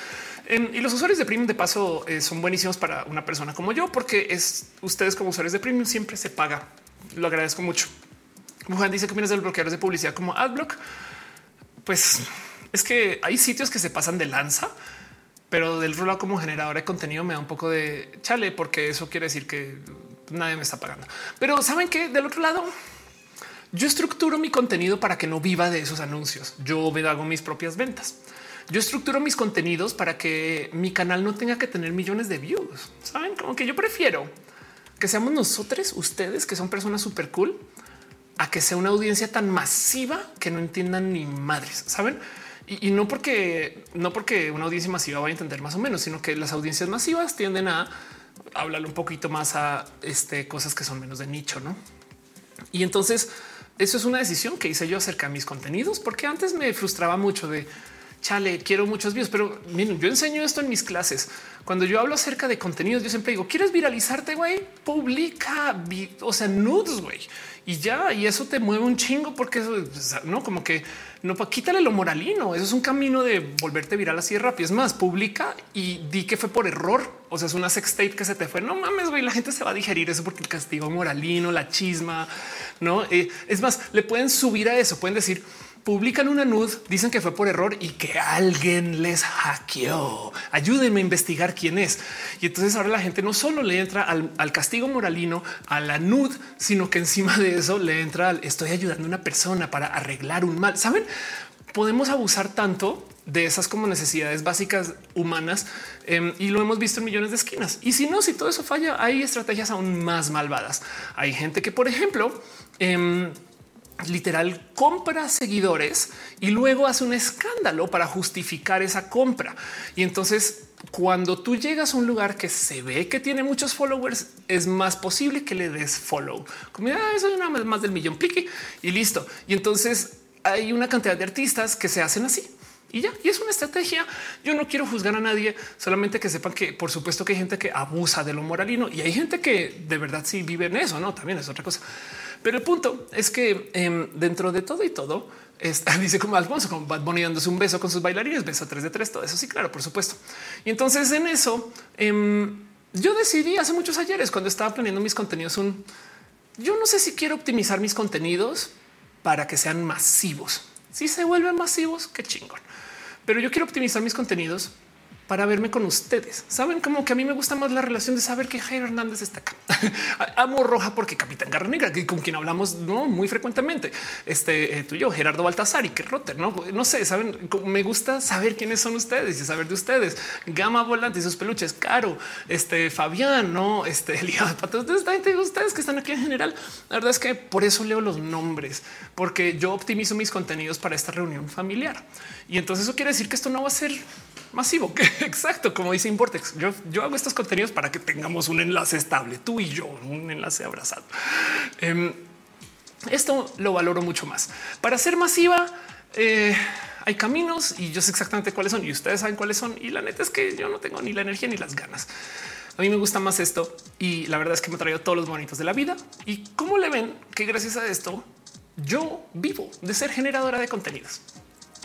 Y los usuarios de premium de paso eh, son buenísimos para una persona como yo, porque es ustedes como usuarios de premium siempre se paga. Lo agradezco mucho. Juan dice que vienes del bloqueadores de publicidad como AdBlock. Pues es que hay sitios que se pasan de lanza, pero del rol como generador de contenido me da un poco de chale, porque eso quiere decir que nadie me está pagando. Pero saben que del otro lado, yo estructuro mi contenido para que no viva de esos anuncios. Yo me hago mis propias ventas. Yo estructuro mis contenidos para que mi canal no tenga que tener millones de views. Saben como que yo prefiero que seamos nosotros, ustedes que son personas súper cool a que sea una audiencia tan masiva que no entiendan ni madres, saben? Y, no porque no porque una audiencia masiva vaya a entender más o menos, sino que las audiencias masivas tienden a hablar un poquito más a este, cosas que son menos de nicho, no? Y entonces eso es una decisión que hice yo acerca de mis contenidos, porque antes me frustraba mucho de chale, quiero muchos views, pero miren, yo enseño esto en mis clases. Cuando yo hablo acerca de contenidos, yo siempre digo, ¿quieres viralizarte, güey? Publica, o sea, nudes, güey y ya, y eso te mueve un chingo porque eso no como que no quítale lo moralino. Eso es un camino de volverte viral así de rápido. Es más, publica y di que fue por error. O sea, es una sex tape que se te fue. No mames, güey, la gente se va a digerir eso porque el castigo moralino, la chisma, no eh, es más, le pueden subir a eso. Pueden decir, publican una nud, dicen que fue por error y que alguien les hackeó. Ayúdenme a investigar quién es. Y entonces ahora la gente no solo le entra al, castigo moralino, a la nud, sino que encima de eso le entra al estoy ayudando a una persona para arreglar un mal. Saben, podemos abusar tanto de esas como necesidades básicas humanas em, y lo hemos visto en millones de esquinas. Y si no, si todo eso falla, hay estrategias aún más malvadas. Hay gente que, por ejemplo, em, literal compra seguidores y luego hace un escándalo para justificar esa compra. Y entonces cuando tú llegas a un lugar que se ve que tiene muchos followers, es más posible que le des follow. Como ah, eso es más, más del millón pique y listo. Y entonces hay una cantidad de artistas que se hacen así. Y ya, y es una estrategia. Yo no quiero juzgar a nadie, solamente que sepan que por supuesto que hay gente que abusa de lo moralino y hay gente que de verdad sí vive en eso, no? También es otra cosa. Pero el punto es que em, dentro de todo y todo, dice como Alfonso, como Bad Bunny dándose un beso con sus bailarines, beso 3 de 3, todo eso sí, claro, por supuesto. Y entonces en eso em, yo decidí hace muchos ayeres cuando estaba planeando mis contenidos un yo no sé si quiero optimizar mis contenidos para que sean masivos. Si se vuelven masivos, qué chingón. Pero yo quiero optimizar mis contenidos para verme con ustedes. Saben como que a mí me gusta más la relación de saber que Jairo Hernández está acá. Amo Roja porque Capitán Garra Negra, que con quien hablamos no muy frecuentemente. Este eh, tú y yo, Gerardo Baltasar y que Rotter, no, no sé, saben, me gusta saber quiénes son ustedes y saber de ustedes. Gama Volante y sus peluches, Caro, este Fabián, no, este Elías Patos. Ustedes que están aquí en general. La verdad es que por eso leo los nombres, porque yo optimizo mis contenidos para esta reunión familiar. Y entonces eso quiere decir que esto no va a ser masivo. Exacto, como dice Importex. Yo, yo hago estos contenidos para que tengamos un enlace estable, tú y yo, un enlace abrazado. Em, esto lo valoro mucho más. Para ser masiva, eh, hay caminos y yo sé exactamente cuáles son y ustedes saben cuáles son. Y la neta es que yo no tengo ni la energía ni las ganas. A mí me gusta más esto y la verdad es que me ha traído todos los bonitos de la vida. Y cómo le ven que gracias a esto yo vivo de ser generadora de contenidos.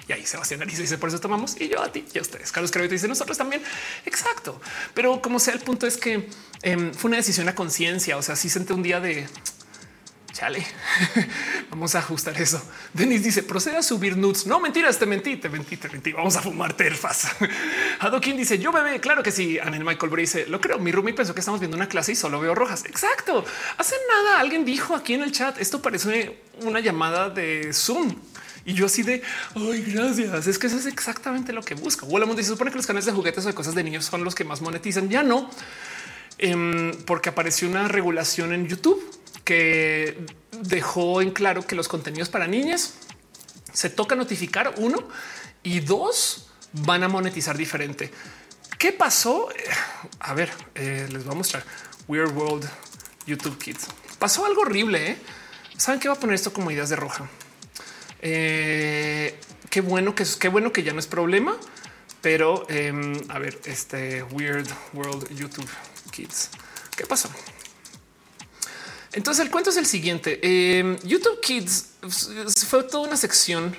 Y ahí Sebastián dice por eso tomamos y yo a ti y a ustedes. Carlos Creo dice nosotros también. Exacto. Pero como sea, el punto es que em, fue una decisión a conciencia. O sea, sí senté un día de Chale, vamos a ajustar eso. Denis dice procede a subir nudes. No mentiras, te mentí, te mentí, te mentí. Vamos a fumar terfas. Hadokin dice yo bebé. Claro que sí. Anel Michael dice lo creo. Mi roomie pensó que estamos viendo una clase y solo veo rojas. Exacto. Hace nada alguien dijo aquí en el chat esto parece una llamada de Zoom. Y yo así de ay, gracias. Es que eso es exactamente lo que busco. Volamos dice supone que los canales de juguetes o de cosas de niños son los que más monetizan. Ya no, em, porque apareció una regulación en YouTube que dejó en claro que los contenidos para niñas se toca notificar uno y dos van a monetizar diferente. ¿Qué pasó? Eh, a ver, eh, les voy a mostrar Weird World YouTube Kids. Pasó algo horrible. ¿eh? Saben que va a poner esto como ideas de roja. Qué bueno que qué bueno que ya no es problema, pero em, a ver, este Weird World YouTube Kids. ¿Qué pasó? Entonces el cuento es el siguiente. Em, YouTube Kids fue toda una sección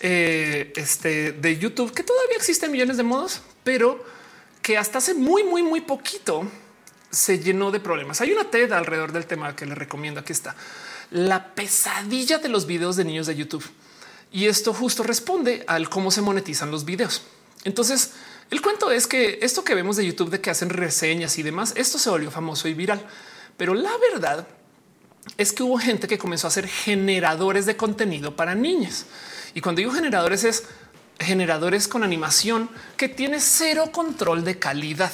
eh, este, de YouTube que todavía existe en millones de modos, pero que hasta hace muy, muy, muy poquito se llenó de problemas. Hay una TED alrededor del tema que les recomiendo. Aquí está la pesadilla de los videos de niños de YouTube. Y esto justo responde al cómo se monetizan los videos. Entonces, el cuento es que esto que vemos de YouTube de que hacen reseñas y demás, esto se volvió famoso y viral. Pero la verdad es que hubo gente que comenzó a hacer generadores de contenido para niños. Y cuando digo generadores es generadores con animación que tiene cero control de calidad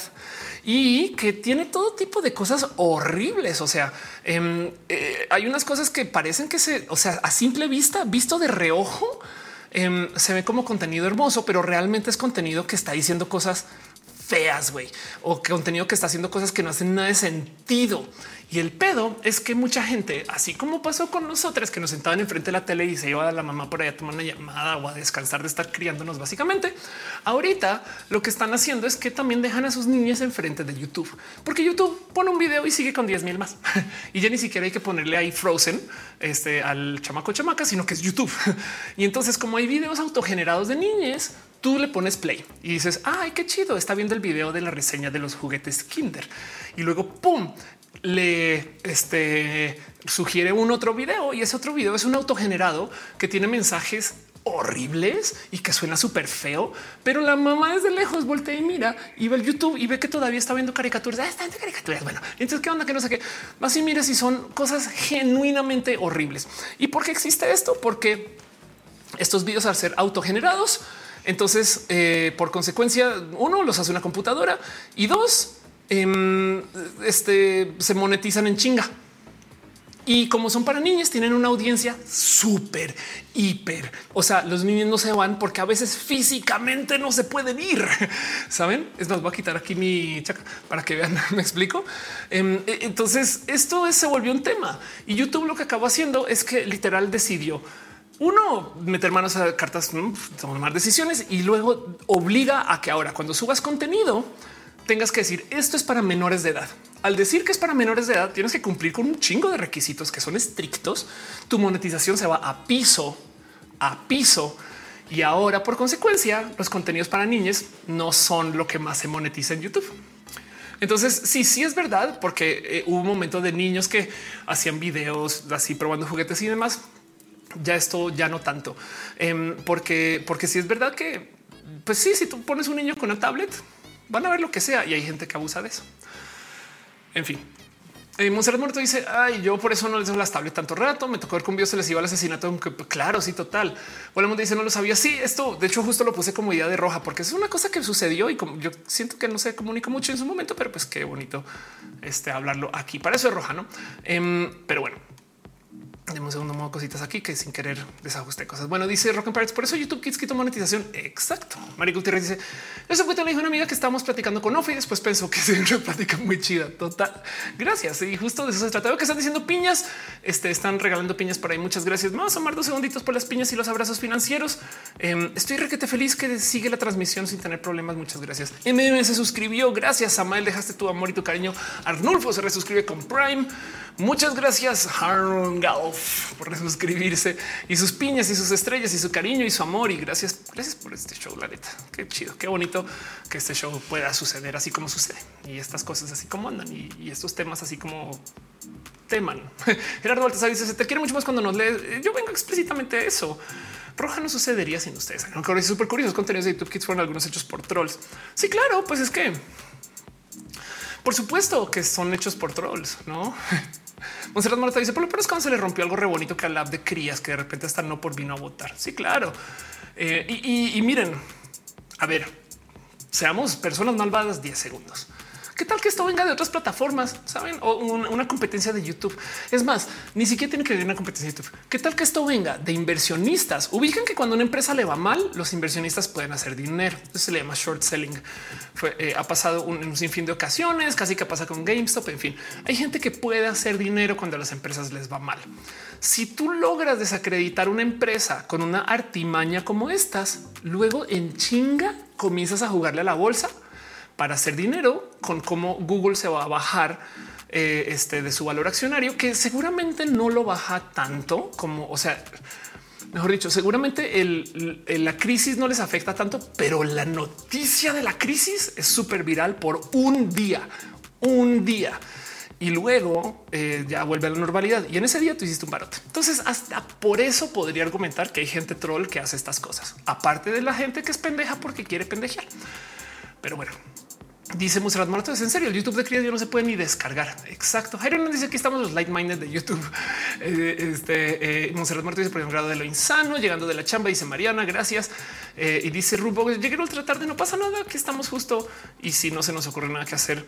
y que tiene todo tipo de cosas horribles. O sea, em, eh, hay unas cosas que parecen que se, o sea, a simple vista, visto de reojo, em, se ve como contenido hermoso, pero realmente es contenido que está diciendo cosas feas, güey, o contenido que está haciendo cosas que no hacen nada de sentido. Y el pedo es que mucha gente, así como pasó con nosotras que nos sentaban enfrente de la tele y se iba a la mamá por ahí a tomar una llamada o a descansar de estar criándonos básicamente, ahorita lo que están haciendo es que también dejan a sus niñas enfrente de YouTube, porque YouTube pone un video y sigue con 10 mil más y ya ni siquiera hay que ponerle ahí Frozen este, al chamaco chamaca, sino que es YouTube. y entonces como hay videos autogenerados de niñas, tú le pones play y dices, ay, qué chido, está viendo el video de la reseña de los juguetes Kinder. Y luego, ¡pum!, le este, sugiere un otro video y ese otro video es un autogenerado que tiene mensajes horribles y que suena súper feo, pero la mamá desde lejos voltea y mira y ve el YouTube y ve que todavía está viendo caricaturas. Ah, está viendo caricaturas. Bueno, entonces qué onda que no sé qué más y mire si son cosas genuinamente horribles. ¿Y por qué existe esto? Porque estos videos al ser autogenerados, entonces eh, por consecuencia, uno los hace una computadora y dos, Em, este, se monetizan en chinga. Y como son para niños, tienen una audiencia súper, hiper. O sea, los niños no se van porque a veces físicamente no se pueden ir. Saben? Es más, voy a quitar aquí mi chaca para que vean. Me explico. Em, e, entonces, esto se volvió un tema y YouTube lo que acabó haciendo es que literal decidió uno meter manos a cartas, tomar decisiones y luego obliga a que ahora cuando subas contenido, tengas que decir esto es para menores de edad. Al decir que es para menores de edad, tienes que cumplir con un chingo de requisitos que son estrictos. Tu monetización se va a piso, a piso. Y ahora, por consecuencia, los contenidos para niños no son lo que más se monetiza en YouTube. Entonces, sí, sí es verdad, porque eh, hubo un momento de niños que hacían videos así probando juguetes y demás. Ya esto ya no tanto, em, porque, porque sí es verdad que, pues sí, si tú pones un niño con una tablet, van a ver lo que sea y hay gente que abusa de eso. En fin, eh, Monserrat Muerto dice: Ay, yo por eso no les doy las tablets tanto rato. Me tocó ver con se les iba al asesinato. Aunque, claro, sí, total. Volvemos dice: No lo sabía. Sí, esto de hecho, justo lo puse como idea de roja, porque es una cosa que sucedió y como yo siento que no se comunica mucho en su momento, pero pues qué bonito este hablarlo aquí. Para eso es roja, no? Em, pero bueno, Demos un segundo modo cositas aquí que sin querer desajuste cosas. Bueno, dice Rock and Pirates. Por eso YouTube Kids quitó monetización. Exacto. María Gutiérrez dice eso fue le dijo una amiga que estábamos platicando con Ofe después pensó que se una plática muy chida. Total. Gracias. Y justo de eso se trata. Veo que están diciendo piñas. Este están regalando piñas por ahí. Muchas gracias. Vamos a amar dos segunditos por las piñas y los abrazos financieros. Eh, estoy requete feliz que sigue la transmisión sin tener problemas. Muchas gracias. MM se suscribió. Gracias. Samael, dejaste tu amor y tu cariño. Arnulfo se resuscribe con Prime. Muchas gracias, Golf, por suscribirse y sus piñas y sus estrellas y su cariño y su amor. Y gracias, gracias por este show. La neta, qué chido, qué bonito que este show pueda suceder así como sucede y estas cosas así como andan y, estos temas así como teman. Gerardo Baltasar dice: Se te quiere mucho más cuando nos lees. Yo vengo explícitamente a eso. Roja no sucedería sin ustedes. Aunque es súper curioso. Contenidos de YouTube Kids fueron algunos hechos por trolls. Sí, claro, pues es que por supuesto que son hechos por trolls, no? Monserrat Marta dice, por lo menos cuando se le rompió algo re bonito que al lab de crías que de repente hasta no por vino a votar. Sí, claro. Eh, y, y miren, a ver, seamos personas malvadas 10 segundos. ¿Qué tal que esto venga de otras plataformas? Saben, o una, competencia de YouTube. Es más, ni siquiera tiene que venir una competencia de YouTube. ¿Qué tal que esto venga de inversionistas? Ubican que cuando una empresa le va mal, los inversionistas pueden hacer dinero. Eso se le llama short selling. Eh, ha pasado un, un, sinfín de ocasiones, casi que pasa con GameStop. En fin, hay gente que puede hacer dinero cuando a las empresas les va mal. Si tú logras desacreditar una empresa con una artimaña como estas, luego en chinga comienzas a jugarle a la bolsa para hacer dinero con cómo Google se va a bajar eh, este de su valor accionario, que seguramente no lo baja tanto como, o sea, mejor dicho, seguramente la crisis no les afecta tanto, pero la noticia de la crisis es súper viral por un día, un día. Y luego eh, ya vuelve a la normalidad. Y en ese día tú hiciste un barote. Entonces, hasta por eso podría argumentar que hay gente troll que hace estas cosas, aparte de la gente que es pendeja porque quiere pendejear. Pero bueno, Dice Monserrat Marto, es en serio, el YouTube de crías no se puede ni descargar. Exacto. Jairo nos dice que estamos los light minded de YouTube. Eh, este eh, Monserrat Marto dice grado de lo insano, llegando de la chamba, dice Mariana, gracias. Eh, y dice Rubo, llegué a tratar de no pasa nada, que estamos justo. Y si no se nos ocurre nada que hacer,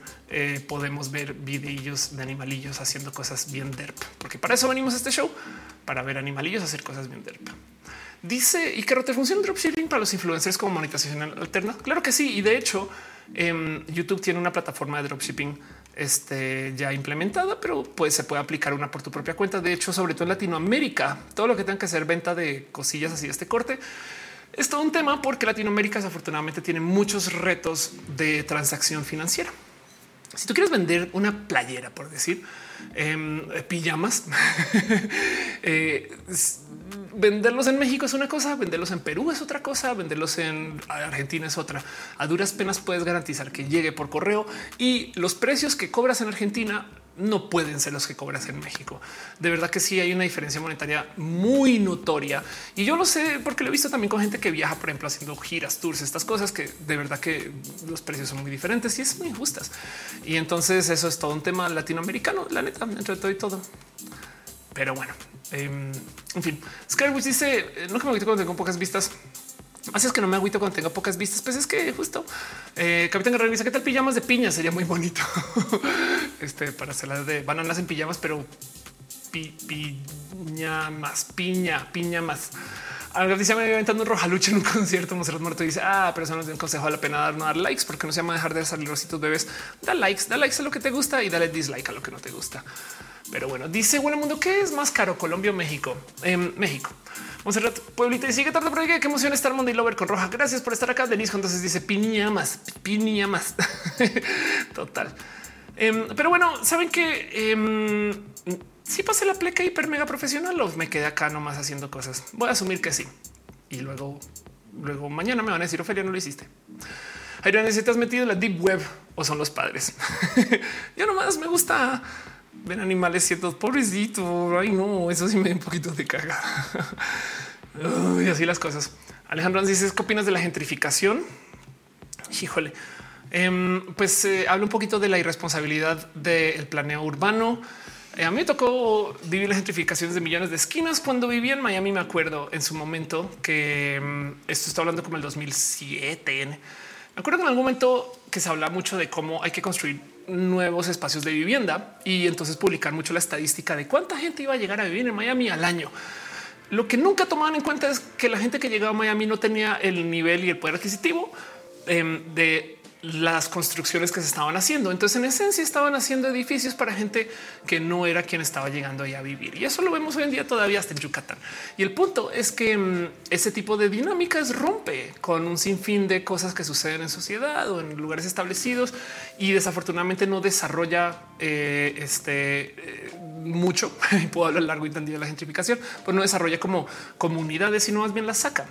podemos ver videillos de animalillos haciendo cosas bien derp, porque para eso venimos a este show, para ver animalillos hacer cosas bien derp. Dice y que te funciona dropshipping para los influencers como monetización alterna. Claro que sí. Y de hecho, em, YouTube tiene una plataforma de dropshipping este, ya implementada, pero pues se puede aplicar una por tu propia cuenta. De hecho, sobre todo en Latinoamérica, todo lo que tenga que hacer venta de cosillas así de este corte es todo un tema porque Latinoamérica desafortunadamente tiene muchos retos de transacción financiera. Si tú quieres vender una playera, por decir, em, pijamas, eh, venderlos en México es una cosa, venderlos en Perú es otra cosa, venderlos en Argentina es otra. A duras penas puedes garantizar que llegue por correo y los precios que cobras en Argentina no pueden ser los que cobras en México. De verdad que sí hay una diferencia monetaria muy notoria y yo lo sé porque lo he visto también con gente que viaja, por ejemplo, haciendo giras, tours, estas cosas que de verdad que los precios son muy diferentes y es muy injustas. Y entonces eso es todo un tema latinoamericano, la neta, entre todo y todo. Pero bueno, em, en fin, Skywich dice eh, no que me agüito cuando tengo pocas vistas. Así es que no me agüito cuando tengo pocas vistas. Pues es que justo eh, Capitán Guerrero dice qué tal pijamas de piña sería muy bonito este para hacerlas de bananas en pijamas, pero piña más piña, piña más. Algo dice me aventando un roja lucha en un concierto. Monserrat Muerto dice: Ah, pero eso no es un consejo. Vale la pena dar, no dar likes porque no se llama dejar de salir rositos bebés. Da likes, da likes a lo que te gusta y dale dislike a lo que no te gusta. Pero bueno, dice bueno mundo ¿qué es más caro? Colombia o México? En México. Monserrat Pueblita y sigue tarde ahí. Qué emoción estar Monday Lover con Roja. Gracias por estar acá. Denise entonces dice piña más, piña más. Total. Em, pero bueno, saben que em, si pasé la pleca hiper mega profesional o me quedé acá nomás haciendo cosas. Voy a asumir que sí. Y luego, luego mañana me van a decir Ofelia, no lo hiciste. Ayron, si te has metido la deep web o son los padres. Yo nomás me gusta ven animales ciertos pobrecitos. Ay, no, eso sí me da un poquito de caga. y así las cosas. Alejandro dice: ¿Qué opinas de la gentrificación? Híjole, em, pues eh, habla un poquito de la irresponsabilidad del planeo urbano. Eh, a mí me tocó vivir las gentrificaciones de millones de esquinas cuando vivía en Miami. Me acuerdo en su momento que em, esto está hablando como el 2007 Me acuerdo que en algún momento que se habla mucho de cómo hay que construir nuevos espacios de vivienda y entonces publicar mucho la estadística de cuánta gente iba a llegar a vivir en Miami al año. Lo que nunca tomaban en cuenta es que la gente que llegaba a Miami no tenía el nivel y el poder adquisitivo em, de las construcciones que se estaban haciendo. Entonces, en esencia, estaban haciendo edificios para gente que no era quien estaba llegando ahí a vivir. Y eso lo vemos hoy en día todavía hasta en Yucatán. Y el punto es que mm, ese tipo de dinámicas rompe con un sinfín de cosas que suceden en sociedad o en lugares establecidos y desafortunadamente no desarrolla eh, este eh, mucho. Puedo hablar largo y tendido de la gentrificación, pues no desarrolla como comunidades, sino más bien las saca.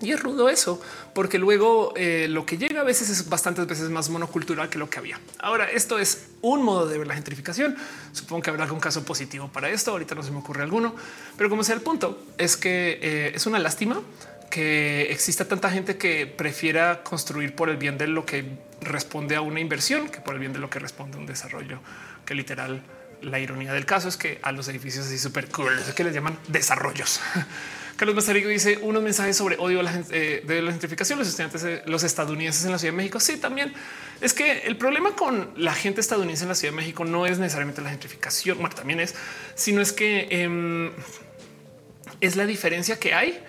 Y es rudo eso, porque luego eh, lo que llega a veces es bastantes veces más monocultural que lo que había. Ahora, esto es un modo de ver la gentrificación. Supongo que habrá algún caso positivo para esto. Ahorita no se me ocurre alguno, pero como sea el punto es que eh, es una lástima que exista tanta gente que prefiera construir por el bien de lo que responde a una inversión que por el bien de lo que responde a un desarrollo que literal la ironía del caso es que a los edificios así súper cool que les llaman desarrollos Carlos Mazarigo dice unos mensajes sobre odio eh, de la gentrificación. Los estudiantes, los estadounidenses en la Ciudad de México. Sí, también es que el problema con la gente estadounidense en la Ciudad de México no es necesariamente la gentrificación, bueno, también es, sino es que em, es la diferencia que hay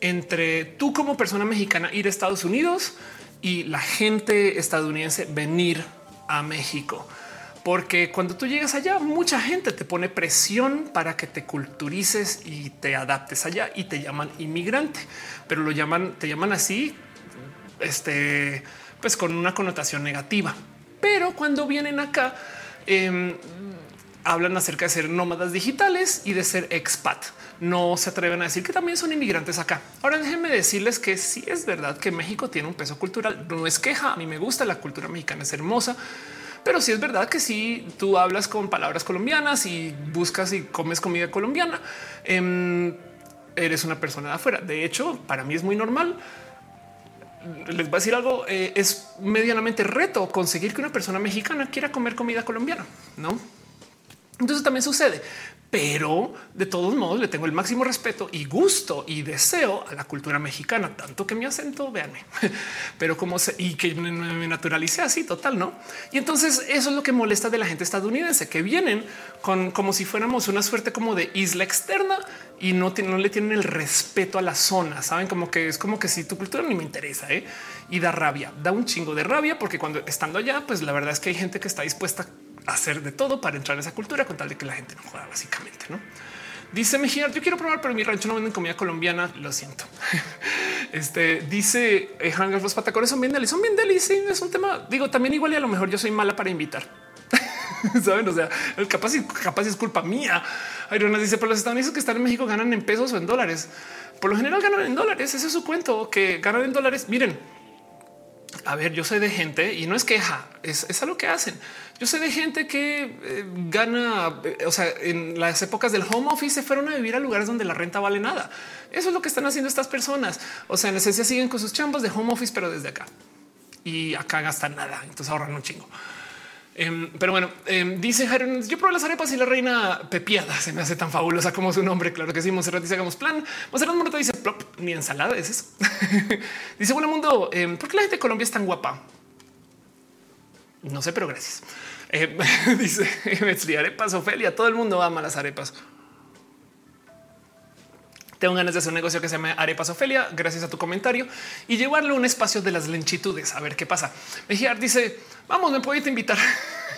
entre tú como persona mexicana ir a Estados Unidos y la gente estadounidense venir a México porque cuando tú llegas allá, mucha gente te pone presión para que te culturices y te adaptes allá y te llaman inmigrante, pero lo llaman, te llaman así, este, pues con una connotación negativa. Pero cuando vienen acá, em, hablan acerca de ser nómadas digitales y de ser expat. No se atreven a decir que también son inmigrantes acá. Ahora déjenme decirles que sí es verdad que México tiene un peso cultural. No es queja. A mí me gusta la cultura mexicana, es hermosa pero sí es verdad que si tú hablas con palabras colombianas y buscas y comes comida colombiana, em, eres una persona de afuera. De hecho, para mí es muy normal. Les voy a decir algo, eh, es medianamente reto conseguir que una persona mexicana quiera comer comida colombiana, ¿no? Entonces también sucede pero de todos modos le tengo el máximo respeto y gusto y deseo a la cultura mexicana, tanto que mi acento, véanme, pero como se, y que me naturalicé así total, no? Y entonces eso es lo que molesta de la gente estadounidense que vienen con como si fuéramos una suerte como de isla externa y no, no le tienen el respeto a la zona. Saben como que es como que si tu cultura ni me interesa ¿eh? y da rabia, da un chingo de rabia, porque cuando estando allá, pues la verdad es que hay gente que está dispuesta hacer de todo para entrar en esa cultura con tal de que la gente no juega básicamente. No dice Mejía, yo quiero probar, pero mi rancho no venden comida colombiana. Lo siento. Este dice eh, los patacones son bien delis, son bien es un tema. Digo, también igual y a lo mejor yo soy mala para invitar. Saben, o sea, capaz, capaz es culpa mía. Ironas dice, pero los estadounidenses que están en México ganan en pesos o en dólares. Por lo general ganan en dólares. Ese es su cuento que ganan en dólares. Miren, a ver, yo soy de gente y no es queja, es, es algo que hacen. Yo sé de gente que eh, gana, eh, o sea, en las épocas del home office se fueron a vivir a lugares donde la renta vale nada. Eso es lo que están haciendo estas personas. O sea, en esencia siguen con sus chambos de home office, pero desde acá y acá gastan nada. Entonces ahorran un chingo. Em, pero bueno, em, dice Jaron, yo probé las arepas y la reina pepiada se me hace tan fabulosa como su nombre. Claro que sí, Monserrat dice hagamos plan. Monserrat Morata dice plop, ni ensalada es eso. dice bueno mundo, eh, ¿por qué la gente de Colombia es tan guapa? No sé, pero gracias. Eh, dice arepas, Ofelia, todo el mundo ama las arepas. Tengo ganas de hacer un negocio que se llama Arepas Ofelia, gracias a tu comentario y llevarle un espacio de las lenchitudes. A ver qué pasa. Mejiar dice: Vamos, me puedo invitar.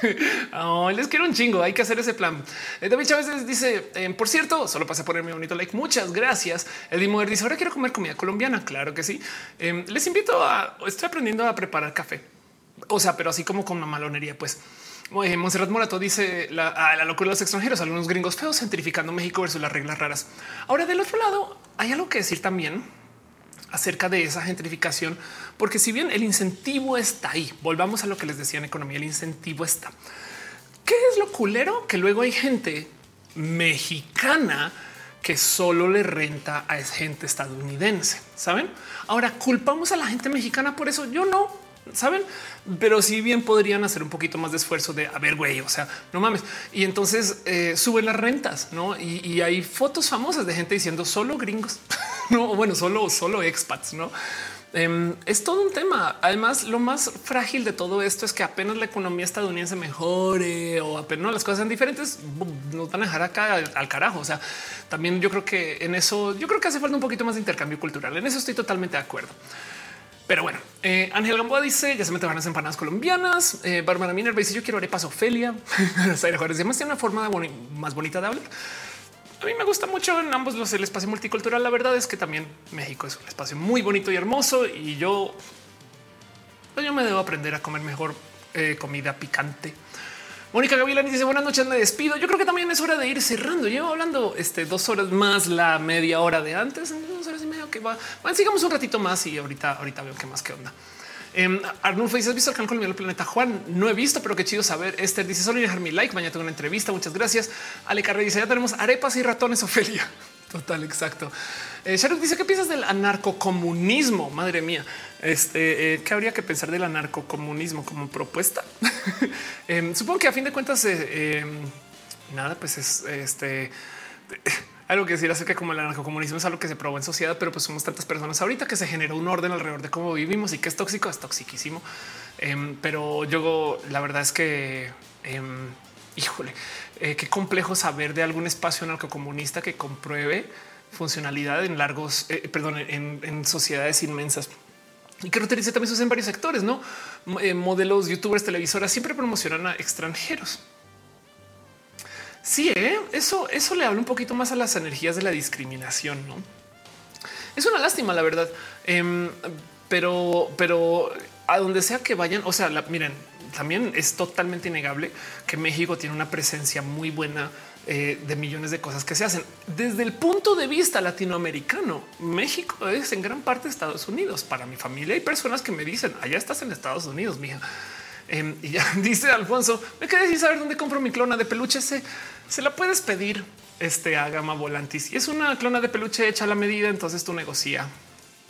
les quiero un chingo. Hay que hacer ese plan. Eh, David Chávez dice: eh, Por cierto, solo pasé a ponerme bonito like. Muchas gracias. El Mover dice: Ahora quiero comer comida colombiana. Claro que sí. Em, les invito a estoy aprendiendo a preparar café. O sea, pero así como con una malonería, pues. Monserrat Morato dice la, la, locura de los extranjeros, algunos gringos feos centrificando México versus las reglas raras. Ahora, del otro lado, hay algo que decir también acerca de esa gentrificación, porque si bien el incentivo está ahí, volvamos a lo que les decía en economía, el incentivo está. ¿Qué es lo culero? Que luego hay gente mexicana que solo le renta a gente estadounidense. Saben? Ahora culpamos a la gente mexicana por eso. Yo no saben, pero si bien podrían hacer un poquito más de esfuerzo de a ver, güey, o sea, no mames. Y entonces eh, suben las rentas, no? Y, hay fotos famosas de gente diciendo solo gringos, no? Bueno, solo, solo expats, no? Em, es todo un tema. Además, lo más frágil de todo esto es que apenas la economía estadounidense mejore o apenas las cosas sean diferentes, nos van a dejar acá al, carajo. O sea, también yo creo que en eso, yo creo que hace falta un poquito más de intercambio cultural. En eso estoy totalmente de acuerdo. Pero bueno, eh, Ángel Gamboa dice ya se me van las empanadas colombianas. Eh, Bárbara Minerva dice yo quiero arepas Ofelia. Zaira Juárez además tiene una forma más bonita de hablar. A mí me gusta mucho en ambos los el espacio multicultural. La verdad es que también México es un espacio muy bonito y hermoso y yo, yo me debo aprender a comer mejor eh, comida picante. Mónica Gavilani dice buenas noches, me despido. Yo creo que también es hora de ir cerrando. Llevo hablando este, dos horas más la media hora de antes, dos horas y media que va. Sigamos un ratito más y ahorita, ahorita veo qué más que onda. Eh, Arnulfo dice: ¿Has visto el canal colombiano planeta? Juan, no he visto, pero qué chido saber. Esther dice: Solo dejar mi like. Mañana tengo una entrevista. Muchas gracias. Ale Carre dice: Ya tenemos arepas y ratones, Ofelia. Total, exacto. Eh, dice: ¿Qué piensas del anarcocomunismo? Madre mía, este eh, qué habría que pensar del anarcocomunismo como propuesta. Em, supongo que a fin de cuentas, eh, em, nada, pues es este algo que decir acerca como el anarcocomunismo es algo que se probó en sociedad, pero pues somos tantas personas ahorita que se generó un orden alrededor de cómo vivimos y que es tóxico, es toxiquísimo. Em, pero yo la verdad es que, em, híjole, eh, qué complejo saber de algún espacio anarcocomunista que compruebe funcionalidad en largos, eh, perdón, en, sociedades inmensas y que utilice también sus en varios sectores, no eh, modelos, youtubers, televisoras siempre promocionan a extranjeros. Sí, ¿eh? eso, eso le habla un poquito más a las energías de la discriminación. No es una lástima, la verdad, em, pero, pero a donde sea que vayan, o sea, miren, también es totalmente innegable que México tiene una presencia muy buena eh, de millones de cosas que se hacen desde el punto de vista latinoamericano. México es en gran parte Estados Unidos. Para mi familia hay personas que me dicen allá estás en Estados Unidos, mija. Em, y ya dice Alfonso, me quedé sin saber dónde compro mi clona de peluche. Se, se la puedes pedir este, a Gama Volantis y es una clona de peluche hecha a la medida. Entonces tú negocia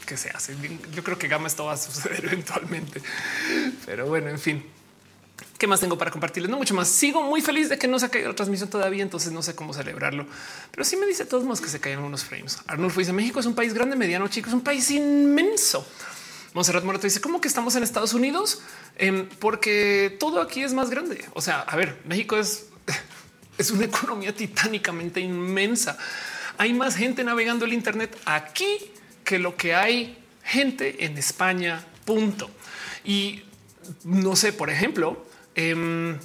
que se hace. Yo creo que Gama esto va a suceder eventualmente, pero bueno, en fin. ¿Qué más tengo para compartirles? No mucho más. Sigo muy feliz de que no se ha caído la transmisión todavía, entonces no sé cómo celebrarlo, pero sí me dice todos modos que se caen unos frames. Arnulfo dice México es un país grande, mediano, chico, es un país inmenso. Monserrat Morato dice cómo que estamos en Estados Unidos em, porque todo aquí es más grande. O sea, a ver, México es, es una economía titánicamente inmensa. Hay más gente navegando el Internet aquí que lo que hay gente en España. Punto. Y no sé, por ejemplo, em,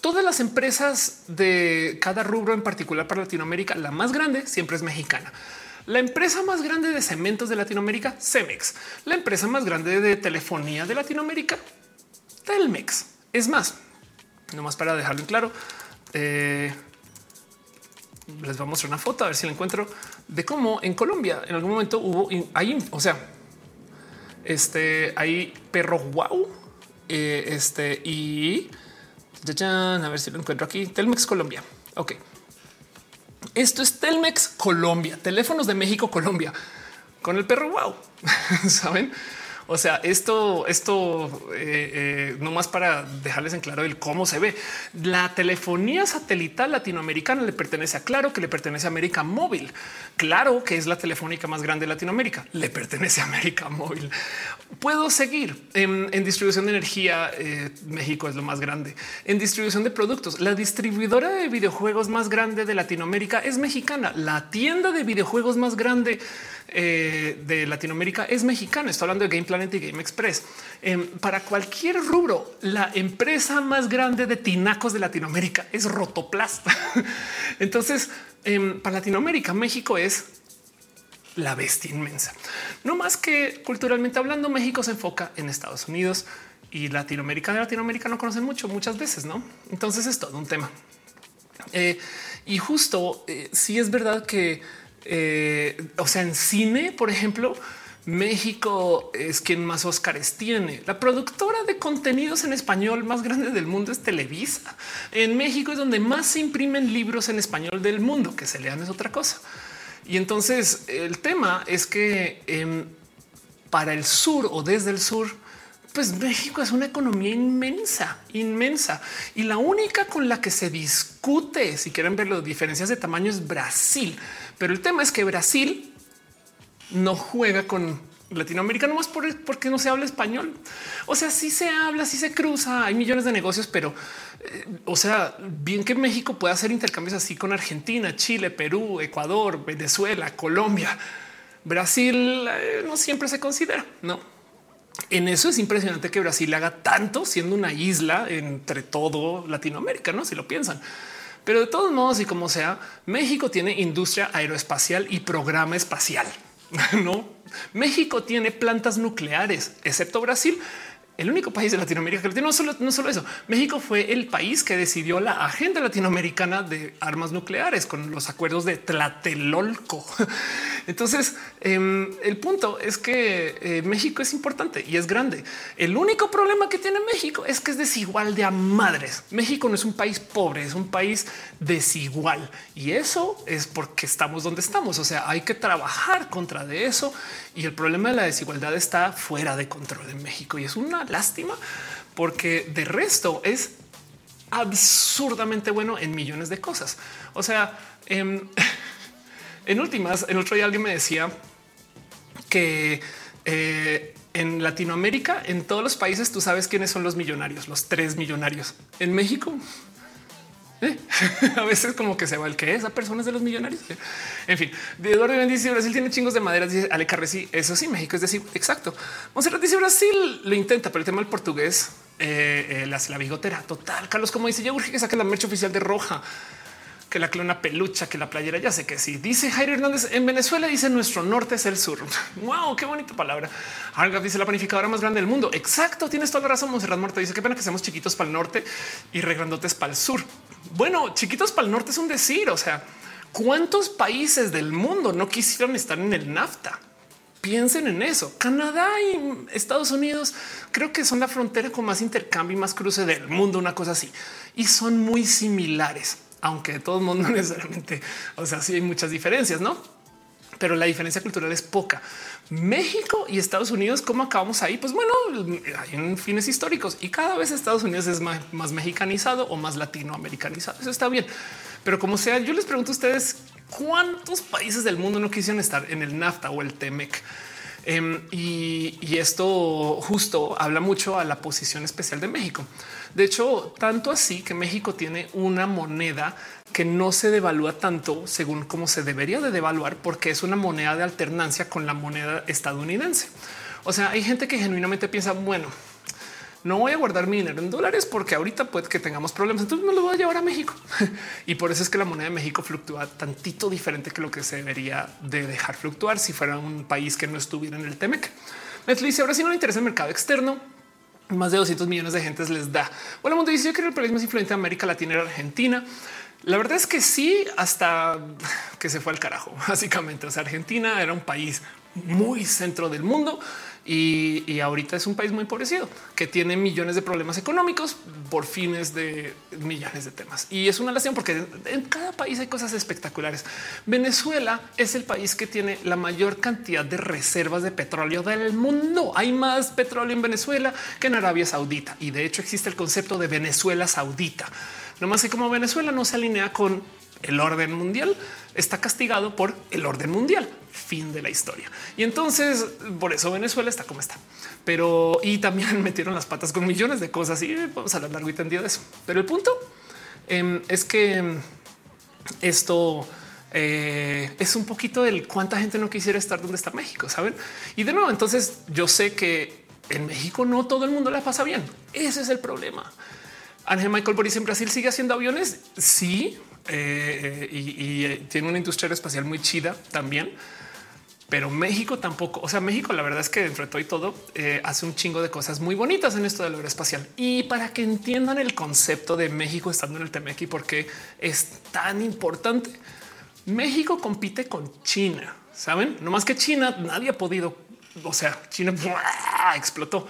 todas las empresas de cada rubro en particular para Latinoamérica, la más grande siempre es mexicana. La empresa más grande de cementos de Latinoamérica, Cemex. La empresa más grande de telefonía de Latinoamérica, Telmex. Es más, nomás para dejarlo en claro, eh, les voy a mostrar una foto a ver si la encuentro de cómo en Colombia en algún momento hubo ahí, o sea, este hay perro wow, eh, este y a ver si lo encuentro aquí. Telmex Colombia. Ok. Esto es Telmex Colombia, teléfonos de México, Colombia, con el perro wow. Saben? O sea, esto, esto eh, eh, no más para dejarles en claro el cómo se ve. La telefonía satelital latinoamericana le pertenece a Claro, que le pertenece a América Móvil. Claro que es la telefónica más grande de Latinoamérica, le pertenece a América Móvil. Puedo seguir en, distribución de energía. Eh, México es lo más grande en distribución de productos. La distribuidora de videojuegos más grande de Latinoamérica es mexicana. La tienda de videojuegos más grande eh, de Latinoamérica es mexicano. Estoy hablando de Game Planet y Game Express. Em, para cualquier rubro, la empresa más grande de tinacos de Latinoamérica es Rotoplast. Entonces, em, para Latinoamérica, México es la bestia inmensa. No más que culturalmente hablando, México se enfoca en Estados Unidos y Latinoamérica de Latinoamérica no conocen mucho muchas veces, ¿no? Entonces es todo un tema. Eh, y justo si eh, sí es verdad que eh, o sea, en cine, por ejemplo, México es quien más Óscares tiene. La productora de contenidos en español más grande del mundo es Televisa. En México es donde más se imprimen libros en español del mundo, que se lean es otra cosa. Y entonces el tema es que em, para el sur o desde el sur, pues México es una economía inmensa, inmensa. Y la única con la que se discute, si quieren ver las diferencias de tamaño, es Brasil. Pero el tema es que Brasil no juega con Latinoamérica, nomás por, porque no se habla español. O sea, sí se habla, sí se cruza, hay millones de negocios, pero eh, o sea, bien que México pueda hacer intercambios así con Argentina, Chile, Perú, Ecuador, Venezuela, Colombia, Brasil, eh, no siempre se considera, no? En eso es impresionante que Brasil haga tanto siendo una isla entre todo Latinoamérica, no? Si lo piensan. Pero de todos modos y como sea, México tiene industria aeroespacial y programa espacial. No, México tiene plantas nucleares, excepto Brasil el único país de Latinoamérica que lo tiene. No solo, no solo eso, México fue el país que decidió la agenda latinoamericana de armas nucleares con los acuerdos de Tlatelolco. Entonces, em, el punto es que eh, México es importante y es grande. El único problema que tiene México es que es desigual de a madres. México no es un país pobre, es un país desigual y eso es porque estamos donde estamos. O sea, hay que trabajar contra de eso y el problema de la desigualdad está fuera de control en México y es una lástima porque de resto es absurdamente bueno en millones de cosas. O sea, em, en, últimas, el otro día alguien me decía que eh, en Latinoamérica, en todos los países, tú sabes quiénes son los millonarios, los tres millonarios. En México, ¿Eh? a veces como que se va el que esa persona es de los millonarios. En fin, Eduardo dice Brasil tiene chingos de madera. Dice Ale Carresi. Eso sí, México es decir, exacto. Monserrat dice Brasil lo intenta, pero el tema del portugués, eh, eh, la, bigotera total. Carlos, como dice, ya urge que saque la merch oficial de roja que la clona pelucha, que la playera. Ya sé que sí. Dice Jairo Hernández en Venezuela, dice nuestro norte es el sur. Wow, qué bonita palabra. Arga dice la panificadora más grande del mundo. Exacto. Tienes toda la razón. Monserrat Muerto dice qué pena que seamos chiquitos para el norte y regrandotes para el sur. Bueno, chiquitos para el norte es un decir. O sea, cuántos países del mundo no quisieron estar en el NAFTA? Piensen en eso. Canadá y Estados Unidos creo que son la frontera con más intercambio y más cruce del mundo, una cosa así. Y son muy similares aunque de todos modos no necesariamente, o sea, sí hay muchas diferencias, ¿no? Pero la diferencia cultural es poca. México y Estados Unidos, ¿cómo acabamos ahí? Pues bueno, hay fines históricos y cada vez Estados Unidos es más, mexicanizado o más latinoamericanizado. Eso está bien. Pero como sea, yo les pregunto a ustedes cuántos países del mundo no quisieron estar en el NAFTA o el TEMEC. Em, y, y, esto justo habla mucho a la posición especial de México. De hecho, tanto así que México tiene una moneda que no se devalúa tanto según como se debería de devaluar porque es una moneda de alternancia con la moneda estadounidense. O sea, hay gente que genuinamente piensa, bueno, no voy a guardar mi dinero en dólares porque ahorita puede que tengamos problemas. Entonces me lo voy a llevar a México. y por eso es que la moneda de México fluctúa tantito diferente que lo que se debería de dejar fluctuar si fuera un país que no estuviera en el Temec. Netflix ahora si no le interesa el mercado externo, más de 200 millones de gentes les da. Bueno, mundo dice que el país más influyente de América Latina era Argentina. La verdad es que sí, hasta que se fue al carajo, básicamente. Argentina era un país muy centro del mundo y, ahorita es un país muy empobrecido que tiene millones de problemas económicos por fines de millones de temas. Y es una lástima porque en cada país hay cosas espectaculares. Venezuela es el país que tiene la mayor cantidad de reservas de petróleo del mundo. Hay más petróleo en Venezuela que en Arabia Saudita y de hecho existe el concepto de Venezuela Saudita. No más que como Venezuela no se alinea con el orden mundial, está castigado por el orden mundial. Fin de la historia. Y entonces por eso Venezuela está como está. Pero y también metieron las patas con millones de cosas y vamos a hablar largo y tendido de eso. Pero el punto em, es que em, esto eh, es un poquito del cuánta gente no quisiera estar donde está México, saben? Y de nuevo, entonces yo sé que en México no todo el mundo la pasa bien. Ese es el problema. Ángel Michael Boris en Brasil sigue haciendo aviones. Sí, eh, y, eh, tiene una industria espacial muy chida también. Pero México tampoco. O sea, México, la verdad es que dentro de todo y todo eh, hace un chingo de cosas muy bonitas en esto del aeroespacial. Y para que entiendan el concepto de México estando en el TMX, porque es tan importante, México compite con China. Saben, no más que China, nadie ha podido. O sea, China explotó,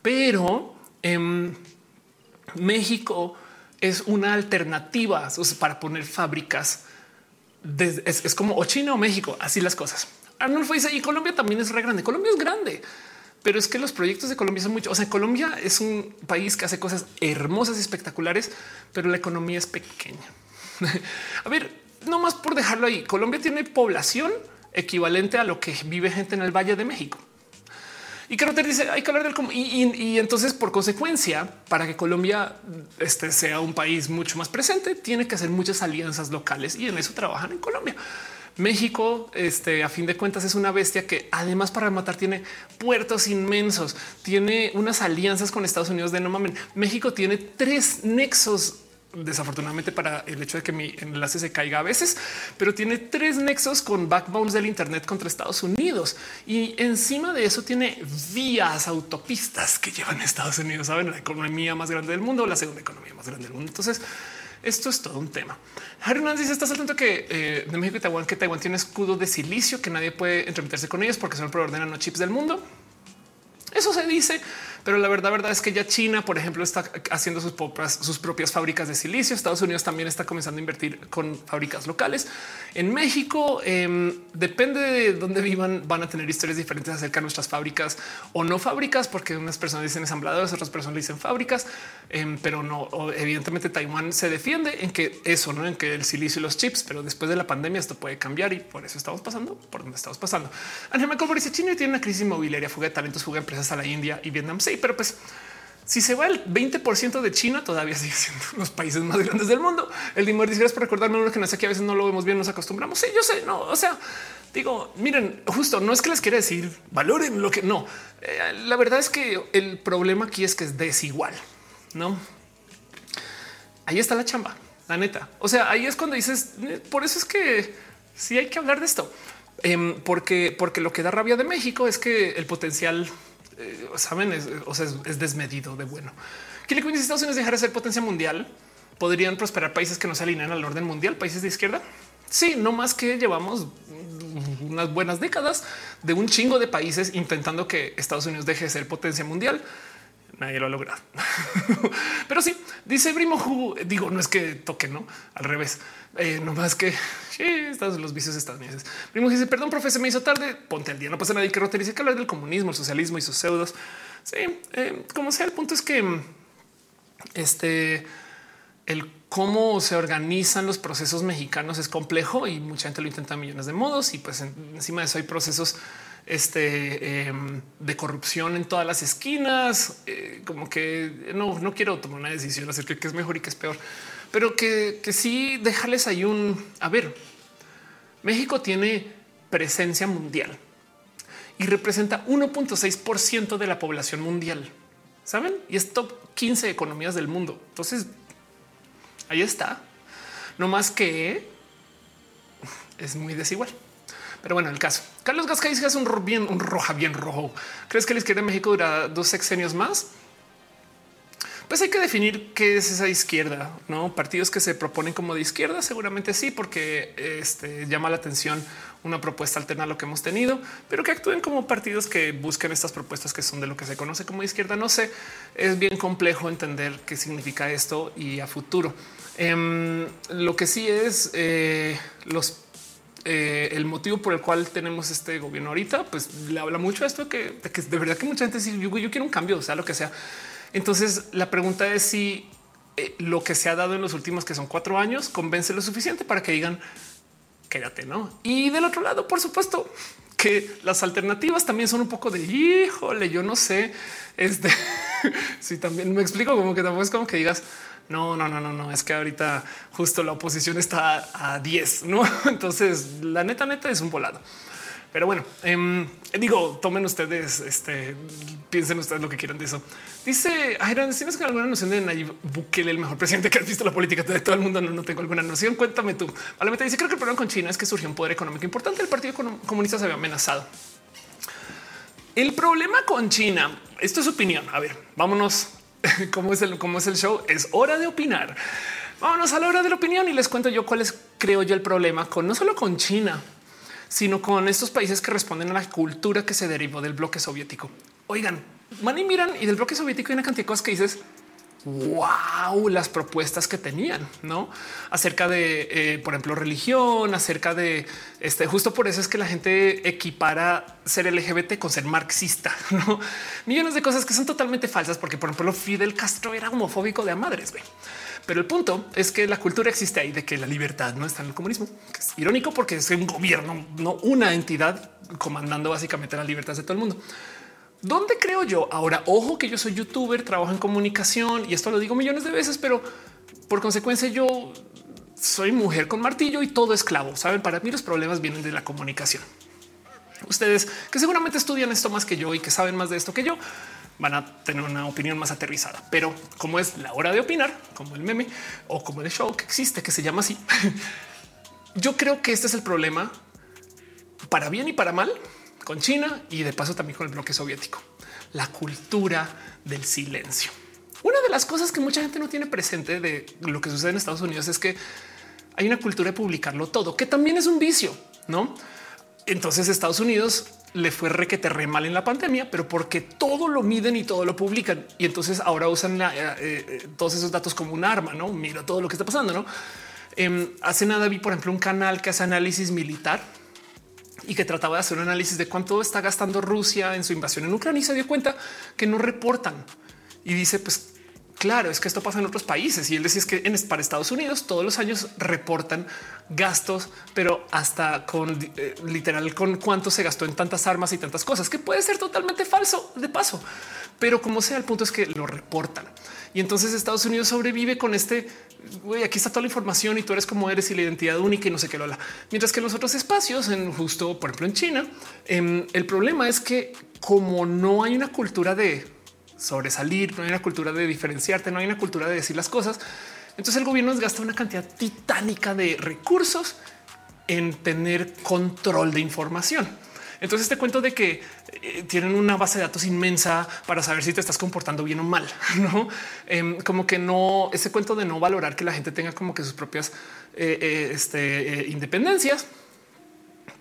pero en México es una alternativa para poner fábricas. es, como o China o México, así las cosas. Arnulfo dice y Colombia también es re grande. Colombia es grande, pero es que los proyectos de Colombia son mucho. O sea, Colombia es un país que hace cosas hermosas y espectaculares, pero la economía es pequeña. a ver, no más por dejarlo ahí. Colombia tiene población equivalente a lo que vive gente en el Valle de México. Y te dice hay que hablar del y, y, entonces por consecuencia, para que Colombia este, sea un país mucho más presente, tiene que hacer muchas alianzas locales y en eso trabajan en Colombia. México, este, a fin de cuentas, es una bestia que además para matar tiene puertos inmensos, tiene unas alianzas con Estados Unidos de no mamen. México tiene tres nexos desafortunadamente para el hecho de que mi enlace se caiga a veces, pero tiene tres nexos con backbones del Internet contra Estados Unidos y encima de eso tiene vías autopistas que llevan a Estados Unidos, saben la economía más grande del mundo, la segunda economía más grande del mundo. Entonces, esto es todo un tema. Hernández dice: Estás atento que eh, de México y Taiwán, que Taiwán tiene escudo de silicio, que nadie puede entremeterse con ellos porque son el proveedor de nanochips del mundo. Eso se dice, pero la verdad, verdad es que ya China, por ejemplo, está haciendo sus propias, fábricas de silicio. Estados Unidos también está comenzando a invertir con fábricas locales. En México, em, depende de dónde vivan, van a tener historias diferentes acerca de nuestras fábricas o no fábricas, porque unas personas dicen ensambladores, otras personas dicen fábricas, em, pero no. Evidentemente, Taiwán se defiende en que eso, no en que el silicio y los chips, pero después de la pandemia esto puede cambiar y por eso estamos pasando por donde estamos pasando. Ángel Michael dice China tiene una crisis inmobiliaria, fuga de talentos, fuga de empresas a la India y Vietnam. Sí, pero pues si se va el 20% de China, todavía sigue siendo los países más grandes del mundo. El Dimor dice gracias por recordarme uno que no sé que a veces no lo vemos bien, nos acostumbramos. Sí, yo sé, no, o sea, digo, miren, justo no es que les quiera decir valoren lo que no. Eh, la verdad es que el problema aquí es que es desigual, no? Ahí está la chamba, la neta. O sea, ahí es cuando dices, eh, por eso es que sí hay que hablar de esto, em, porque, porque lo que da rabia de México es que el potencial eh, saben, es, o sea, es, desmedido de bueno. ¿Qué le si Estados Unidos dejar de ser potencia mundial? ¿Podrían prosperar países que no se alinean al orden mundial, países de izquierda? Sí, no más que llevamos unas buenas décadas de un chingo de países intentando que Estados Unidos deje de ser potencia mundial. Nadie lo ha logrado. Pero sí, dice Brimo, digo, no es que toque, no al revés. Eh, no más que sí, los vicios estadounidenses. Primo dice: Perdón, profe, se me hizo tarde. Ponte al día. No pasa nada. Y que Rotter dice que hablar del comunismo, el socialismo y sus pseudos. Sí, eh, como sea, el punto es que este el cómo se organizan los procesos mexicanos es complejo y mucha gente lo intenta millones de modos. Y pues encima de eso hay procesos este, em, de corrupción en todas las esquinas. Eh, como que no, no quiero tomar una decisión acerca de qué es mejor y qué es peor pero que, que sí dejarles ahí un a ver. México tiene presencia mundial y representa 1.6% de la población mundial. Saben? Y es top 15 economías del mundo. Entonces ahí está. No más que es muy desigual. Pero bueno, el caso. Carlos Gasca dice que es un, bien, un roja bien rojo. ¿Crees que la izquierda de México dura dos sexenios más? pues hay que definir qué es esa izquierda, no partidos que se proponen como de izquierda. Seguramente sí, porque este, llama la atención una propuesta alterna a lo que hemos tenido, pero que actúen como partidos que busquen estas propuestas que son de lo que se conoce como izquierda. No sé, es bien complejo entender qué significa esto y a futuro. Em, lo que sí es eh, los eh, el motivo por el cual tenemos este gobierno ahorita, pues le habla mucho esto que, de verdad que mucha gente dice yo, yo quiero un cambio, o sea, lo que sea. Entonces la pregunta es si eh, lo que se ha dado en los últimos que son cuatro años convence lo suficiente para que digan quédate, no? Y del otro lado, por supuesto que las alternativas también son un poco de híjole, yo no sé. Este si también me explico como que tampoco es como que digas no, no, no, no, no, es que ahorita justo la oposición está a 10, no? Entonces la neta, neta es un volado. Pero bueno, em, digo, tomen ustedes, este, piensen ustedes lo que quieran de eso. Dice Ayran, ¿tienes alguna noción de Nayib Bukele, el mejor presidente que has visto la política de todo el mundo? No, no tengo alguna noción. Cuéntame tú. Vale, me dice, creo que el problema con China es que surgió un poder económico importante. El Partido Comunista se había amenazado. El problema con China, esto es opinión. A ver, vámonos. ¿Cómo es el, cómo es el show? Es hora de opinar. Vámonos a la hora de la opinión y les cuento yo cuál es, creo yo, el problema con no solo con China, sino con estos países que responden a la cultura que se derivó del bloque soviético. Oigan, man y miran y del bloque soviético hay una cantidad de cosas que dices, wow, las propuestas que tenían, no acerca de, eh, por ejemplo, religión, acerca de este. Justo por eso es que la gente equipara ser LGBT con ser marxista, no millones de cosas que son totalmente falsas, porque, por ejemplo, Fidel Castro era homofóbico de a madres. ¿ve? Pero el punto es que la cultura existe ahí de que la libertad no está en el comunismo, que es irónico porque es un gobierno, no una entidad comandando básicamente las libertades de todo el mundo. ¿Dónde creo yo? Ahora, ojo que yo soy youtuber, trabajo en comunicación y esto lo digo millones de veces, pero por consecuencia yo soy mujer con martillo y todo esclavo. Saben, para mí los problemas vienen de la comunicación. Ustedes que seguramente estudian esto más que yo y que saben más de esto que yo, van a tener una opinión más aterrizada. Pero como es la hora de opinar, como el meme o como el show que existe, que se llama así, yo creo que este es el problema para bien y para mal con China y de paso también con el bloque soviético, la cultura del silencio. Una de las cosas que mucha gente no tiene presente de lo que sucede en Estados Unidos es que hay una cultura de publicarlo todo, que también es un vicio, ¿no? Entonces Estados Unidos le fue requete re mal en la pandemia, pero porque todo lo miden y todo lo publican. Y entonces ahora usan eh, eh, todos esos datos como un arma, ¿no? Mira todo lo que está pasando, ¿no? Em, hace nada vi, por ejemplo, un canal que hace análisis militar y que trataba de hacer un análisis de cuánto está gastando Rusia en su invasión en Ucrania y se dio cuenta que no reportan. Y dice, pues claro, es que esto pasa en otros países. Y él decía es que en, para Estados Unidos todos los años reportan gastos, pero hasta con eh, literal con cuánto se gastó en tantas armas y tantas cosas, que puede ser totalmente falso de paso. Pero como sea, el punto es que lo reportan. Y entonces Estados Unidos sobrevive con este güey, aquí está toda la información y tú eres como eres y la identidad única y no sé qué lo la. Mientras que en los otros espacios, en justo por ejemplo en China, em, el problema es que como no hay una cultura de sobresalir, no hay una cultura de diferenciarte, no hay una cultura de decir las cosas. Entonces el gobierno gasta una cantidad titánica de recursos en tener control de información. Entonces te cuento de que eh, tienen una base de datos inmensa para saber si te estás comportando bien o mal, no em, como que no ese cuento de no valorar que la gente tenga como que sus propias eh, eh, este, independencias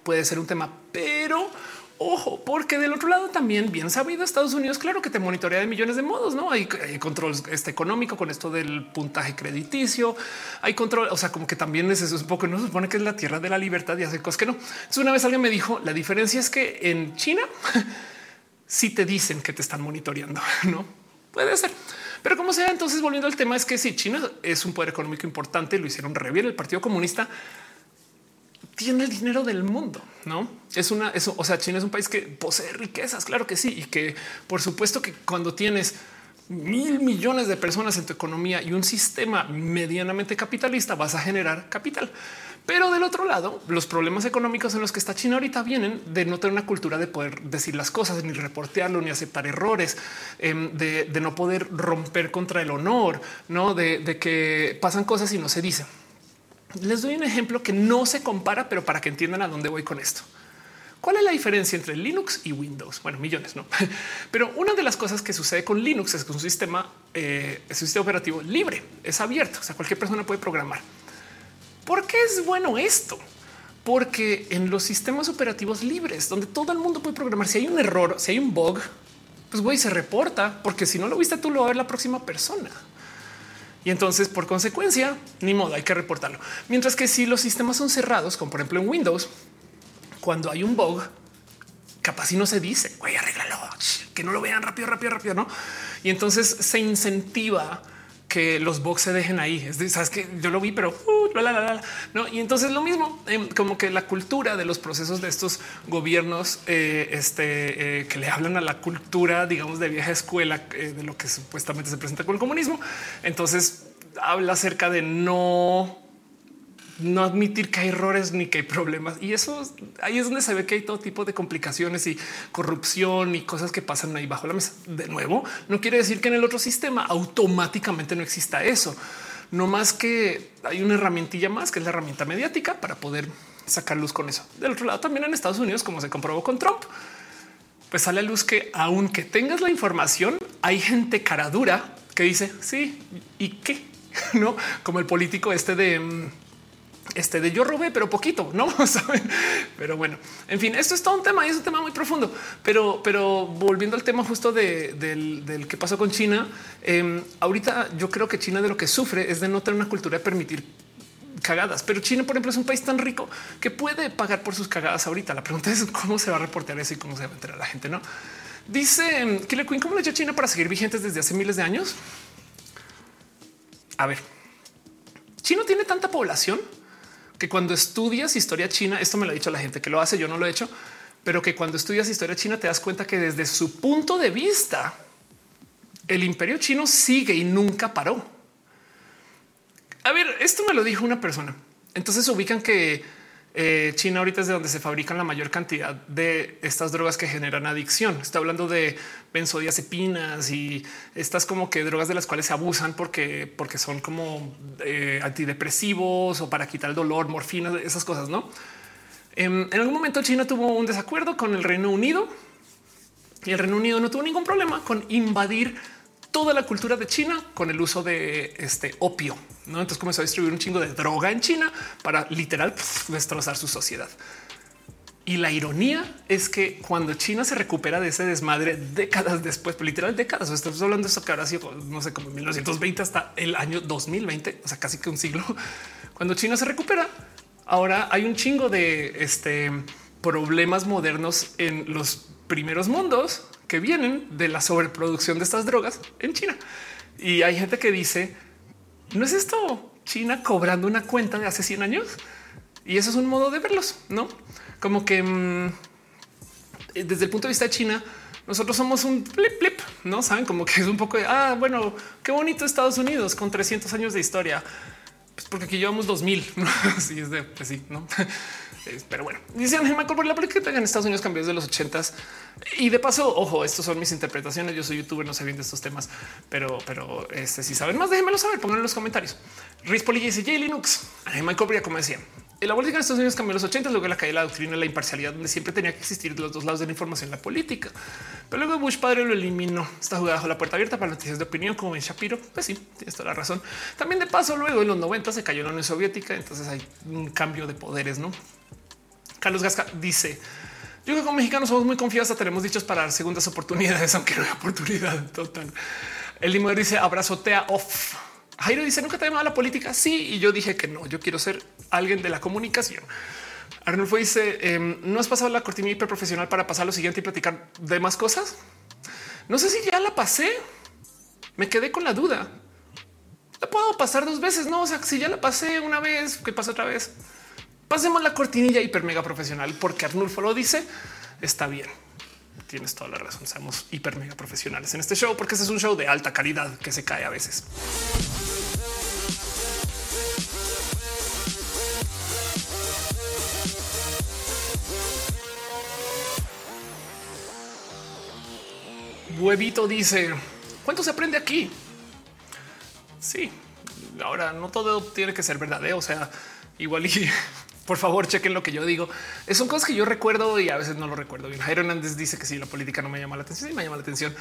puede ser un tema, pero Ojo, porque del otro lado también bien sabido Estados Unidos, claro que te monitorea de millones de modos, no hay, control este económico con esto del puntaje crediticio, hay control, o sea, como que también es eso un poco, no se supone que es la tierra de la libertad y hace cosas que no. Entonces una vez alguien me dijo, la diferencia es que en China si te dicen que te están monitoreando, no puede ser. Pero como sea, entonces volviendo al tema es que si China es un poder económico importante, lo hicieron re bien el Partido Comunista tiene el dinero del mundo, no es una, eso. O sea, China es un país que posee riquezas, claro que sí, y que por supuesto que cuando tienes mil millones de personas en tu economía y un sistema medianamente capitalista, vas a generar capital. Pero del otro lado, los problemas económicos en los que está China ahorita vienen de no tener una cultura de poder decir las cosas, ni reportearlo, ni aceptar errores, em, de, no poder romper contra el honor, no de, de que pasan cosas y no se dicen. Les doy un ejemplo que no se compara, pero para que entiendan a dónde voy con esto. ¿Cuál es la diferencia entre Linux y Windows? Bueno, millones, no, pero una de las cosas que sucede con Linux es que un sistema, eh, es un sistema operativo libre, es abierto. O sea, cualquier persona puede programar. ¿Por qué es bueno esto? Porque en los sistemas operativos libres, donde todo el mundo puede programar, si hay un error, si hay un bug, pues güey, se reporta, porque si no lo viste tú, lo va a ver la próxima persona. Y entonces, por consecuencia, ni modo, hay que reportarlo. Mientras que si los sistemas son cerrados, como por ejemplo en Windows, cuando hay un bug, capaz si no se dice, güey, arréglalo, que no lo vean rápido, rápido, rápido, ¿no? Y entonces se incentiva que los bugs se dejen ahí. Es de, sabes que yo lo vi, pero uh, no. Y entonces lo mismo, em, como que la cultura de los procesos de estos gobiernos eh, este, eh, que le hablan a la cultura, digamos, de vieja escuela, eh, de lo que supuestamente se presenta con el comunismo. Entonces habla acerca de no no admitir que hay errores ni que hay problemas. Y eso ahí es donde se ve que hay todo tipo de complicaciones y corrupción y cosas que pasan ahí bajo la mesa. De nuevo, no quiere decir que en el otro sistema automáticamente no exista eso. No más que hay una herramientilla más que es la herramienta mediática para poder sacar luz con eso. Del otro lado, también en Estados Unidos, como se comprobó con Trump, pues sale a luz que aunque tengas la información, hay gente cara dura que dice sí y qué, no como el político este de mm, este de yo robé, pero poquito, no saben. Pero bueno, en fin, esto es todo un tema y es un tema muy profundo. Pero, pero volviendo al tema justo de, del, que pasó con China, em, ahorita yo creo que China de lo que sufre es de no tener una cultura de permitir cagadas. Pero China, por ejemplo, es un país tan rico que puede pagar por sus cagadas ahorita. La pregunta es cómo se va a reportar eso y cómo se va a enterar la gente. No dice em, Killer Queen, ¿cómo le echó China para seguir vigentes desde hace miles de años? A ver, China tiene tanta población que cuando estudias historia china, esto me lo ha dicho la gente que lo hace, yo no lo he hecho, pero que cuando estudias historia china te das cuenta que desde su punto de vista, el imperio chino sigue y nunca paró. A ver, esto me lo dijo una persona. Entonces ubican que eh, China ahorita es de donde se fabrican la mayor cantidad de estas drogas que generan adicción. Está hablando de benzodiazepinas y estas como que drogas de las cuales se abusan porque, porque son como eh, antidepresivos o para quitar el dolor, morfina, esas cosas, ¿no? En, en algún momento China tuvo un desacuerdo con el Reino Unido y el Reino Unido no tuvo ningún problema con invadir toda la cultura de China con el uso de este opio. ¿no? Entonces comenzó a distribuir un chingo de droga en China para literal destrozar su sociedad. Y la ironía es que cuando China se recupera de ese desmadre décadas después, pues, literal décadas, estamos hablando de esto que sido, no sé, como 1920 hasta el año 2020, o sea, casi que un siglo. Cuando China se recupera, ahora hay un chingo de este, problemas modernos en los primeros mundos que vienen de la sobreproducción de estas drogas en China. Y hay gente que dice, ¿no es esto China cobrando una cuenta de hace 100 años? Y eso es un modo de verlos, ¿no? Como que mm, desde el punto de vista de China, nosotros somos un flip flip, no saben como que es un poco de ah, bueno, qué bonito Estados Unidos con 300 años de historia. Pues porque aquí llevamos 2000. Así es de pues sí, no? Pero bueno, dice Ángel por la política en Estados Unidos cambió desde los ochentas. Y de paso, ojo, estos son mis interpretaciones. Yo soy youtuber, no sé bien de estos temas, pero, pero este, si saben más, déjenmelo saber, pónganlo en los comentarios. Riz Poli dice J Linux. Ángel Michael como decía, la política en Estados Unidos cambió en los 80, luego la caída de la doctrina de la imparcialidad, donde siempre tenía que existir de los dos lados de la información en la política. Pero luego Bush padre lo eliminó. Está jugada bajo la puerta abierta para noticias de opinión, como en Shapiro. Pues sí, tienes toda la razón. También de paso, luego en los 90 se cayó la Unión Soviética, entonces hay un cambio de poderes, no? Carlos Gasca dice: Yo creo que como mexicanos somos muy confiados, tenemos dichos para dar segundas oportunidades, aunque no hay oportunidad total. El limo dice abrazotea off. Jairo dice nunca te llamado la política. Sí, y yo dije que no. Yo quiero ser alguien de la comunicación. Arnulfo dice em, no has pasado la cortina hiperprofesional para pasar lo siguiente y platicar de más cosas. No sé si ya la pasé. Me quedé con la duda. La puedo pasar dos veces. No, o si ya la pasé una vez, que pasa otra vez. Pasemos la cortinilla hiper mega profesional porque Arnulfo lo dice. Está bien. Tienes toda la razón. Seamos hiper mega profesionales en este show porque este es un show de alta calidad que se cae a veces. Huevito dice cuánto se aprende aquí. Sí, ahora no todo tiene que ser verdadero. O sea, igual y por favor, chequen lo que yo digo. Son cosas que yo recuerdo y a veces no lo recuerdo bien. Jairo Hernández dice que sí, la política no me llama la atención y me llama la atención.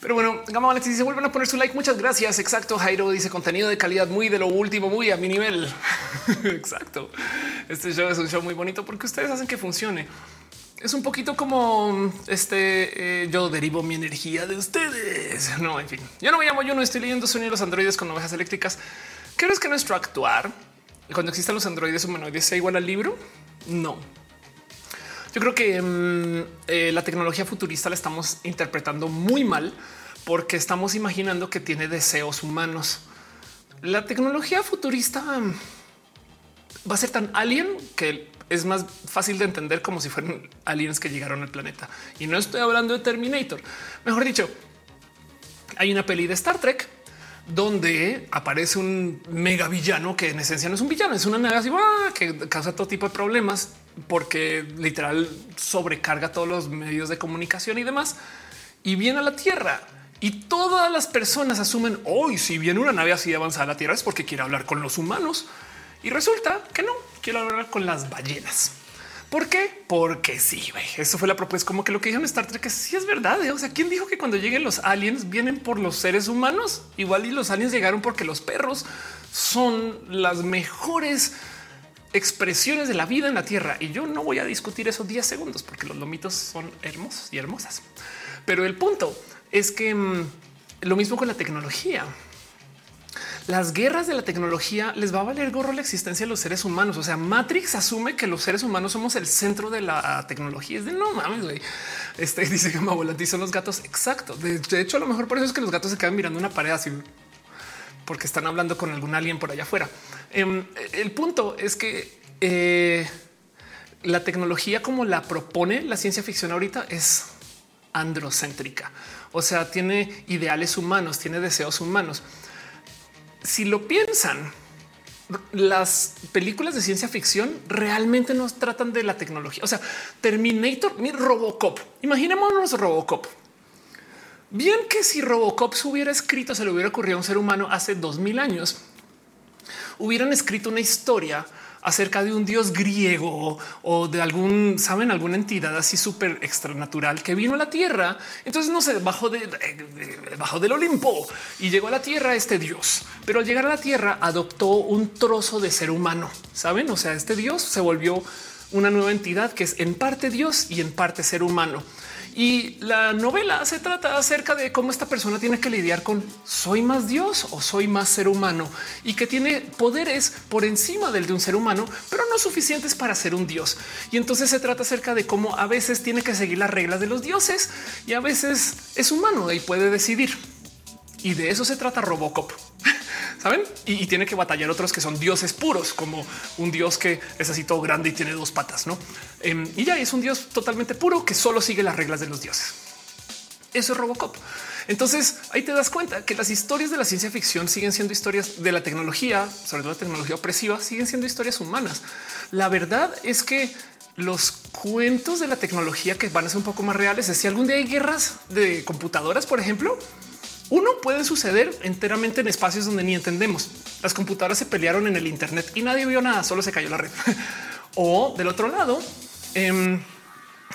Pero bueno, Gama Valentín dice vuelven a poner su like. Muchas gracias. Exacto. Jairo dice contenido de calidad muy de lo último, muy a mi nivel. Exacto. Este show es un show muy bonito porque ustedes hacen que funcione. Es un poquito como este. Eh, yo derivo mi energía de ustedes. No, en fin, yo no me llamo. Yo no estoy leyendo sonidos androides con ovejas eléctricas. ¿Crees que nuestro actuar cuando existan los androides humanoides sea igual al libro? No. Yo creo que mm, eh, la tecnología futurista la estamos interpretando muy mal porque estamos imaginando que tiene deseos humanos. La tecnología futurista mm, va a ser tan alien que es más fácil de entender como si fueran aliens que llegaron al planeta. Y no estoy hablando de Terminator. Mejor dicho, hay una peli de Star Trek donde aparece un mega villano que en esencia no es un villano, es una ¡ah! que causa todo tipo de problemas porque literal sobrecarga todos los medios de comunicación y demás y viene a la Tierra. Y todas las personas asumen hoy, si viene una nave así de avanzada a la Tierra es porque quiere hablar con los humanos. Y resulta que no, quiero hablar con las ballenas. ¿Por qué? Porque sí, eso fue la propuesta, como que lo que dijeron Star Trek, que sí es verdad. ¿eh? O sea, ¿quién dijo que cuando lleguen los aliens vienen por los seres humanos? Igual y los aliens llegaron porque los perros son las mejores expresiones de la vida en la Tierra. Y yo no voy a discutir esos 10 segundos porque los lomitos son hermosos y hermosas. Pero el punto es que mm, lo mismo con la tecnología las guerras de la tecnología les va a valer gorro la existencia de los seres humanos. O sea, Matrix asume que los seres humanos somos el centro de la tecnología. Es de no mames, güey. Este dice que Mabolati son los gatos. Exacto. De, hecho, a lo mejor por eso es que los gatos se quedan mirando una pared así porque están hablando con algún alguien por allá afuera. Em, el punto es que eh, la tecnología como la propone la ciencia ficción ahorita es androcéntrica. O sea, tiene ideales humanos, tiene deseos humanos. Si lo piensan, las películas de ciencia ficción realmente nos tratan de la tecnología. O sea, Terminator, mi Robocop. Imaginémonos Robocop. Bien que si Robocop se hubiera escrito, se le hubiera ocurrido a un ser humano hace dos mil años, hubieran escrito una historia acerca de un dios griego o de algún, saben, alguna entidad así súper extranatural que vino a la tierra. Entonces no sé, bajo de, bajo del Olimpo y llegó a la tierra este dios, pero al llegar a la tierra adoptó un trozo de ser humano. Saben? O sea, este dios se volvió una nueva entidad que es en parte Dios y en parte ser humano. Y la novela se trata acerca de cómo esta persona tiene que lidiar con soy más Dios o soy más ser humano y que tiene poderes por encima del de un ser humano, pero no suficientes para ser un Dios. Y entonces se trata acerca de cómo a veces tiene que seguir las reglas de los dioses y a veces es humano y puede decidir. Y de eso se trata Robocop. saben? Y, tiene que batallar otros que son dioses puros, como un dios que es así todo grande y tiene dos patas, no? Em, y ya es un dios totalmente puro que solo sigue las reglas de los dioses. Eso es Robocop. Entonces ahí te das cuenta que las historias de la ciencia ficción siguen siendo historias de la tecnología, sobre todo la tecnología opresiva, siguen siendo historias humanas. La verdad es que los cuentos de la tecnología que van a ser un poco más reales es si algún día hay guerras de computadoras, por ejemplo, uno puede suceder enteramente en espacios donde ni entendemos. Las computadoras se pelearon en el Internet y nadie vio nada, solo se cayó la red. o del otro lado, eh,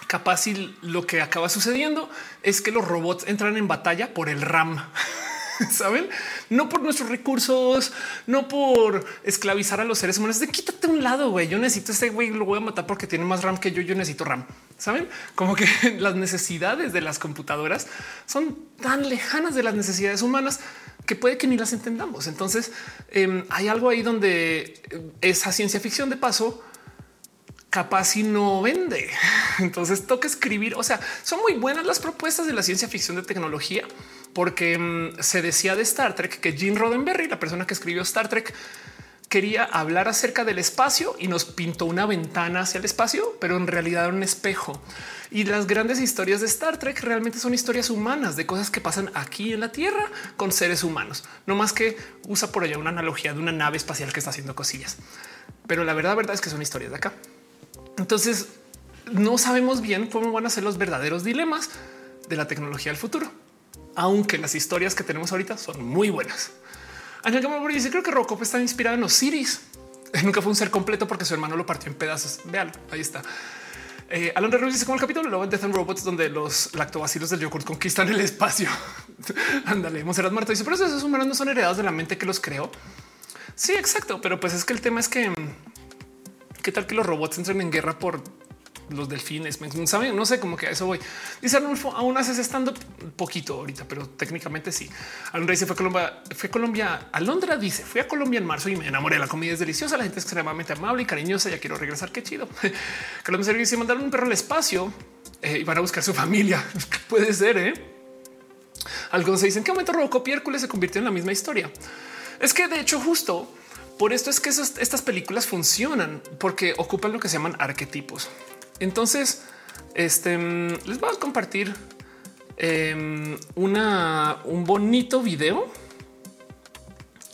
capaz y lo que acaba sucediendo es que los robots entran en batalla por el RAM. saben? No por nuestros recursos, no por esclavizar a los seres humanos. De quítate un lado, güey. Yo necesito este güey, lo voy a matar porque tiene más RAM que yo. Yo necesito RAM. Saben como que las necesidades de las computadoras son tan lejanas de las necesidades humanas que puede que ni las entendamos. Entonces em, hay algo ahí donde eh, esa ciencia ficción de paso capaz y no vende. Entonces toca escribir. O sea, son muy buenas las propuestas de la ciencia ficción de tecnología, porque mm, se decía de Star Trek que Gene Roddenberry, la persona que escribió Star Trek, quería hablar acerca del espacio y nos pintó una ventana hacia el espacio, pero en realidad era un espejo. Y las grandes historias de Star Trek realmente son historias humanas de cosas que pasan aquí en la Tierra con seres humanos, no más que usa por allá una analogía de una nave espacial que está haciendo cosillas. Pero la verdad, verdad es que son historias de acá. Entonces no sabemos bien cómo van a ser los verdaderos dilemas de la tecnología del futuro, aunque las historias que tenemos ahorita son muy buenas. Ángel Gamma dice creo que Robocop está inspirado en Osiris. Nunca fue un ser completo porque su hermano lo partió en pedazos. Vean, ahí está. Eh, Alan Ruiz dice como el capítulo de Death and Robots donde los lactobacilos del yogurt conquistan el espacio. Ándale, Monserrat Marta dice, pero esos humanos no son heredados de la mente que los creó. Sí, exacto. Pero pues es que el tema es que qué tal que los robots entren en guerra por los delfines, saben, no sé cómo que a eso voy. Dice Arnulfo, aún haces estando poquito ahorita, pero técnicamente sí. Alondra dice fue Colombia, fue a Colombia. Alondra dice fui a Colombia en marzo y me enamoré. La comida es deliciosa, la gente es extremadamente amable y cariñosa. Ya quiero regresar. Qué chido. Colombia dice mandaron un perro al espacio eh, y van a buscar su familia. Puede ser. ¿eh? Algunos se dicen que momento Robocop y Hércules se convirtió en la misma historia. Es que de hecho justo por esto es que estas películas funcionan porque ocupan lo que se llaman arquetipos. Entonces, este les voy a compartir em, una, un bonito video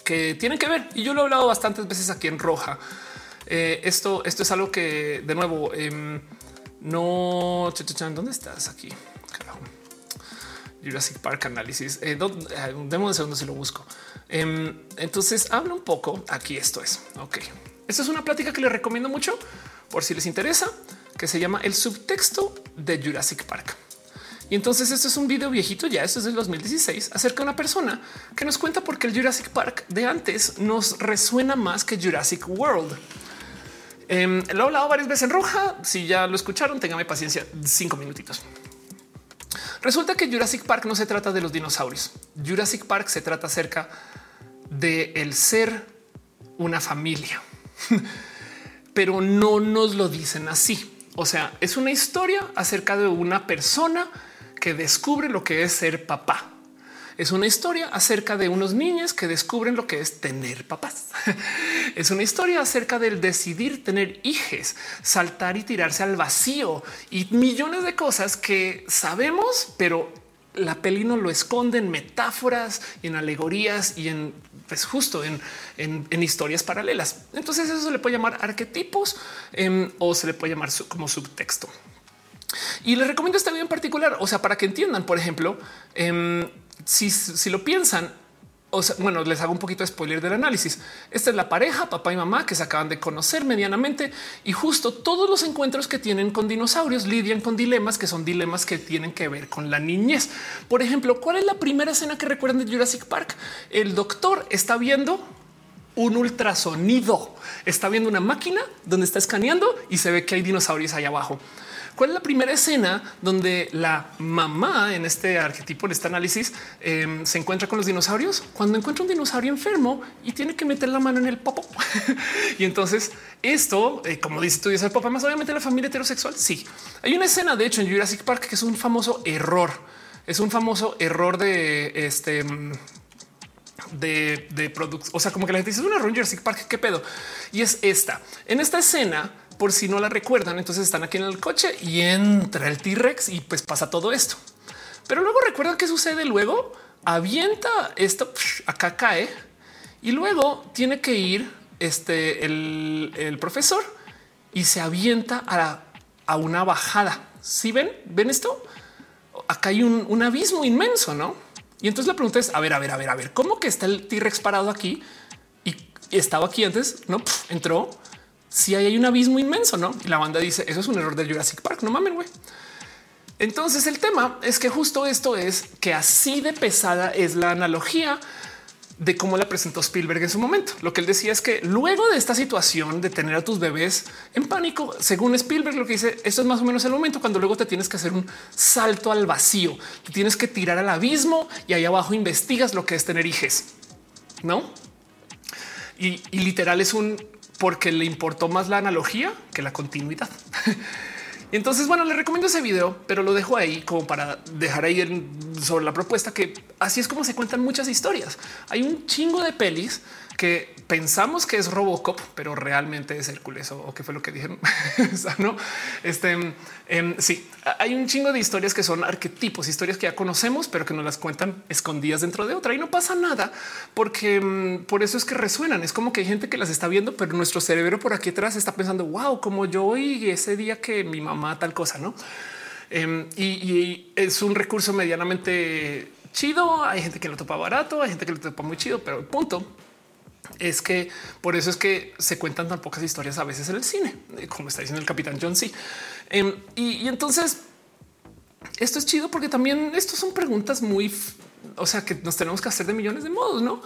que tienen que ver. Y yo lo he hablado bastantes veces aquí en Roja. Eh, esto, esto es algo que de nuevo em, no. ¿Dónde estás aquí? Jurassic Park análisis. Eh, demos un segundo si lo busco. Em, entonces habla un poco. Aquí esto es. Ok. Esta es una plática que les recomiendo mucho por si les interesa, que se llama el subtexto de Jurassic Park. Y entonces esto es un video viejito, ya esto es del 2016, acerca de una persona que nos cuenta por qué el Jurassic Park de antes nos resuena más que Jurassic World. Eh, lo he hablado varias veces en roja. Si ya lo escucharon, téngame paciencia, cinco minutitos. Resulta que Jurassic Park no se trata de los dinosaurios. Jurassic Park se trata acerca de el ser una familia, pero no nos lo dicen así. O sea, es una historia acerca de una persona que descubre lo que es ser papá. Es una historia acerca de unos niños que descubren lo que es tener papás. es una historia acerca del decidir tener hijos, saltar y tirarse al vacío y millones de cosas que sabemos, pero la peli no lo esconde en metáforas y en alegorías y en pues justo en, historias paralelas. Entonces eso se le puede llamar arquetipos em, o se le puede llamar como subtexto. Y les recomiendo este video en particular, o sea, para que entiendan, por ejemplo, em, si, si lo piensan, bueno, les hago un poquito de spoiler del análisis. Esta es la pareja, papá y mamá, que se acaban de conocer medianamente y justo todos los encuentros que tienen con dinosaurios lidian con dilemas que son dilemas que tienen que ver con la niñez. Por ejemplo, ¿cuál es la primera escena que recuerdan de Jurassic Park? El doctor está viendo un ultrasonido, está viendo una máquina donde está escaneando y se ve que hay dinosaurios ahí abajo. ¿Cuál es la primera escena donde la mamá en este arquetipo, en este análisis, em, se encuentra con los dinosaurios? Cuando encuentra un dinosaurio enfermo y tiene que meter la mano en el popo. y entonces esto, eh, como dice tú, dice el papá, más obviamente la familia heterosexual. Sí, hay una escena, de hecho, en Jurassic Park que es un famoso error. Es un famoso error de este de, de productos. O sea, como que la gente dice es un error en Jurassic Park. ¿Qué pedo? Y es esta. En esta escena por si no la recuerdan, entonces están aquí en el coche y entra el T-Rex y pues pasa todo esto. Pero luego recuerdan qué sucede luego, avienta esto, acá cae y luego tiene que ir este el, profesor y se avienta a, a una bajada. Si ven, ven esto, acá hay un, abismo inmenso, no? Y entonces la pregunta es: a ver, a ver, a ver, a ver, cómo que está el T-Rex parado aquí y estaba aquí antes? No entró si hay, un abismo inmenso, no? Y la banda dice eso es un error de Jurassic Park. No mames, güey. Entonces el tema es que justo esto es que así de pesada es la analogía de cómo la presentó Spielberg en su momento. Lo que él decía es que luego de esta situación de tener a tus bebés en pánico, según Spielberg, lo que dice esto es más o menos el momento cuando luego te tienes que hacer un salto al vacío. Tú tienes que tirar al abismo y ahí abajo investigas lo que es tener hijos, no? Y literal es un porque le importó más la analogía que la continuidad. entonces, bueno, le recomiendo ese video, pero lo dejo ahí como para dejar ahí sobre la propuesta que así es como se cuentan muchas historias. Hay un chingo de pelis que pensamos que es Robocop, pero realmente es Hércules o, qué fue lo que dijeron. no, este em, sí, hay un chingo de historias que son arquetipos, historias que ya conocemos, pero que nos las cuentan escondidas dentro de otra y no pasa nada porque em, por eso es que resuenan. Es como que hay gente que las está viendo, pero nuestro cerebro por aquí atrás está pensando wow, como yo y ese día que mi mamá tal cosa, no? Em, y, y es un recurso medianamente chido. Hay gente que lo topa barato, hay gente que lo topa muy chido, pero el punto es que por eso es que se cuentan tan pocas historias a veces en el cine, eh, como está diciendo el capitán John C. Em, y, entonces esto es chido porque también estos son preguntas muy, o sea, que nos tenemos que hacer de millones de modos, no?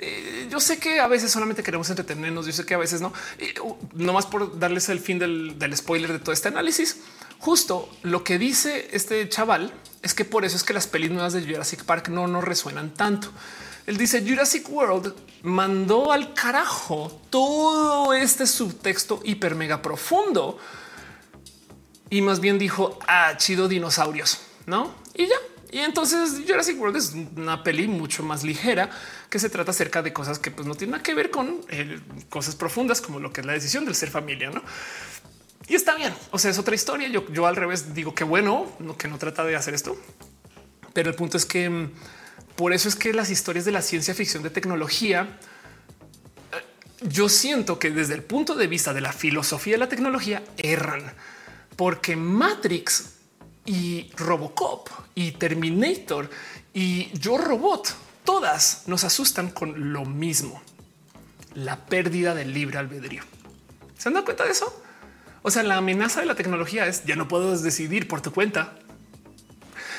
Eh, yo sé que a veces solamente queremos entretenernos. Yo sé que a veces no, no más por darles el fin del, del spoiler de todo este análisis. Justo lo que dice este chaval es que por eso es que las pelis nuevas de Jurassic Park no nos resuenan tanto. Él dice Jurassic World mandó al carajo todo este subtexto hiper mega profundo y más bien dijo ah, chido dinosaurios, no? Y ya. Y entonces Jurassic World es una peli mucho más ligera que se trata acerca de cosas que pues no tienen nada que ver con eh, cosas profundas como lo que es la decisión del ser familia, no? Y está bien. O sea, es otra historia. Yo, yo al revés digo que bueno, que no trata de hacer esto, pero el punto es que mm, por eso es que las historias de la ciencia ficción de tecnología, eh, yo siento que desde el punto de vista de la filosofía de la tecnología erran, porque Matrix y Robocop y Terminator y Yo Robot, todas nos asustan con lo mismo, la pérdida del libre albedrío. ¿Se han dado cuenta de eso? O sea, la amenaza de la tecnología es ya no puedo decidir por tu cuenta.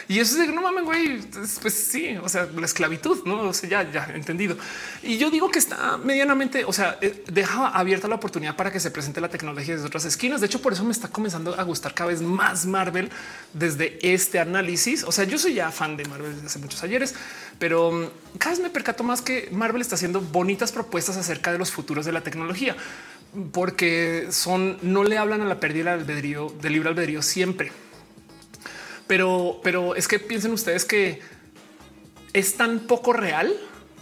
Y eso es de no mames, güey. Pues sí, o sea, la esclavitud, no o sea, ya, ya entendido. Y yo digo que está medianamente, o sea, eh, deja abierta la oportunidad para que se presente la tecnología desde otras esquinas. De hecho, por eso me está comenzando a gustar cada vez más Marvel desde este análisis. O sea, yo soy ya fan de Marvel desde hace muchos ayeres, pero mm, cada vez me percato más que Marvel está haciendo bonitas propuestas acerca de los futuros de la tecnología porque son no le hablan a la pérdida del albedrío del libre albedrío siempre pero, pero es que piensen ustedes que es tan poco real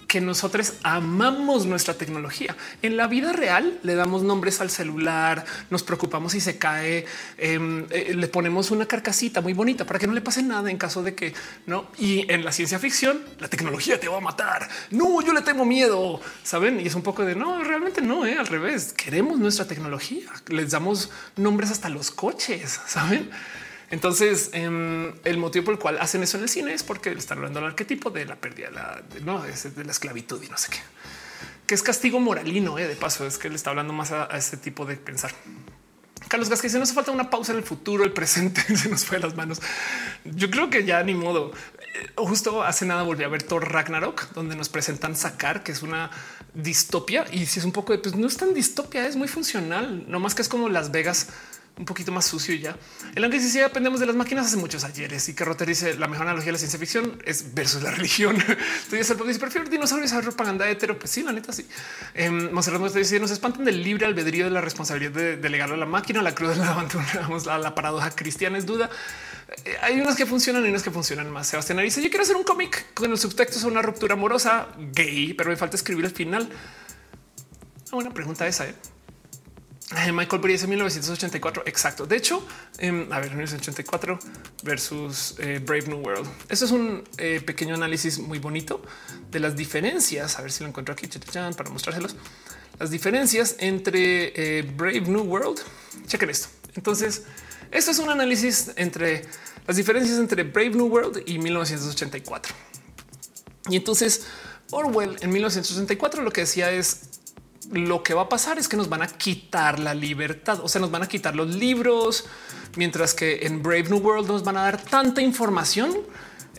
que nosotros amamos nuestra tecnología. En la vida real le damos nombres al celular, nos preocupamos si se cae, em, eh, le ponemos una carcasita muy bonita para que no le pase nada en caso de que no. Y en la ciencia ficción, la tecnología te va a matar. No, yo le tengo miedo, saben? Y es un poco de no, realmente no, ¿eh? al revés. Queremos nuestra tecnología, les damos nombres hasta los coches, saben? Entonces, em, el motivo por el cual hacen eso en el cine es porque están hablando del arquetipo de la pérdida de la, no, de la esclavitud y no sé qué, que es castigo moralino. Eh, de paso, es que le está hablando más a, este tipo de pensar. Carlos Gasquez, se nos falta una pausa en el futuro, el presente se nos fue de las manos. Yo creo que ya ni modo. Eh, justo hace nada volví a ver Thor Ragnarok, donde nos presentan sacar que es una distopia. Y si es un poco de pues no es tan distopia, es muy funcional, no más que es como Las Vegas un poquito más sucio ya. El aunque sí, sí aprendemos de las máquinas hace muchos ayeres y que dice la mejor analogía de la ciencia ficción es versus la religión. Entonces el dice prefiero dinosaurios a propaganda hetero. Pues sí, la neta sí. Eh, Monserrat dice nos espantan del libre albedrío de la responsabilidad de delegarlo a la máquina, la cruz de la, la paradoja cristiana es duda. Eh, hay unas que funcionan y unas que funcionan más. Sebastián dice yo quiero hacer un cómic con los subtextos a una ruptura amorosa gay, pero me falta escribir el final. Una buena pregunta esa. ¿eh? Michael Burry en 1984. Exacto. De hecho, em, a ver, 1984 versus eh, Brave New World. Esto es un eh, pequeño análisis muy bonito de las diferencias. A ver si lo encuentro aquí para mostrárselos. Las diferencias entre eh, Brave New World. Chequen esto. Entonces, esto es un análisis entre las diferencias entre Brave New World y 1984. Y entonces Orwell en 1984 lo que decía es lo que va a pasar es que nos van a quitar la libertad, o sea, nos van a quitar los libros, mientras que en Brave New World nos van a dar tanta información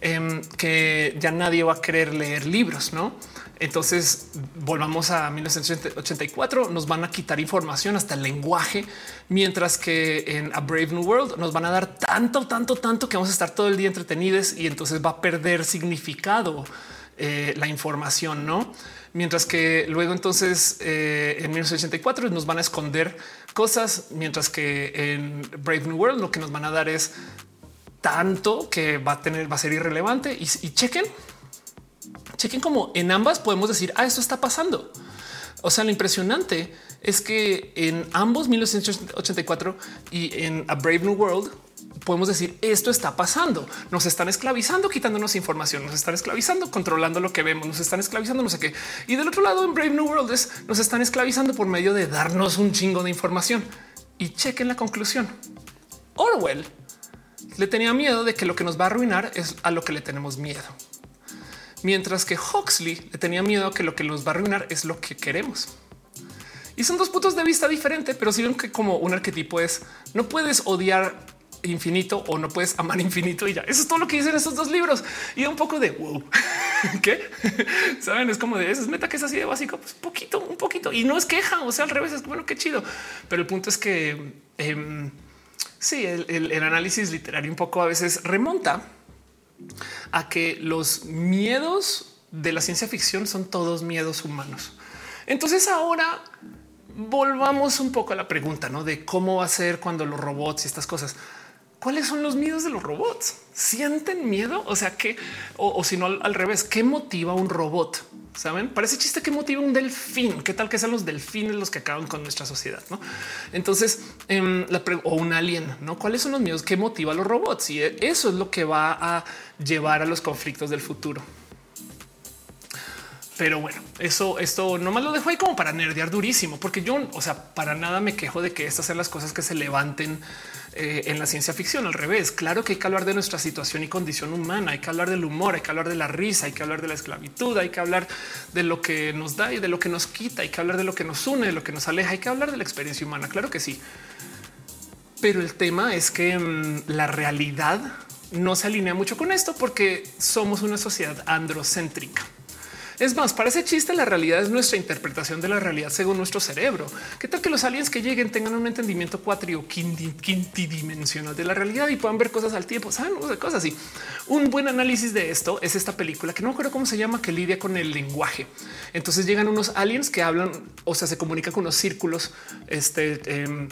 em, que ya nadie va a querer leer libros, ¿no? Entonces volvamos a 1984, nos van a quitar información hasta el lenguaje, mientras que en A Brave New World nos van a dar tanto, tanto, tanto que vamos a estar todo el día entretenidos y entonces va a perder significado eh, la información, ¿no? Mientras que luego entonces eh, en 1984 nos van a esconder cosas, mientras que en Brave New World lo que nos van a dar es tanto que va a tener, va a ser irrelevante y, y chequen, chequen como en ambas podemos decir, ah, esto está pasando. O sea, lo impresionante es que en ambos 1984 y en A Brave New World podemos decir esto está pasando. Nos están esclavizando, quitándonos información, nos están esclavizando, controlando lo que vemos, nos están esclavizando, no sé qué. Y del otro lado, en Brave New World es nos están esclavizando por medio de darnos un chingo de información. Y chequen la conclusión. Orwell le tenía miedo de que lo que nos va a arruinar es a lo que le tenemos miedo. Mientras que Huxley le tenía miedo a que lo que nos va a arruinar es lo que queremos. Y son dos puntos de vista diferentes, pero si ven que como un arquetipo es no puedes odiar infinito o no puedes amar infinito y ya. Eso es todo lo que dicen esos dos libros y un poco de wow, qué saben? Es como de eso es meta que es así de básico, pues poquito, un poquito y no es queja. O sea, al revés es bueno, qué chido. Pero el punto es que eh, sí, el, el análisis literario un poco a veces remonta a que los miedos de la ciencia ficción son todos miedos humanos. Entonces ahora volvamos un poco a la pregunta ¿no? de cómo va a ser cuando los robots y estas cosas. ¿Cuáles son los miedos de los robots? ¿Sienten miedo? O sea, que o, si no al, revés, ¿qué motiva un robot? Saben, parece chiste que motiva un delfín. ¿Qué tal que sean los delfines los que acaban con nuestra sociedad? ¿no? Entonces, em, o un alien, no? ¿Cuáles son los miedos que motiva a los robots? Y eso es lo que va a llevar a los conflictos del futuro. Pero bueno, eso, esto nomás lo dejo ahí como para nerdear durísimo, porque yo, o sea, para nada me quejo de que estas sean las cosas que se levanten eh, en la ciencia ficción. Al revés, claro que hay que hablar de nuestra situación y condición humana, hay que hablar del humor, hay que hablar de la risa, hay que hablar de la esclavitud, hay que hablar de lo que nos da y de lo que nos quita, hay que hablar de lo que nos une, de lo que nos aleja, hay que hablar de la experiencia humana. Claro que sí. Pero el tema es que mm, la realidad no se alinea mucho con esto porque somos una sociedad androcéntrica. Es más, para ese chiste, la realidad es nuestra interpretación de la realidad según nuestro cerebro. ¿Qué tal que los aliens que lleguen tengan un entendimiento cuatri o quintidimensional de la realidad y puedan ver cosas al tiempo? Saben cosas así. Un buen análisis de esto es esta película que no me acuerdo cómo se llama, que lidia con el lenguaje. Entonces llegan unos aliens que hablan, o sea, se comunican con unos círculos, este, em,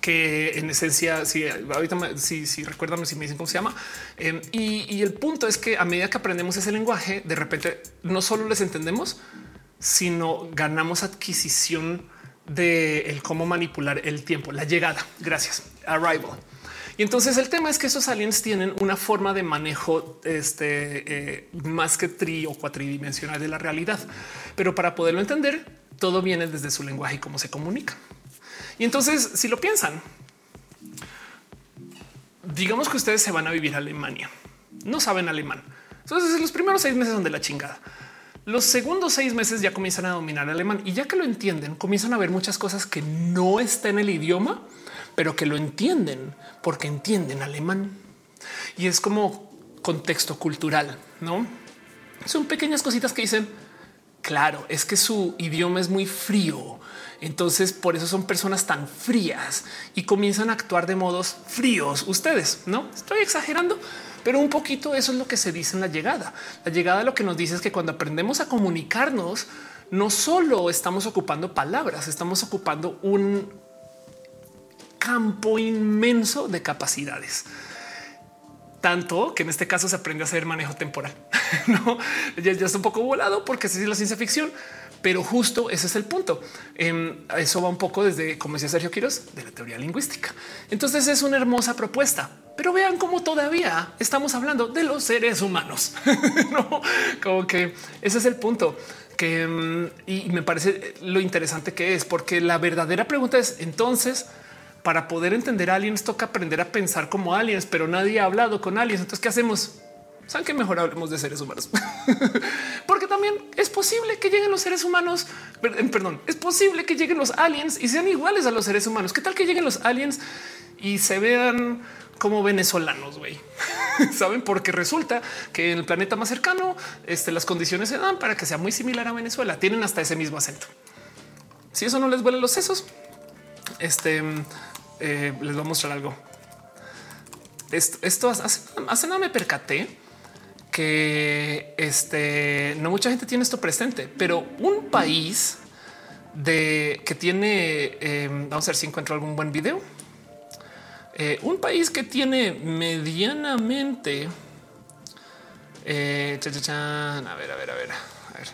que en esencia, si ahorita si, si recuerdan si me dicen cómo se llama. Em, y, el punto es que a medida que aprendemos ese lenguaje, de repente no solo les entendemos, sino ganamos adquisición de cómo manipular el tiempo, la llegada. Gracias. Arrival. Y entonces el tema es que esos aliens tienen una forma de manejo este, eh, más que tri o cuatridimensional de la realidad. Pero para poderlo entender, todo viene desde su lenguaje y cómo se comunica. Y entonces, si lo piensan, digamos que ustedes se van a vivir a Alemania, no saben alemán. Entonces, los primeros seis meses son de la chingada. Los segundos seis meses ya comienzan a dominar alemán y ya que lo entienden, comienzan a ver muchas cosas que no está en el idioma, pero que lo entienden porque entienden alemán. Y es como contexto cultural, no? Son pequeñas cositas que dicen, claro, es que su idioma es muy frío entonces por eso son personas tan frías y comienzan a actuar de modos fríos. Ustedes no estoy exagerando, pero un poquito eso es lo que se dice en la llegada. La llegada lo que nos dice es que cuando aprendemos a comunicarnos, no solo estamos ocupando palabras, estamos ocupando un campo inmenso de capacidades tanto que en este caso se aprende a hacer manejo temporal. no, ya, ya, está un poco volado porque es la ciencia ficción, pero justo ese es el punto. Em, eso va un poco desde, como decía Sergio Quiroz, de la teoría lingüística. Entonces es una hermosa propuesta, pero vean cómo todavía estamos hablando de los seres humanos. no, como que ese es el punto que em, y me parece lo interesante que es, porque la verdadera pregunta es entonces, para poder entender a aliens, toca aprender a pensar como aliens, pero nadie ha hablado con aliens. Entonces, ¿qué hacemos? Saben que mejor hablemos de seres humanos, porque también es posible que lleguen los seres humanos. Perdón, es posible que lleguen los aliens y sean iguales a los seres humanos. ¿Qué tal que lleguen los aliens y se vean como venezolanos? Güey, saben, porque resulta que en el planeta más cercano este, las condiciones se dan para que sea muy similar a Venezuela. Tienen hasta ese mismo acento. Si eso no les duele los sesos, este eh, les voy a mostrar algo. Esto, esto hace, hace nada me percaté que este no mucha gente tiene esto presente, pero un país de que tiene, em, vamos a ver si encuentro algún buen video. Eh, un país que tiene medianamente. Eh, a ver, a ver, a ver, a ver.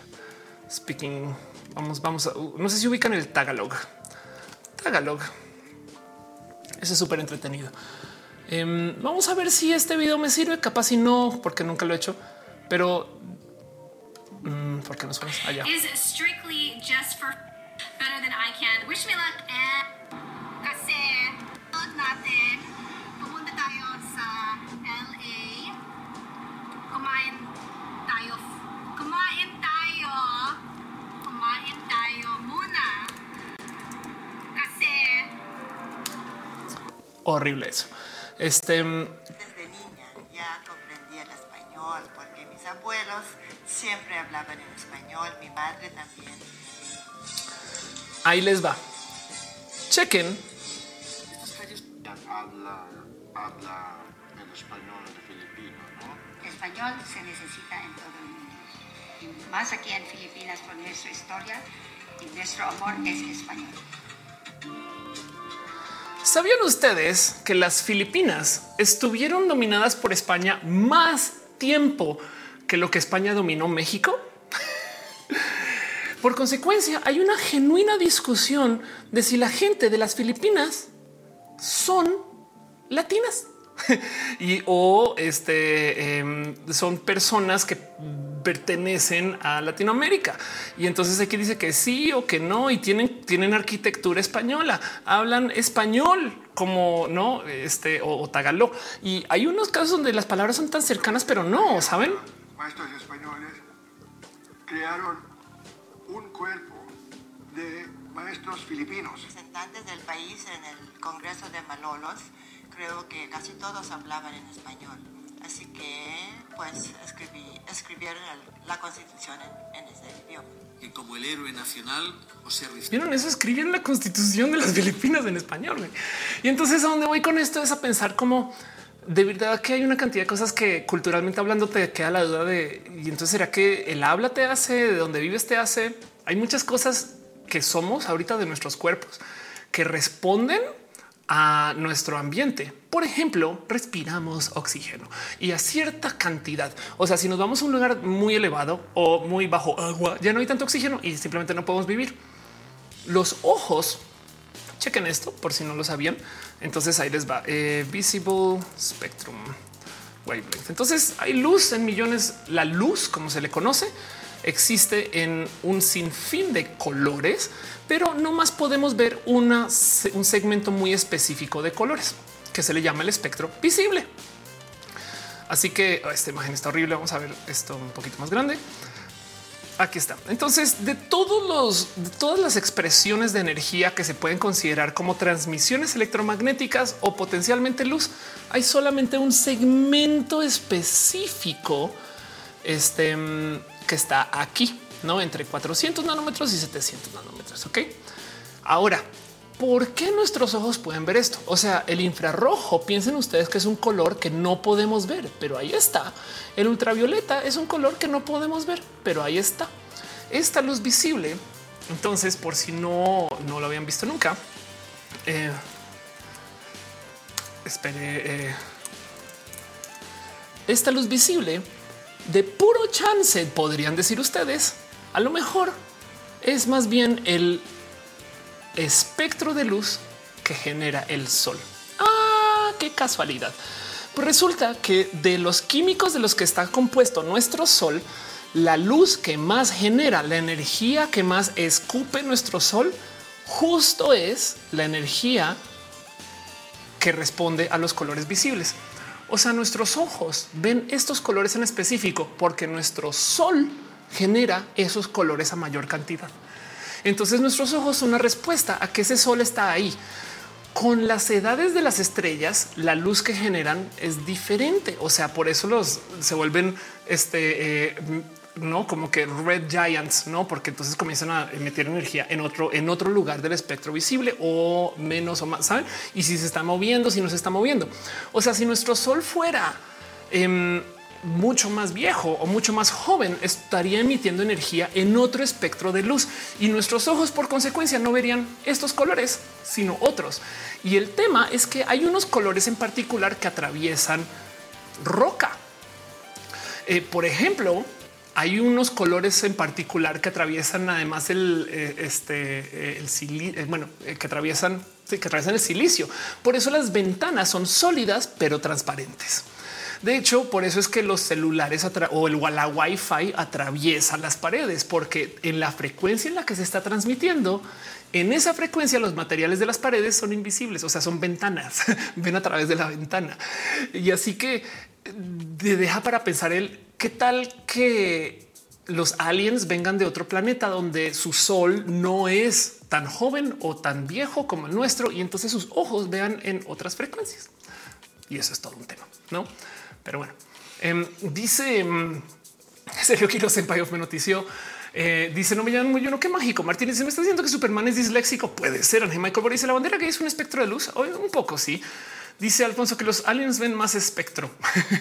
Speaking, vamos, vamos a no sé si ubican el Tagalog. Tagalog. Ese es súper entretenido. Em, vamos a ver si este video me sirve. Capaz si no, porque nunca lo he hecho, pero mm, porque nos vamos allá. Is strictly just for better than I can. Wish me luck. And kasi natin pumunta tayo sa LA. Kumain tayo. Kumain tayo. Kumain tayo muna. Kasi horrible eso. Este. Desde niña ya comprendía el español porque mis abuelos siempre hablaban en español, mi madre también. Ahí les va. Chequen. Habla, habla el español filipino, ¿no? El español se necesita en todo el mundo. Y más aquí en Filipinas por nuestra historia y nuestro amor es español. ¿Sabían ustedes que las Filipinas estuvieron dominadas por España más tiempo que lo que España dominó México? por consecuencia, hay una genuina discusión de si la gente de las Filipinas son latinas. y o este em, son personas que pertenecen a Latinoamérica. Y entonces aquí dice que sí o que no y tienen, tienen arquitectura española, hablan español como no este o, o tagalog. Y hay unos casos donde las palabras son tan cercanas, pero no saben. Maestros españoles crearon un cuerpo de maestros filipinos. Representantes del país en el Congreso de Malolos creo que casi todos hablaban en español. Así que, pues, escribí, escribieron la constitución en, ese idioma. Y como el héroe nacional, José Vieron eso, escribieron la constitución de las Filipinas en español. Y entonces, ¿a dónde voy con esto? Es a pensar como de verdad que hay una cantidad de cosas que culturalmente hablando te queda la duda de y entonces será que el habla te hace de donde vives te hace. Hay muchas cosas que somos ahorita de nuestros cuerpos que responden a nuestro ambiente. Por ejemplo, respiramos oxígeno y a cierta cantidad. O sea, si nos vamos a un lugar muy elevado o muy bajo agua, ya no hay tanto oxígeno y simplemente no podemos vivir. Los ojos, chequen esto por si no lo sabían. Entonces ahí les va eh, visible spectrum wavelength. Entonces hay luz en millones. La luz, como se le conoce, existe en un sinfín de colores, pero no más podemos ver una, un segmento muy específico de colores que se le llama el espectro visible. Así que oh, esta imagen está horrible. Vamos a ver esto un poquito más grande. Aquí está. Entonces, de todos los, todas las expresiones de energía que se pueden considerar como transmisiones electromagnéticas o potencialmente luz, hay solamente un segmento específico este, que está aquí, no entre 400 nanómetros y 700 nanómetros. Ok. Ahora, ¿por qué nuestros ojos pueden ver esto? O sea, el infrarrojo, piensen ustedes que es un color que no podemos ver, pero ahí está. El ultravioleta es un color que no podemos ver, pero ahí está. Esta luz visible, entonces, por si no, no lo habían visto nunca, eh, espere, eh, esta luz visible de puro chance, podrían decir ustedes, a lo mejor es más bien el espectro de luz que genera el sol. Ah, qué casualidad. Pues resulta que de los químicos de los que está compuesto nuestro sol, la luz que más genera, la energía que más escupe nuestro sol, justo es la energía que responde a los colores visibles. O sea, nuestros ojos ven estos colores en específico porque nuestro sol genera esos colores a mayor cantidad. Entonces nuestros ojos son una respuesta a que ese sol está ahí. Con las edades de las estrellas, la luz que generan es diferente. O sea, por eso los se vuelven este, eh, no como que red giants, no, porque entonces comienzan a emitir energía en otro, en otro lugar del espectro visible o menos o más, saben? Y si se está moviendo, si no se está moviendo. O sea, si nuestro sol fuera em, mucho más viejo o mucho más joven estaría emitiendo energía en otro espectro de luz y nuestros ojos por consecuencia no verían estos colores, sino otros. Y el tema es que hay unos colores en particular que atraviesan roca. Eh, por ejemplo, hay unos colores en particular que atraviesan además el, eh, este, eh, el bueno, que atraviesan, que atraviesan el silicio. Por eso las ventanas son sólidas, pero transparentes. De hecho, por eso es que los celulares o el la Wi-Fi atraviesa las paredes, porque en la frecuencia en la que se está transmitiendo, en esa frecuencia los materiales de las paredes son invisibles, o sea, son ventanas, ven a través de la ventana. Y así que te deja para pensar el qué tal que los aliens vengan de otro planeta donde su sol no es tan joven o tan viejo como el nuestro y entonces sus ojos vean en otras frecuencias. Y eso es todo un tema, ¿no? Pero bueno, em, dice em, Sergio Quiroz Senpai me notició. Eh, dice no me llaman muy no qué mágico. Martínez me está diciendo que Superman es disléxico. Puede ser. Ángel Michael dice la bandera que es un espectro de luz. Hoy un poco. Sí, dice Alfonso que los aliens ven más espectro.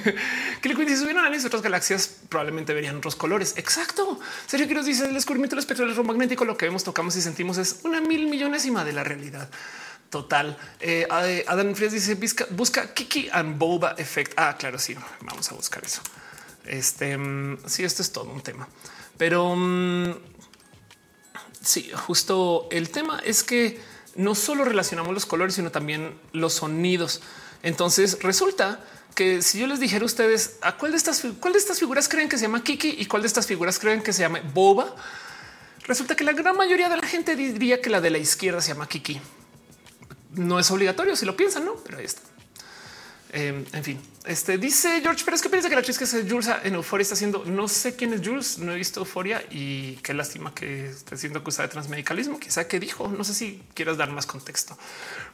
que le dice subieron aliens de otras galaxias, probablemente verían otros colores. Exacto. Sergio Quiroz dice el descubrimiento del espectro electromagnético. Lo que vemos, tocamos y sentimos es una mil millonésima de la realidad. Total. Eh, Adam Frías dice busca, Kiki and Boba Effect. Ah, claro, sí. Vamos a buscar eso. Este mm, sí, esto es todo un tema, pero mm, sí, justo el tema es que no solo relacionamos los colores, sino también los sonidos. Entonces resulta que si yo les dijera a ustedes a cuál de estas, cuál de estas figuras creen que se llama Kiki y cuál de estas figuras creen que se llama Boba, resulta que la gran mayoría de la gente diría que la de la izquierda se llama Kiki no es obligatorio si lo piensan, no, pero ahí está. Em, en fin, este dice George, pero es que piensa que la que es Jules en Euforia está haciendo. No sé quién es Jules, no he visto Euforia y qué lástima que esté siendo acusada de transmedicalismo. Quizá que dijo, no sé si quieras dar más contexto.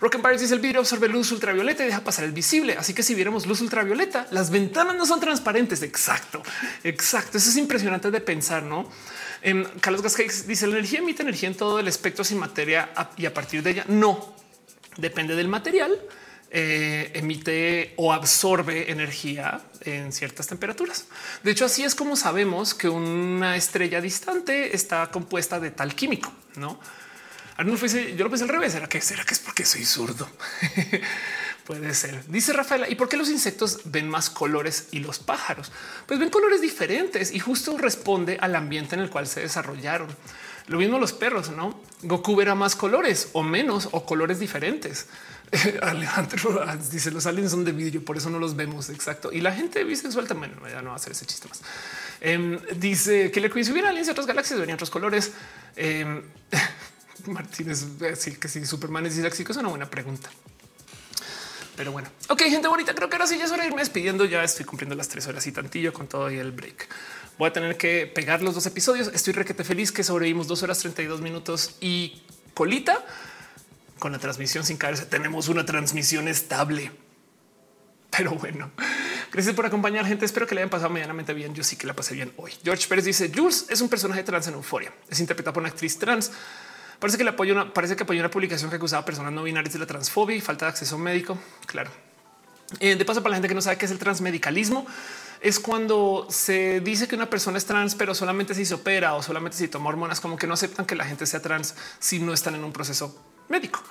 Rock and dice el vidrio absorbe luz ultravioleta y deja pasar el visible. Así que si viéramos luz ultravioleta, las ventanas no son transparentes. Exacto, exacto. Eso es impresionante de pensar, no? En em, Carlos Gasquez dice la energía emite energía en todo el espectro sin materia y a partir de ella no depende del material, eh, emite o absorbe energía en ciertas temperaturas. De hecho, así es como sabemos que una estrella distante está compuesta de tal químico, no? Arnulfo dice yo lo pensé al revés. ¿Será que será que es porque soy zurdo? Puede ser. Dice Rafaela, ¿y por qué los insectos ven más colores y los pájaros? Pues ven colores diferentes y justo responde al ambiente en el cual se desarrollaron. Lo mismo los perros, ¿no? Goku verá más colores o menos o colores diferentes. Alejandro dice los aliens son de vidrio, por eso no los vemos. Exacto. Y la gente bisexual también ya no va a hacer ese chiste más. Em, dice que le si hubiera aliens de otras galaxias, verían otros colores. Eh, Martínez, sí que sí, Superman es disléxico, es una buena pregunta. Pero bueno, ok, gente bonita. Creo que ahora sí ya es hora de irme despidiendo. Ya estoy cumpliendo las tres horas y tantillo con todo y el break. Voy a tener que pegar los dos episodios. Estoy requete feliz que sobrevivimos dos horas 32 minutos y colita con la transmisión sin caerse. Tenemos una transmisión estable. Pero bueno, gracias por acompañar, gente. Espero que le hayan pasado medianamente bien. Yo sí que la pasé bien hoy. George Pérez dice: Jules es un personaje trans en euforia. Es interpretado por una actriz trans. Parece que le apoyó una, parece que apoyó una publicación que acusaba a personas no binarias de la transfobia y falta de acceso médico. Claro. Eh, de paso, para la gente que no sabe qué es el transmedicalismo, es cuando se dice que una persona es trans, pero solamente si se opera o solamente si toma hormonas, como que no aceptan que la gente sea trans si no están en un proceso médico.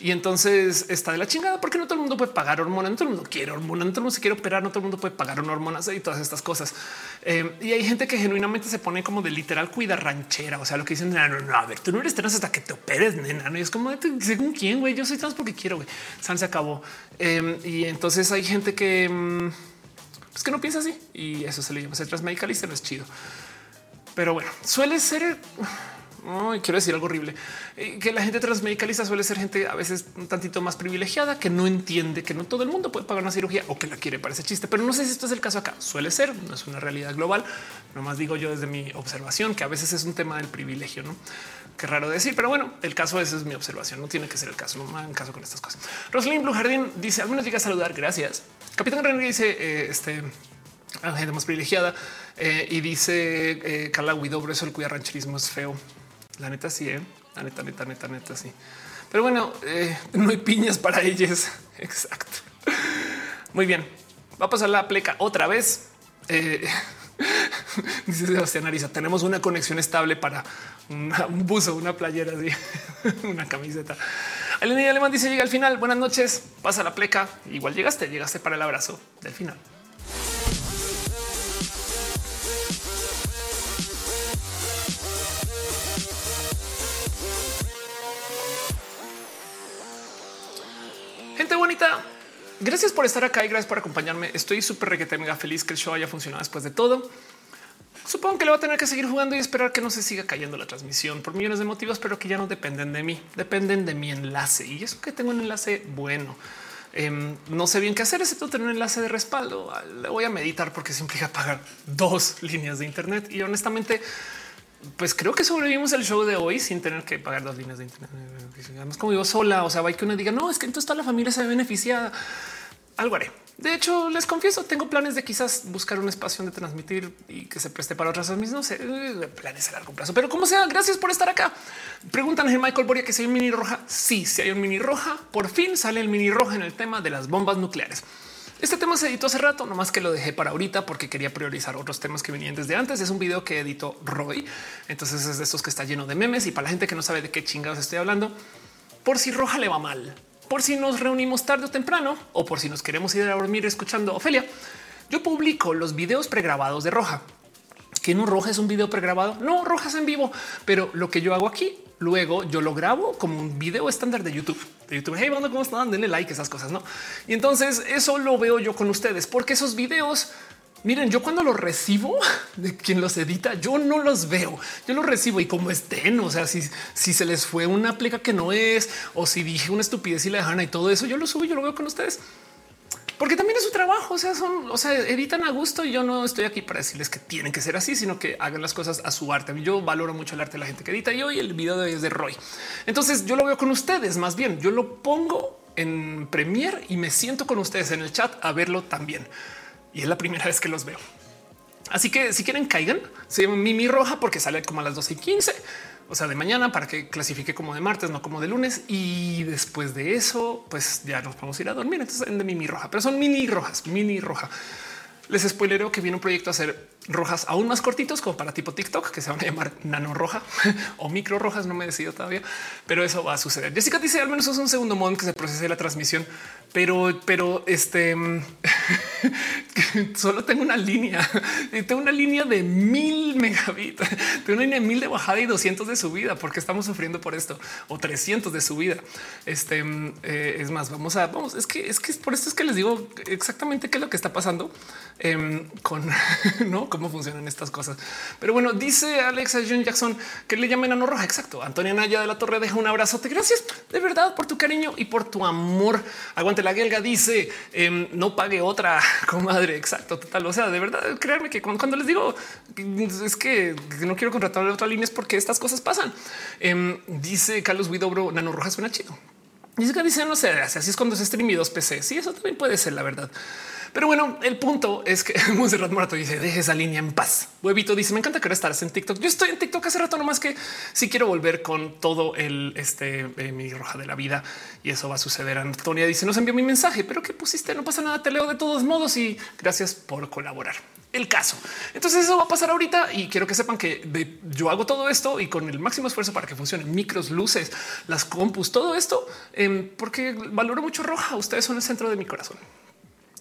Y entonces está de la chingada porque no todo el mundo puede pagar hormonas, no todo el mundo quiere hormonas, no todo el mundo se quiere operar, no todo el mundo puede pagar una hormonas y todas estas cosas. Eh, y hay gente que genuinamente se pone como de literal cuida ranchera. O sea, lo que dicen, no, no, no, a ver, tú no eres trans hasta que te operes, nena. Y es como según quién, güey, yo soy trans porque quiero, güey. San se acabó. Eh, y entonces hay gente que mm, es que no piensa así y eso se le llama ser transmedicalista. No es chido, pero bueno, suele ser quiero decir algo horrible, eh, que la gente transmedicalista suele ser gente a veces un tantito más privilegiada que no entiende que no todo el mundo puede pagar una cirugía o que la quiere para ese chiste, pero no sé si esto es el caso acá. Suele ser, no es una realidad global. Nomás digo yo desde mi observación que a veces es un tema del privilegio, no? Qué raro decir, pero bueno, el caso ese es mi observación. No tiene que ser el caso. No en caso con estas cosas. Rosalind Blue Jardín dice: Al menos llega a saludar. Gracias. Capitán René dice: eh, Este la gente más privilegiada eh, y dice Carla Huidobro, eso el cuya rancherismo es feo. La neta sí, ¿eh? la neta, neta, neta, neta, sí. Pero bueno, eh, no hay piñas para ellos. Exacto. Muy bien. Va a pasar la pleca otra vez. Eh, dice Sebastián Ariza, tenemos una conexión estable para un buzo, una playera, una camiseta. Elena Alemán dice llega al final. Buenas noches. Pasa la pleca. Igual llegaste, llegaste para el abrazo del final. Bonita, gracias por estar acá y gracias por acompañarme. Estoy súper requete mega feliz que el show haya funcionado después de todo. Supongo que le voy a tener que seguir jugando y esperar que no se siga cayendo la transmisión por millones de motivos, pero que ya no dependen de mí, dependen de mi enlace. Y eso que tengo un enlace bueno. Em, no sé bien qué hacer, excepto tener un enlace de respaldo. Le voy a meditar porque se implica pagar dos líneas de Internet y honestamente pues creo que sobrevivimos el show de hoy sin tener que pagar dos líneas de internet. Además, como digo sola, o sea, va que uno diga no, es que entonces toda la familia se ve beneficiada. Algo haré. De hecho, les confieso, tengo planes de quizás buscar un espacio donde transmitir y que se preste para otras mismas. No sé, eh, planes a largo plazo, pero como sea, gracias por estar acá. Preguntan a Michael Boria que si hay un mini roja. Sí, si hay un mini roja, por fin sale el mini roja en el tema de las bombas nucleares. Este tema se editó hace rato, nomás que lo dejé para ahorita porque quería priorizar otros temas que venían desde antes. Es un video que editó Roy. Entonces es de estos que está lleno de memes y para la gente que no sabe de qué chingados estoy hablando, por si Roja le va mal, por si nos reunimos tarde o temprano o por si nos queremos ir a dormir escuchando Ofelia, yo publico los videos pregrabados de Roja. Que no Roja es un video pregrabado, no Rojas en vivo, pero lo que yo hago aquí Luego yo lo grabo como un video estándar de YouTube. De YouTube, hey, banda, ¿cómo están? Denle like, esas cosas, ¿no? Y entonces eso lo veo yo con ustedes, porque esos videos Miren, yo cuando los recibo de quien los edita, yo no los veo. Yo los recibo y como estén, o sea, si, si se les fue una pleca que no es, o si dije una estupidez y la dejan y todo eso, yo lo subo y yo lo veo con ustedes porque también es su trabajo. O sea, son, o sea, editan a gusto y yo no estoy aquí para decirles que tienen que ser así, sino que hagan las cosas a su arte. Yo valoro mucho el arte de la gente que edita y hoy el video de hoy es de Roy. Entonces yo lo veo con ustedes más bien. Yo lo pongo en Premiere y me siento con ustedes en el chat a verlo también. Y es la primera vez que los veo. Así que si quieren caigan, se llama Mimi Roja porque sale como a las 12 y 15 o sea, de mañana para que clasifique como de martes, no como de lunes. Y después de eso, pues ya nos a ir a dormir. Entonces, en de mini roja, pero son mini rojas, mini roja. les spoilero que viene un proyecto a hacer rojas aún más cortitos, como para tipo TikTok, que se van a llamar nano roja o micro rojas. No me decido todavía, pero eso va a suceder. Jessica dice al menos es un segundo modo en que se procese la transmisión, pero, pero este solo tengo una línea, tengo una línea de mil megabits, tengo una línea de mil de bajada y 200 de subida, porque estamos sufriendo por esto o 300 de subida. Este eh, es más, vamos a vamos. Es que es que por esto es que les digo exactamente qué es lo que está pasando em, con no cómo funcionan estas cosas. Pero bueno, dice Alexa John Jackson que le llamen a roja. Exacto. Antonia Naya de la Torre deja un abrazote. Gracias de verdad por tu cariño y por tu amor. Aguante la guelga. Dice em, no pague otra comadre. Exacto. Total. O sea, de verdad, créanme que cuando, les digo es que no quiero contratar otra línea es porque estas cosas pasan. Em, dice Carlos Widobro, Nano Roja suena chido. Dice que dice no sé, así es cuando se stream dos PC. Sí, eso también puede ser la verdad. Pero bueno, el punto es que Monserrat Morato dice deje esa línea en paz. Huevito dice me encanta que estás en TikTok. Yo estoy en TikTok hace rato, nomás que si quiero volver con todo el este eh, mi roja de la vida y eso va a suceder. Antonia dice nos envió mi mensaje, pero que pusiste no pasa nada. Te leo de todos modos y gracias por colaborar. El caso. Entonces eso va a pasar ahorita y quiero que sepan que yo hago todo esto y con el máximo esfuerzo para que funcionen micros, luces, las compus, todo esto, em, porque valoro mucho roja. Ustedes son el centro de mi corazón.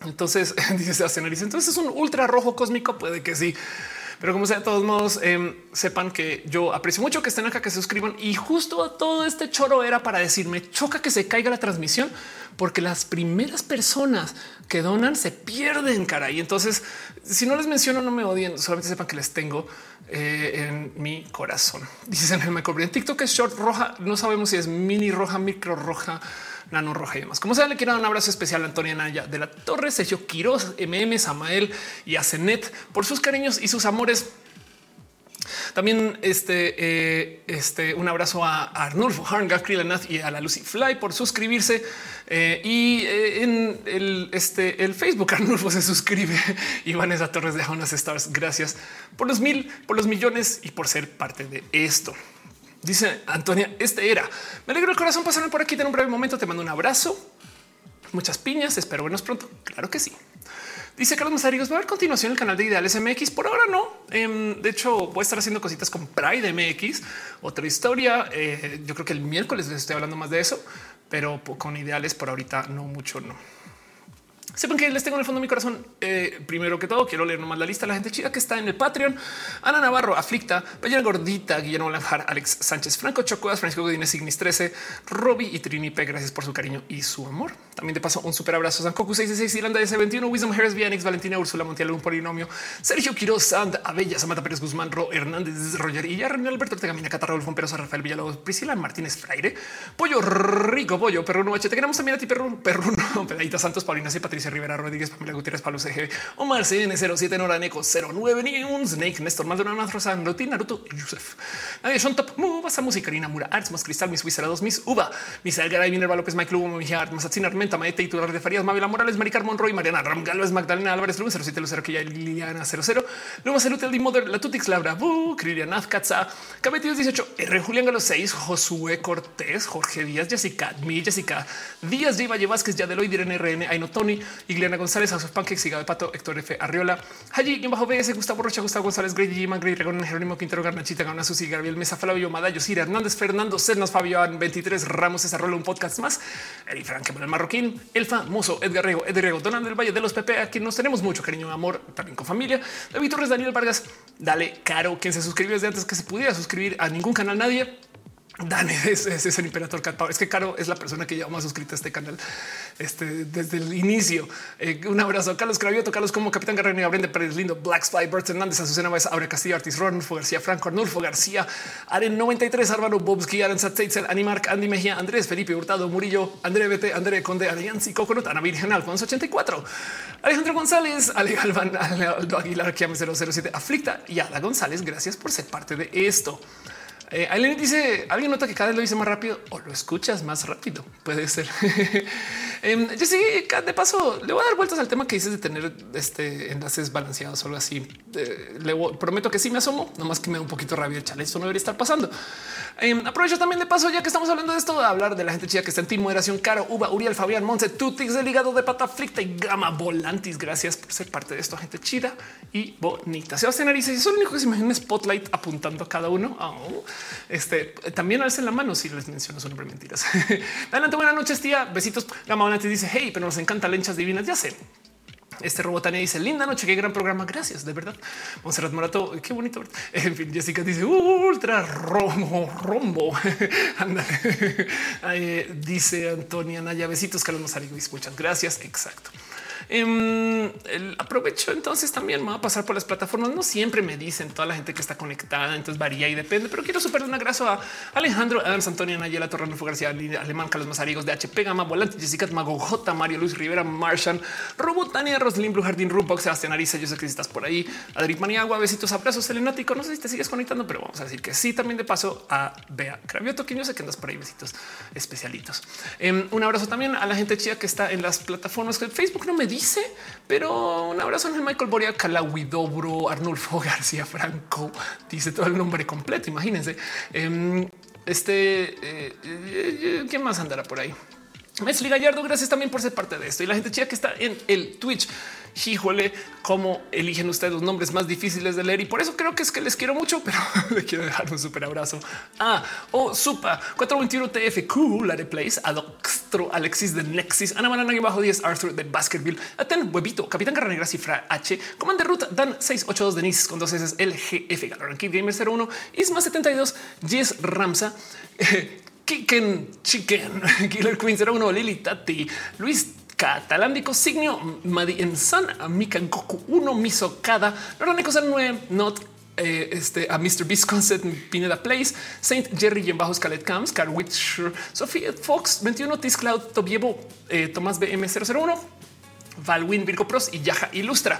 Entonces dice dice entonces es un ultra rojo cósmico. Puede que sí, pero como sea, de todos modos, em, sepan que yo aprecio mucho que estén acá, que se suscriban y justo todo este choro era para decirme choca que se caiga la transmisión porque las primeras personas que donan se pierden cara. Y entonces, si no les menciono, no me odien, solamente sepan que les tengo eh, en mi corazón. Dicen en el en TikTok es short roja. No sabemos si es mini roja, micro roja Nano Roja y demás. Como sea, le quiero dar un abrazo especial a Antonia Naya de la Torre, Sergio Quiroz, MM, Samael y a Cenet por sus cariños y sus amores. También este, eh, este, un abrazo a Arnulfo Harnga, Krillanath y a la Lucy Fly por suscribirse. Eh, y eh, en el, este, el Facebook Arnulfo se suscribe y Vanessa Torres de unas stars. Gracias por los mil, por los millones y por ser parte de esto. Dice Antonia, este era. Me alegro el corazón pasarme por aquí en un breve momento. Te mando un abrazo, muchas piñas. Espero vernos pronto. Claro que sí. Dice Carlos Mazarigos, va a haber continuación el canal de Ideales MX. Por ahora no. Em, de hecho, voy a estar haciendo cositas con Pride MX. Otra historia. Eh, yo creo que el miércoles les estoy hablando más de eso, pero con Ideales por ahorita no mucho, no. Sepan que les tengo en el fondo de mi corazón. Eh, primero que todo, quiero leer nomás la lista de la gente chida que está en el Patreon. Ana Navarro, Aflicta, Ballena Gordita, Guillermo Lanjar, Alex Sánchez, Franco Chocuas, Francisco Godínez, Signis 13, Robbie y Trini P. Gracias por su cariño y su amor. También te paso un super abrazo. San Cocu 66, Irlanda S21, Wisdom Harris, Vianix, Valentina, Úrsula Montiel, un polinomio, Sergio Quiroz, Sand, Abella, Samata Pérez Guzmán, Ro Hernández, Roger y Alberto Tegamina, Catarro, Perosa, Rafael Villalobos, Priscila Martínez Fraire, Pollo Rico, Pollo, Perruno H. Te queremos también a ti, Perruno, Perruno, Pedadita Santos, Paulina C. Patricia Rivera Rodríguez, Pamela Gutiérrez, Pablo CG, Omar CN07, Nora Neco 09, ni un Snake, Néstor Maldonado, Rosa, Ruti, Naruto, Yusef, Son Top, Muba, Música, Karina Mura, Arts, Más Cristal, Mis Wizard 2, Mis Uva, Misael Garay, Minerva López, Mike Lugo, Mejía, Mazatzin Armenta, Maete, Iturar de Farías, Mavila Morales, Maricar Monroy, Mariana Ram Galvez, Magdalena Álvarez, Luz, 07 Lucero, que ya Liliana 00, Luma Salute, El Mother, La Tutix Labra, Bu, Krilian Azkatza, Cabetidos 18, R. Julián Galo 6, Josué Cortés, Jorge Díaz, Jessica, Mi Jessica, Díaz, Diva, Vázquez, Yadeloy, Irene RN, Aino Tony, Igliana González, Asos Pancakes, Siga de Pato, Héctor F. Arriola, Haji, bajo BS, Gustavo Rocha, Gustavo González, Grey, G. Grey, Regón, Jerónimo Quintero, Garnachita, Gana, Susi, Gabriel Mesa, Flavio, Madallo, Sira, Hernández, Fernando, Cernas, Fabio, 23, Ramos, Desarrollo, un podcast más, Eri Frank, el Marroquín, el famoso Edgar Rego, Edgar Rego, Donald del Valle de los Pepe, a quien nos tenemos mucho cariño, amor, también con familia, David Torres, Daniel Vargas, dale caro, quien se suscribió desde antes que se pudiera suscribir a ningún canal, nadie. Dani es, es, el Imperator Cat Es que Caro es la persona que lleva más suscrita a este canal este, desde el inicio. Eh, un abrazo a Carlos Cravioto, Carlos como Capitán Guerrero, Brenda Pérez Lindo, Black Spy, Bert Hernández, Azucena Baez, Aure Castillo, Artis Ronulfo García, Franco Arnulfo García, Aren 93, Álvaro Bobski, Aren Satzeitzel, Animark, Andy Mejía, Andrés, Felipe Hurtado, Murillo, André Bete, André Conde, Alianza y Coconut, Ana Virgen, Alfonso 84, Alejandro González, Ale Galván, Aldo Aguilar, Kiame 007, Aflicta y Ada González. Gracias por ser parte de esto. Eh, dice: Alguien nota que cada vez lo dice más rápido o lo escuchas más rápido. Puede ser. eh, yo sí, de paso, le voy a dar vueltas al tema que dices de tener este enlaces balanceados o algo así. Eh, le prometo que sí me asomo, nomás que me da un poquito rabia el chale. Esto no debería estar pasando. Eh, aprovecho también de paso, ya que estamos hablando de esto, de hablar de la gente chida que está en Team Moderación, Caro, Uva, Uriel, Fabián, Monse, Tutix, del hígado de pata frita y Gama Volantis. Gracias por ser parte de esto, gente chida y bonita. Sebastián Ariza, es el único que se imagina spotlight apuntando a cada uno. Oh, este también alcen la mano si les menciono son mentiras. Adelante, buenas noches, tía. Besitos. Gama Volantis dice: Hey, pero nos encanta lenchas divinas. Ya sé. Este robotania dice linda noche, qué gran programa. Gracias, de verdad. Monserrat Morato, qué bonito. En fin, Jessica dice ultra rombo, rombo. dice Antonia Naya, besitos, Carlos Ariguis. Muchas gracias. Exacto. Em, aprovecho entonces también me va a pasar por las plataformas. No siempre me dicen toda la gente que está conectada, entonces varía y depende, pero quiero super un abrazo a Alejandro Adams, Antonio Nayela, Torrano García, Alemán, Carlos de HP Gama, Volante, Jessica Mago, J, Mario Luis Rivera, Marshan, Robotania, Roslyn, Blue Jardín, Rumbox, Sebastián Ariza. Yo sé que estás por ahí. Adric Maniagua, besitos, abrazos, Selenático. No sé si te sigues conectando, pero vamos a decir que sí. También de paso a Bea Cravioto, que yo sé que andas por ahí, besitos especialitos. Em, un abrazo también a la gente chida que está en las plataformas que Facebook no me dice dice, pero un abrazo en Michael Boria, Calahuidobro, Arnulfo García Franco, dice todo el nombre completo. Imagínense. Em, este, eh, eh, ¿quién más andará por ahí? Mesli Gallardo, gracias también por ser parte de esto. Y la gente chida que está en el Twitch híjole, cómo eligen ustedes los nombres más difíciles de leer. Y por eso creo que es que les quiero mucho, pero le quiero dejar un súper abrazo. Ah, o oh, Supa 421 TFQ, la Place, Adoxtro, Alexis de Nexis, Ana Manana bajo 10, Arthur de Baskerville, Aten, Huevito, Capitán Carnegra, Cifra H, Commander Ruta, Dan 682 Denise con dos S, LGF, Gamer 01, Isma 72, Jess Ramsa, Kiken Chicken, Killer Queen 01, Lili Tati, Luis catalándico signio Madi en San Mika Goku 1 Misokada, Loraneco 9 Not eh, este, a Mr. Beast Concept Pineda Place, Saint Jerry y en bajo Scarlet Camps, Carwitch, Sophie Fox 21, Tis Cloud, Tobievo, eh, Tomás BM001, Valwin, Virgo Pros y Yaja Ilustra.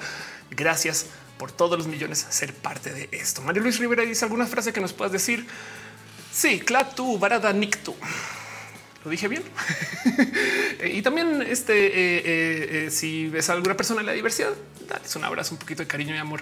Gracias por todos los millones ser parte de esto. Mario Luis Rivera dice alguna frase que nos puedas decir. Sí, Clatu, Barada Nictu. Lo dije bien. y también este, eh, eh, eh, si ves a alguna persona en la diversidad, dale un abrazo, un poquito de cariño y amor.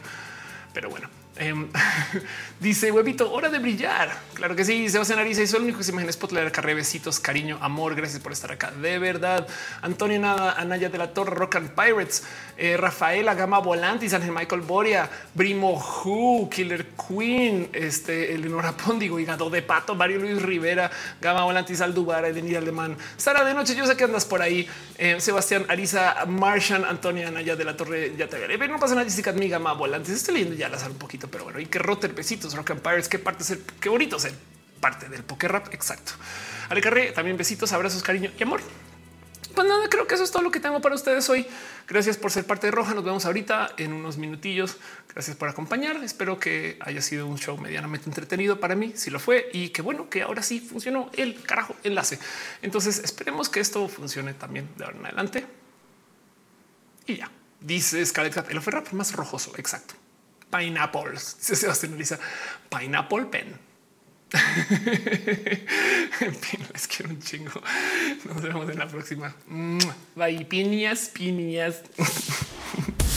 Pero bueno, Em, dice huevito, hora de brillar. Claro que sí. Sebastián Ariza soy el único que se imagina Spotlight carré besitos, cariño, amor. Gracias por estar acá. De verdad. Antonio Nada, Anaya de la Torre, Rock and Pirates, eh, Rafaela Gama Volantis, Ángel Michael Boria, Brimo Who, Killer Queen, este Eleonora Póndigo, Hígado de Pato, Mario Luis Rivera, Gama Volantis, Aldubar, Elenida Alemán, Sara de Noche. Yo sé que andas por ahí. Eh, Sebastián Ariza, Marshan, Antonio Anaya de la Torre. Ya te veré. No pasa nada. Jessica, mi Gama Volantis. Estoy leyendo ya la sala un poquito pero bueno, y que roter besitos, Rock and Pirates, qué parte ser, qué bonito ser parte del poker rap. Exacto. Ale Carré, también besitos, abrazos, cariño y amor. Pues nada, creo que eso es todo lo que tengo para ustedes hoy. Gracias por ser parte de Roja. Nos vemos ahorita en unos minutillos. Gracias por acompañar. Espero que haya sido un show medianamente entretenido para mí. Si lo fue y que bueno que ahora sí funcionó el carajo enlace. Entonces esperemos que esto funcione también de ahora en adelante. Y ya dice Scarlett el rap más rojoso. Exacto. Pineapple. Se analiza Pineapple Pen. en fin, les quiero un chingo. Nos vemos en la próxima. Bye, piñas, piñas.